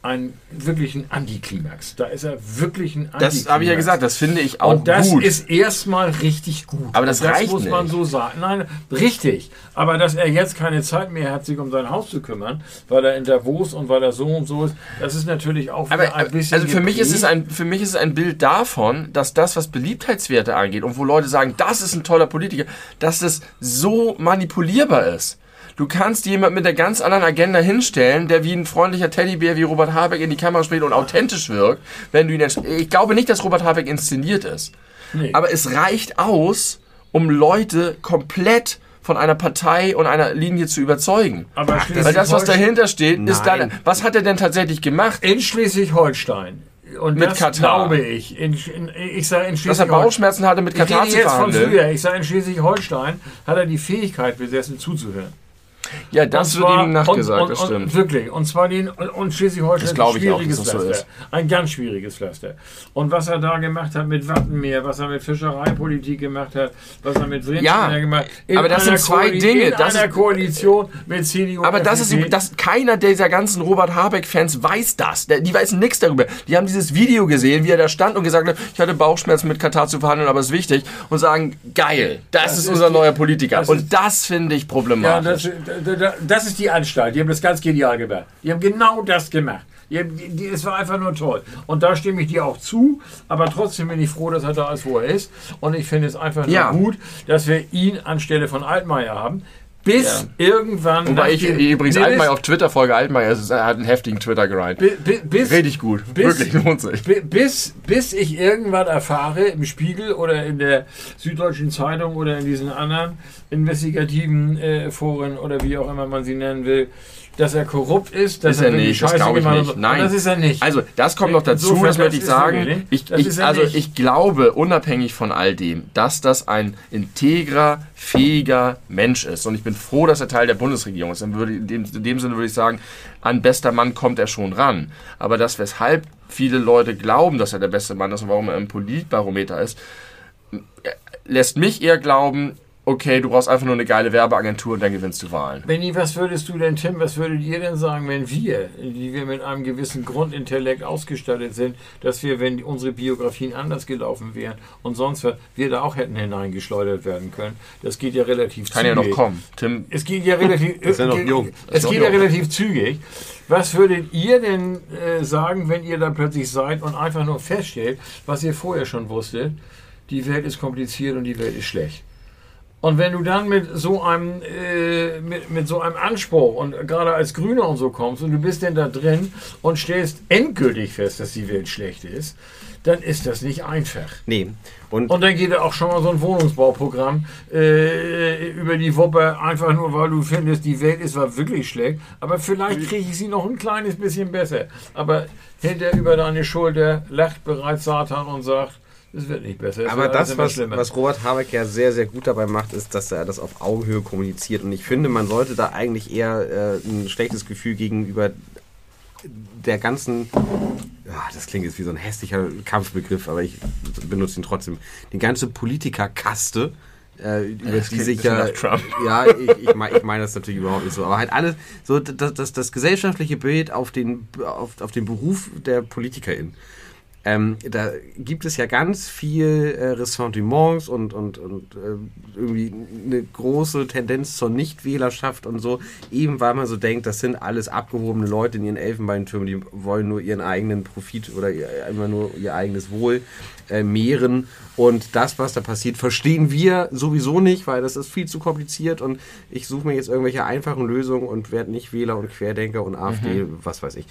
einen wirklichen Antiklimax. Da ist er wirklich ein Antiklimax. Das habe ich ja gesagt, das finde ich auch Und das gut. ist erstmal richtig gut. Aber das Und reicht muss man nicht. so sagen. Nein, richtig. Aber dass er jetzt keine Zeit mehr hat, sich um sein Haus zu kümmern, weil er in Davos und weil er so und so ist, das ist natürlich auch Aber ein bisschen. also für mich ist es ein für mich ist es ein Bild davon, dass das was Beliebtheitswerte angeht und wo Leute sagen, das ist ein toller Politiker, dass das so manipulierbar ist. Du kannst jemand mit einer ganz anderen Agenda hinstellen, der wie ein freundlicher Teddybär wie Robert Habeck in die Kamera spricht und authentisch wirkt, wenn du ihn ich glaube nicht, dass Robert Habeck inszeniert ist. Nee. Aber es reicht aus, um Leute komplett von einer Partei und einer Linie zu überzeugen. Aber Weil das, was dahinter steht, ist Nein. dann, was hat er denn tatsächlich gemacht? In Schleswig-Holstein. Und Mit das Katar. glaube ich. In, in, ich sage in Dass er. Bauchschmerzen hatte, mit Ich Katar rede zu jetzt von früher. Ich sage, in Schleswig-Holstein hat er die Fähigkeit besessen, zuzuhören. Ja, das wird ihm nachgesagt, und, das und, stimmt. Und wirklich. Und zwar den, und Schleswig-Holstein Das ist ein auch, schwieriges dass das so Pflaster. Ein ganz schwieriges Pflaster. Und was er da gemacht hat mit Wattenmeer, was er mit Fischereipolitik gemacht hat, was er mit Windschneider Ja, gemacht hat. aber das sind zwei Koali- Dinge. In Das einer ist- Koalition mit CDU und Aber das ist, FDP. das, keiner dieser ganzen Robert Habeck-Fans weiß das. Die wissen nichts darüber. Die haben dieses Video gesehen, wie er da stand und gesagt hat, ich hatte Bauchschmerzen mit Katar zu verhandeln, aber es ist wichtig. Und sagen, geil, das, ist ist unser neuer Politiker. das Und ist- das finde ich Ja, problematisch. das, das, das ist die Anstalt. Die haben das ganz genial gemacht. Die haben genau das gemacht. Es war einfach nur toll. Und da stimme ich dir auch zu. Aber trotzdem bin ich froh, dass er da ist, wo er ist. Und ich finde es einfach nur Ja. gut, dass wir ihn anstelle von Altmaier haben. Bis irgendwann. Wobei ich dem- übrigens Nee, Altmaier auf Twitter folge, Altmaier er hat einen heftigen Twitter-Grind. Richtig gut. bis- Wirklich lohnt sich. Bi- Bis, bis ich irgendwann erfahre im Spiegel oder in der Süddeutschen Zeitung oder in diesen anderen investigativen äh, Foren oder wie auch immer man sie nennen will, dass er korrupt ist, dass Ist er wirklich nicht, das Scheiße glaube ich nicht. Nein. Das ist er nicht. Also, das kommt noch dazu, Insofern, das möchte das ich sagen. Ich, Das ich, er also, nicht. ich glaube, unabhängig von all dem, dass das ein integrer, fähiger Mensch ist. Und ich bin froh, dass er Teil der Bundesregierung ist. In, dem, in dem Sinne würde ich sagen, an bester Mann kommt er schon ran. Aber das, weshalb viele Leute glauben, dass er der beste Mann ist und warum er im Politbarometer ist, lässt mich eher glauben, okay, du brauchst einfach nur eine geile Werbeagentur und dann gewinnst du Wahlen. Benni, was würdest du denn, Tim, was würdet ihr denn sagen, wenn wir, die wir mit einem gewissen Grundintellekt ausgestattet sind, dass wir, wenn unsere Biografien anders gelaufen wären und sonst was, wir da auch hätten hineingeschleudert werden können? Das geht ja relativ Kann ja noch zügig. kommen. Tim, Es geht ja relativ. Ist ja noch jung. Es geht ja jung. relativ zügig. Was würdet ihr denn äh, sagen, wenn ihr da plötzlich seid und einfach nur feststellt, was ihr vorher schon wusstet? Die Welt ist kompliziert und die Welt ist schlecht. Und wenn du dann mit so einem äh, mit, mit so einem Anspruch und gerade als Grüner und so kommst und du bist denn da drin und stellst endgültig fest, dass die Welt schlecht ist, dann ist das nicht einfach. Nee. Und, Und dann geht auch schon mal so ein Wohnungsbauprogramm äh, über die Wuppe, einfach nur weil du findest, die Welt ist war wirklich schlecht. Aber vielleicht kriege ich sie noch ein kleines bisschen besser. Aber hinter über deine Schulter lacht bereits Satan und sagt, es wird nicht besser. es aber das, was, was Robert Habeck ja sehr, sehr gut dabei macht, ist, dass er das auf Augenhöhe kommuniziert. Und ich finde, man sollte da eigentlich eher äh, ein schlechtes Gefühl gegenüber der ganzen, ja, das klingt jetzt wie so ein hässlicher Kampfbegriff, aber ich benutze ihn trotzdem, die ganze Politikerkaste, äh, über Das die sich ja, (laughs) ja, ich, ich meine ich mein das natürlich überhaupt nicht so, aber halt alles, so das, das, das gesellschaftliche Bild auf den, auf, auf den Beruf der PolitikerInnen. Ähm, da gibt es ja ganz viel äh, Ressentiments und, und, und äh, irgendwie eine große Tendenz zur Nichtwählerschaft und so, eben weil man so denkt, das sind alles abgehobene Leute in ihren Elfenbeintürmen, die wollen nur ihren eigenen Profit oder ihr, immer nur ihr eigenes Wohl äh, mehren. Und das, was da passiert, verstehen wir sowieso nicht, weil das ist viel zu kompliziert und ich suche mir jetzt irgendwelche einfachen Lösungen und werde nicht Wähler und Querdenker und AfD, was weiß ich.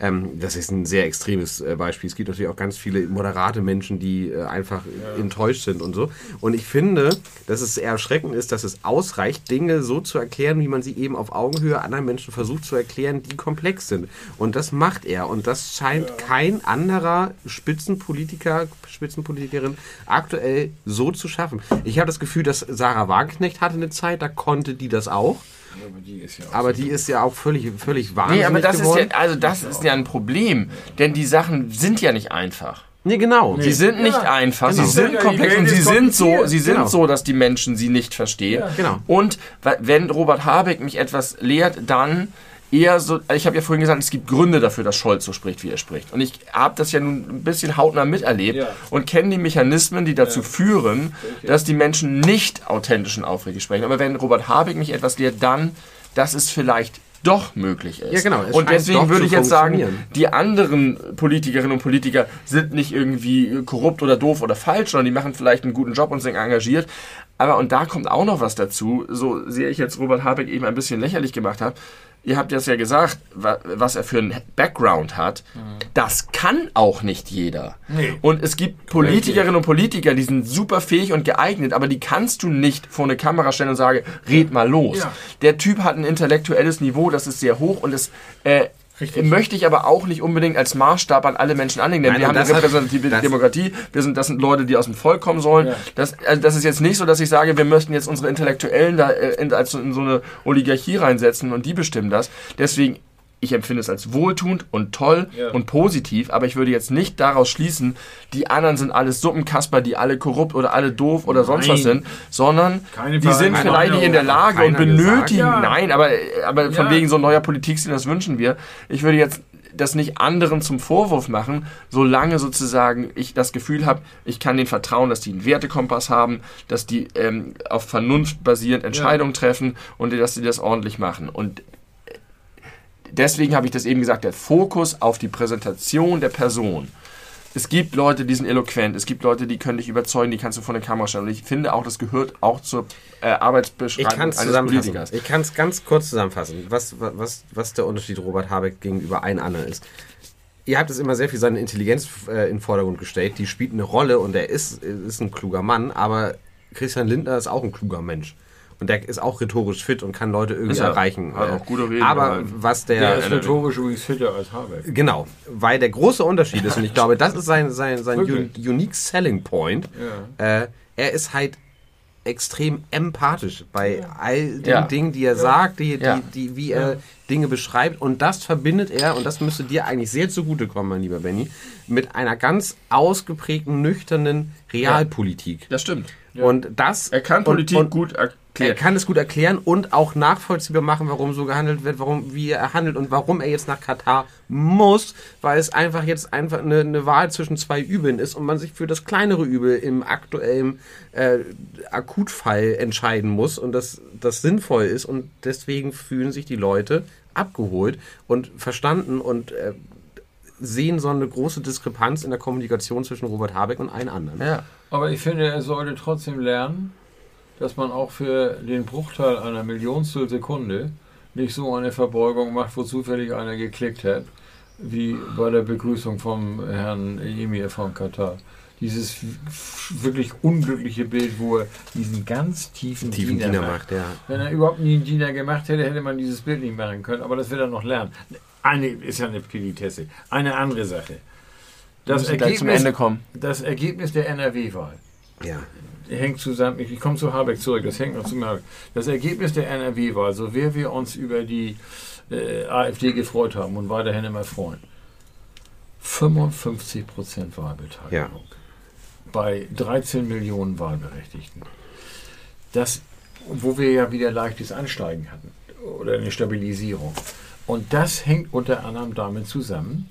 Ähm, das ist ein sehr extremes äh, Beispiel. Es gibt natürlich auch ganz viele moderate Menschen, die äh, einfach enttäuscht sind und so. Und ich finde, dass es erschreckend ist, dass es ausreicht, Dinge so zu erklären, wie man sie eben auf Augenhöhe anderen Menschen versucht zu erklären, die komplex sind. Und das macht er. Und das scheint kein anderer Spitzenpolitiker, Spitzenpolitikerin aktuell so zu schaffen. Ich habe das Gefühl, dass Sarah Wagenknecht hatte eine Zeit, da konnte die das auch. Aber die ist ja auch Aber die ist ja auch völlig, völlig wahnsinnig Nee, aber das ist geworden. ja, also das ist ja ein Problem, denn die Sachen sind ja nicht einfach. Nee, genau. Sie sind nicht Ja, einfach, genau. sie sind Ja, komplex und sie ist sind so, sie sind Genau. so, dass die Menschen sie nicht verstehen. Ja. Genau. Und wenn Robert Habeck mich etwas lehrt, dann eher so, ich habe ja vorhin gesagt, es gibt Gründe dafür, dass Scholz so spricht, wie er spricht. Und ich habe das ja nun ein bisschen hautnah miterlebt Ja. und kenne die Mechanismen, die dazu führen, dass die Menschen nicht authentisch und aufrichtig sprechen. Aber wenn Robert Habeck mich etwas lehrt, dann, dass es vielleicht doch möglich ist. Ja, genau, Und deswegen würde ich jetzt sagen, die anderen Politikerinnen und Politiker sind nicht irgendwie korrupt oder doof oder falsch, sondern die machen vielleicht einen guten Job und sind engagiert. Aber, und da kommt auch noch was dazu, so sehe ich jetzt Robert Habeck eben ein bisschen lächerlich gemacht habe. Ihr habt jetzt ja gesagt, wa- was er für einen Background hat. Das kann auch nicht jeder. Nee. Und es gibt Politikerinnen und Politiker, die sind super fähig und geeignet, aber die kannst du nicht vor eine Kamera stellen und sagen, red mal los. Ja. Der Typ hat ein intellektuelles Niveau, das ist sehr hoch und das äh, Richtig. möchte ich aber auch nicht unbedingt als Maßstab an alle Menschen anlegen, denn Nein, wir haben eine repräsentative Demokratie, wir sind, das sind Leute, die aus dem Volk kommen sollen. Ja. Das, also das ist jetzt nicht so, dass ich sage, wir möchten jetzt unsere Intellektuellen da äh, in, in so eine Oligarchie reinsetzen und die bestimmen das. Deswegen, ich empfinde es als wohltuend und toll Ja. und positiv, aber ich würde jetzt nicht daraus schließen, die anderen sind alles Suppenkasper, die alle korrupt oder alle doof oder sonst was Nein. sind, sondern Keine die sind vielleicht nicht in der Lage und benötigen, Ja. nein, aber, aber von Ja. wegen so neuer Politikstil, das wünschen wir. Ich würde jetzt das nicht anderen zum Vorwurf machen, solange sozusagen ich das Gefühl habe, ich kann denen vertrauen, dass die einen Wertekompass haben, dass die ähm, auf Vernunft basierend Entscheidungen treffen und dass sie das ordentlich machen. Und deswegen habe ich das eben gesagt, der Fokus auf die Präsentation der Person. Es gibt Leute, die sind eloquent, es gibt Leute, die können dich überzeugen, die kannst du vor eine Kamera stellen. Und ich finde auch, das gehört auch zur äh, Arbeitsbeschreibung eines. Politikers. Ich kann es ganz kurz zusammenfassen, was, was, was der Unterschied Robert Habeck gegenüber allen anderen ist. Ihr habt es immer sehr viel seine Intelligenz äh, in den Vordergrund gestellt. Die spielt eine Rolle und er ist, ist ein kluger Mann, aber Christian Lindner ist auch ein kluger Mensch. Und der ist auch rhetorisch fit und kann Leute irgendwie Ist er. erreichen. Hat auch gute Reden aber gehalten. was Der der, ist rhetorisch übrigens fitter als Habeck. Genau, weil der große Unterschied ist, und ich (laughs) glaube, das ist sein, sein, sein un unique selling point. Äh, er ist halt extrem empathisch bei all den Ja. Dingen, die er sagt, die, Ja. die, die, wie er Dinge beschreibt. Und das verbindet er, und das müsste dir eigentlich sehr zugutekommen, mein lieber Benny, mit einer ganz ausgeprägten, nüchternen Realpolitik. Das stimmt. Und das Er kann und- Politik und, gut er erklären. kann es gut erklären und auch nachvollziehbar machen, warum so gehandelt wird, warum, wie er handelt und warum er jetzt nach Katar muss, weil es einfach jetzt einfach eine, eine Wahl zwischen zwei Übeln ist und man sich für das kleinere Übel im aktuellen äh, Akutfall entscheiden muss und das, das sinnvoll ist und deswegen fühlen sich die Leute abgeholt und verstanden und äh, sehen so eine große Diskrepanz in der Kommunikation zwischen Robert Habeck und allen anderen. Ja. Aber ich finde, er sollte trotzdem lernen, dass man auch für den Bruchteil einer Millionstel Sekunde nicht so eine Verbeugung macht, wo zufällig einer geklickt hat, wie bei der Begrüßung vom Herrn Emir von Katar. Dieses wirklich unglückliche Bild, wo er diesen ganz tiefen, Tiefen Diener, Diener macht. macht, ja. Wenn er überhaupt nie einen Diener gemacht hätte, hätte man dieses Bild nicht machen können. Aber das wird er noch lernen. Eine ist ja eine Petitesse. Eine andere Sache. Das Ergebnis, Ende kommen. das Ergebnis der NRW-Wahl Ja. Hängt zusammen, ich, komme zu Habeck zurück, das hängt noch zu Habeck. Das Ergebnis der NRW-Wahl, so sehr wir uns über die äh, AfD gefreut haben und weiterhin immer freuen, 55 Prozent Wahlbeteiligung Ja. bei 13 Millionen Wahlberechtigten. Das, wo wir ja wieder leichtes Ansteigen hatten oder eine Stabilisierung. Und das hängt unter anderem damit zusammen,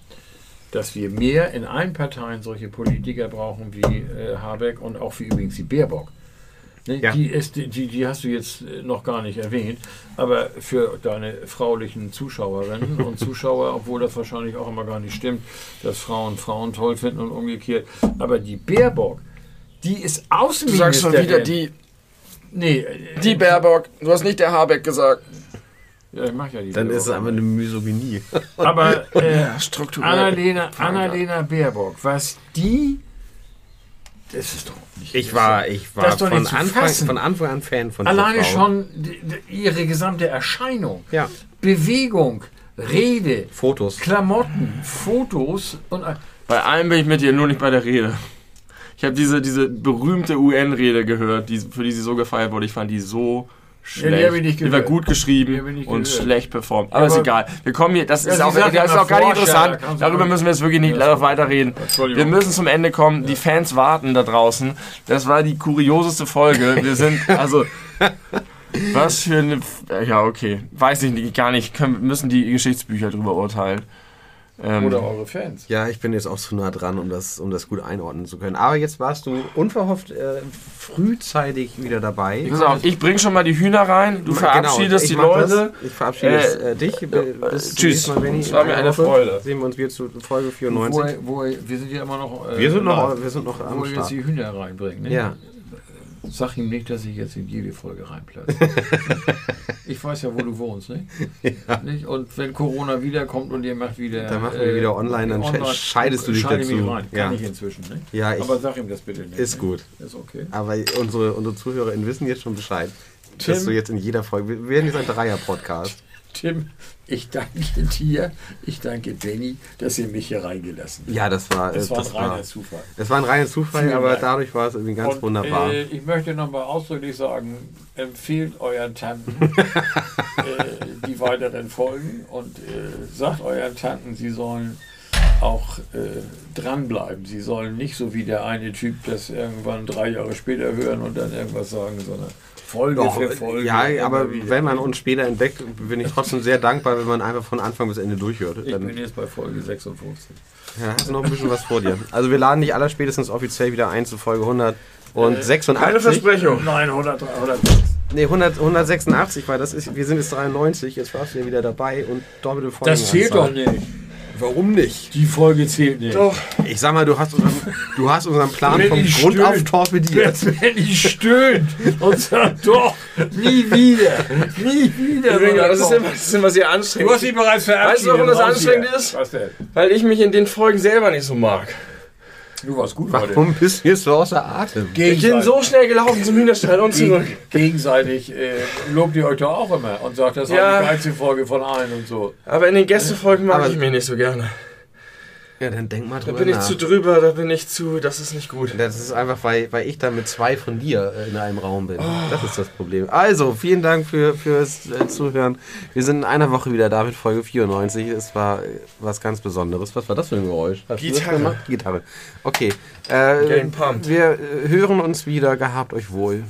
dass wir mehr in allen Parteien solche Politiker brauchen wie äh, Habeck und auch wie übrigens die Baerbock. Ne, Ja. die, ist, die, die hast du jetzt äh, noch gar nicht erwähnt, aber für deine fraulichen Zuschauerinnen und Zuschauer, obwohl das wahrscheinlich auch immer gar nicht stimmt, dass Frauen Frauen toll finden und umgekehrt, aber die Baerbock, die ist Du Außenministerin. sagst schon wieder die, Nee, äh, die Baerbock. Du hast nicht der Habeck gesagt. Ja, ich mach ja die Dann Baerbock. ist es aber eine Misogynie. Aber (laughs) äh, strukturell. Annalena. Annalena Baerbock, was die. Das ist doch nicht. Ich war, ich Das war ist doch von nicht zu Anfang, fassen. von Anfang an Fan von dieser Alleine Frau. schon die, die, ihre gesamte Erscheinung, Ja. Bewegung, Rede, Fotos. Klamotten, Fotos und. Bei allem bin ich mit dir, nur nicht bei der Rede. Ich habe diese, diese berühmte UN-Rede gehört, die, für die sie so gefeiert wurde. Ich fand die so schlecht. nicht die war gut geschrieben und schlecht performt. Aber, ist aber- egal. Wir kommen hier, das Ja, ist auch, das ist auch gar nicht interessant. Darüber müssen wir jetzt wirklich nicht Ja. weiterreden. Wir müssen zum Ende kommen. Die Fans warten da draußen. Das war die kurioseste Folge. Wir sind, also, (laughs) Was für eine. Ja, okay. Weiß ich nicht, gar nicht. Können, müssen die Geschichtsbücher drüber urteilen. Ähm, Oder eure Fans. Ja, ich bin jetzt auch zu nah dran, um das, um das gut einordnen zu können. Aber jetzt warst du unverhofft äh, frühzeitig wieder dabei. Pass auf, ich bring schon mal die Hühner rein. Du verabschiedest ich die Leute. Das. Ich verabschiede Äh, äh, dich. Zum tschüss. Mal. Es war mir In eine Freude. Sehen wir uns wieder zu Folge 94. Wo, wo, wir sind ja immer noch. äh, wir, sind noch, wir sind noch am Wo wir jetzt die Hühner reinbringen. Ne? Ja. Sag ihm nicht, dass ich jetzt in jede Folge reinplatze. (laughs) ich weiß ja, wo du wohnst, ne? nicht? Und wenn Corona wiederkommt und ihr macht wieder. äh, Dann machen wir wieder online, dann sche- scheidest du dich scheide dazu. Mich rein. Kann Ja. ich inzwischen, ne? Ja, ich- Aber sag ihm das bitte nicht. Ist ne? gut. Ist okay. Aber unsere, unsere ZuhörerInnen wissen jetzt schon Bescheid. Tim? Dass du jetzt in jeder Folge. Wir werden jetzt ein Dreier-Podcast. Tim, ich danke dir, ich danke Benny, dass ihr mich hier reingelassen habt. Ja, das war. Das äh, war ein das reiner Zufall. das war ein reiner Zufall, Vielen aber Dank. dadurch war es irgendwie ganz Und, wunderbar. Äh, ich möchte nochmal ausdrücklich sagen, empfehlt euren Tanten (laughs) äh, die weiteren Folgen und äh, sagt euren Tanten, sie sollen auch äh, dranbleiben. Sie sollen nicht so wie der eine Typ das irgendwann drei Jahre später hören und dann irgendwas sagen, sondern Folge Doch, für Folge. ja, aber wieder. wenn man uns später entdeckt, bin ich trotzdem sehr dankbar, wenn man einfach von Anfang bis Ende durchhört. Ich Dann bin jetzt bei Folge 56. ja, hast du noch ein bisschen was vor dir. Also wir laden dich aller spätestens offiziell wieder ein zu Folge 186. Keine Versprechung. Nein, 100, 106. Nee, 100, 186, weil das ist, wir sind jetzt 93, jetzt warst du ja wieder dabei und doppelte Folgen. Das zählt doch nicht. Warum nicht? Die Folge zählt nicht. Doch. Ich sag mal, du hast unseren, du hast unseren Plan Wenn vom ich Grund auf stöhnt. torpediert. Wenn die (laughs) stöhnt und sagt, doch, nie wieder, nie wieder. Übrigens, das ist er immer, das ist immer sehr anstrengend. Du hast dich bereits verabschiedet. Weißt du, warum das anstrengend ist? Was denn? Weil ich mich in den Folgen selber nicht so mag. Du warst gut heute. Warum bist du jetzt so außer Atem? Ich bin so schnell gelaufen zum Hühnerstall und zurück. Geg gegenseitig äh, lobt ihr euch doch auch immer und sagt, das Ja. war die geilste Folge von allen und so. Aber in den Gästefolgen mag Aber- ich mich nicht so gerne. Ja, dann denk mal Da drüber bin ich nach. zu drüber, da bin ich zu, das ist nicht gut. Das ist einfach, weil, weil ich da mit zwei von dir äh, in einem Raum bin. Oh. Das ist das Problem. Also, vielen Dank für, fürs äh, Zuhören. Wir sind in einer Woche wieder da mit Folge 94. Es war äh, was ganz Besonderes. Was war das für ein Geräusch? Hast Gitarre. gemacht? Gitarre. Okay. Äh, Getting pumped. wir hören uns wieder. Gehabt euch wohl.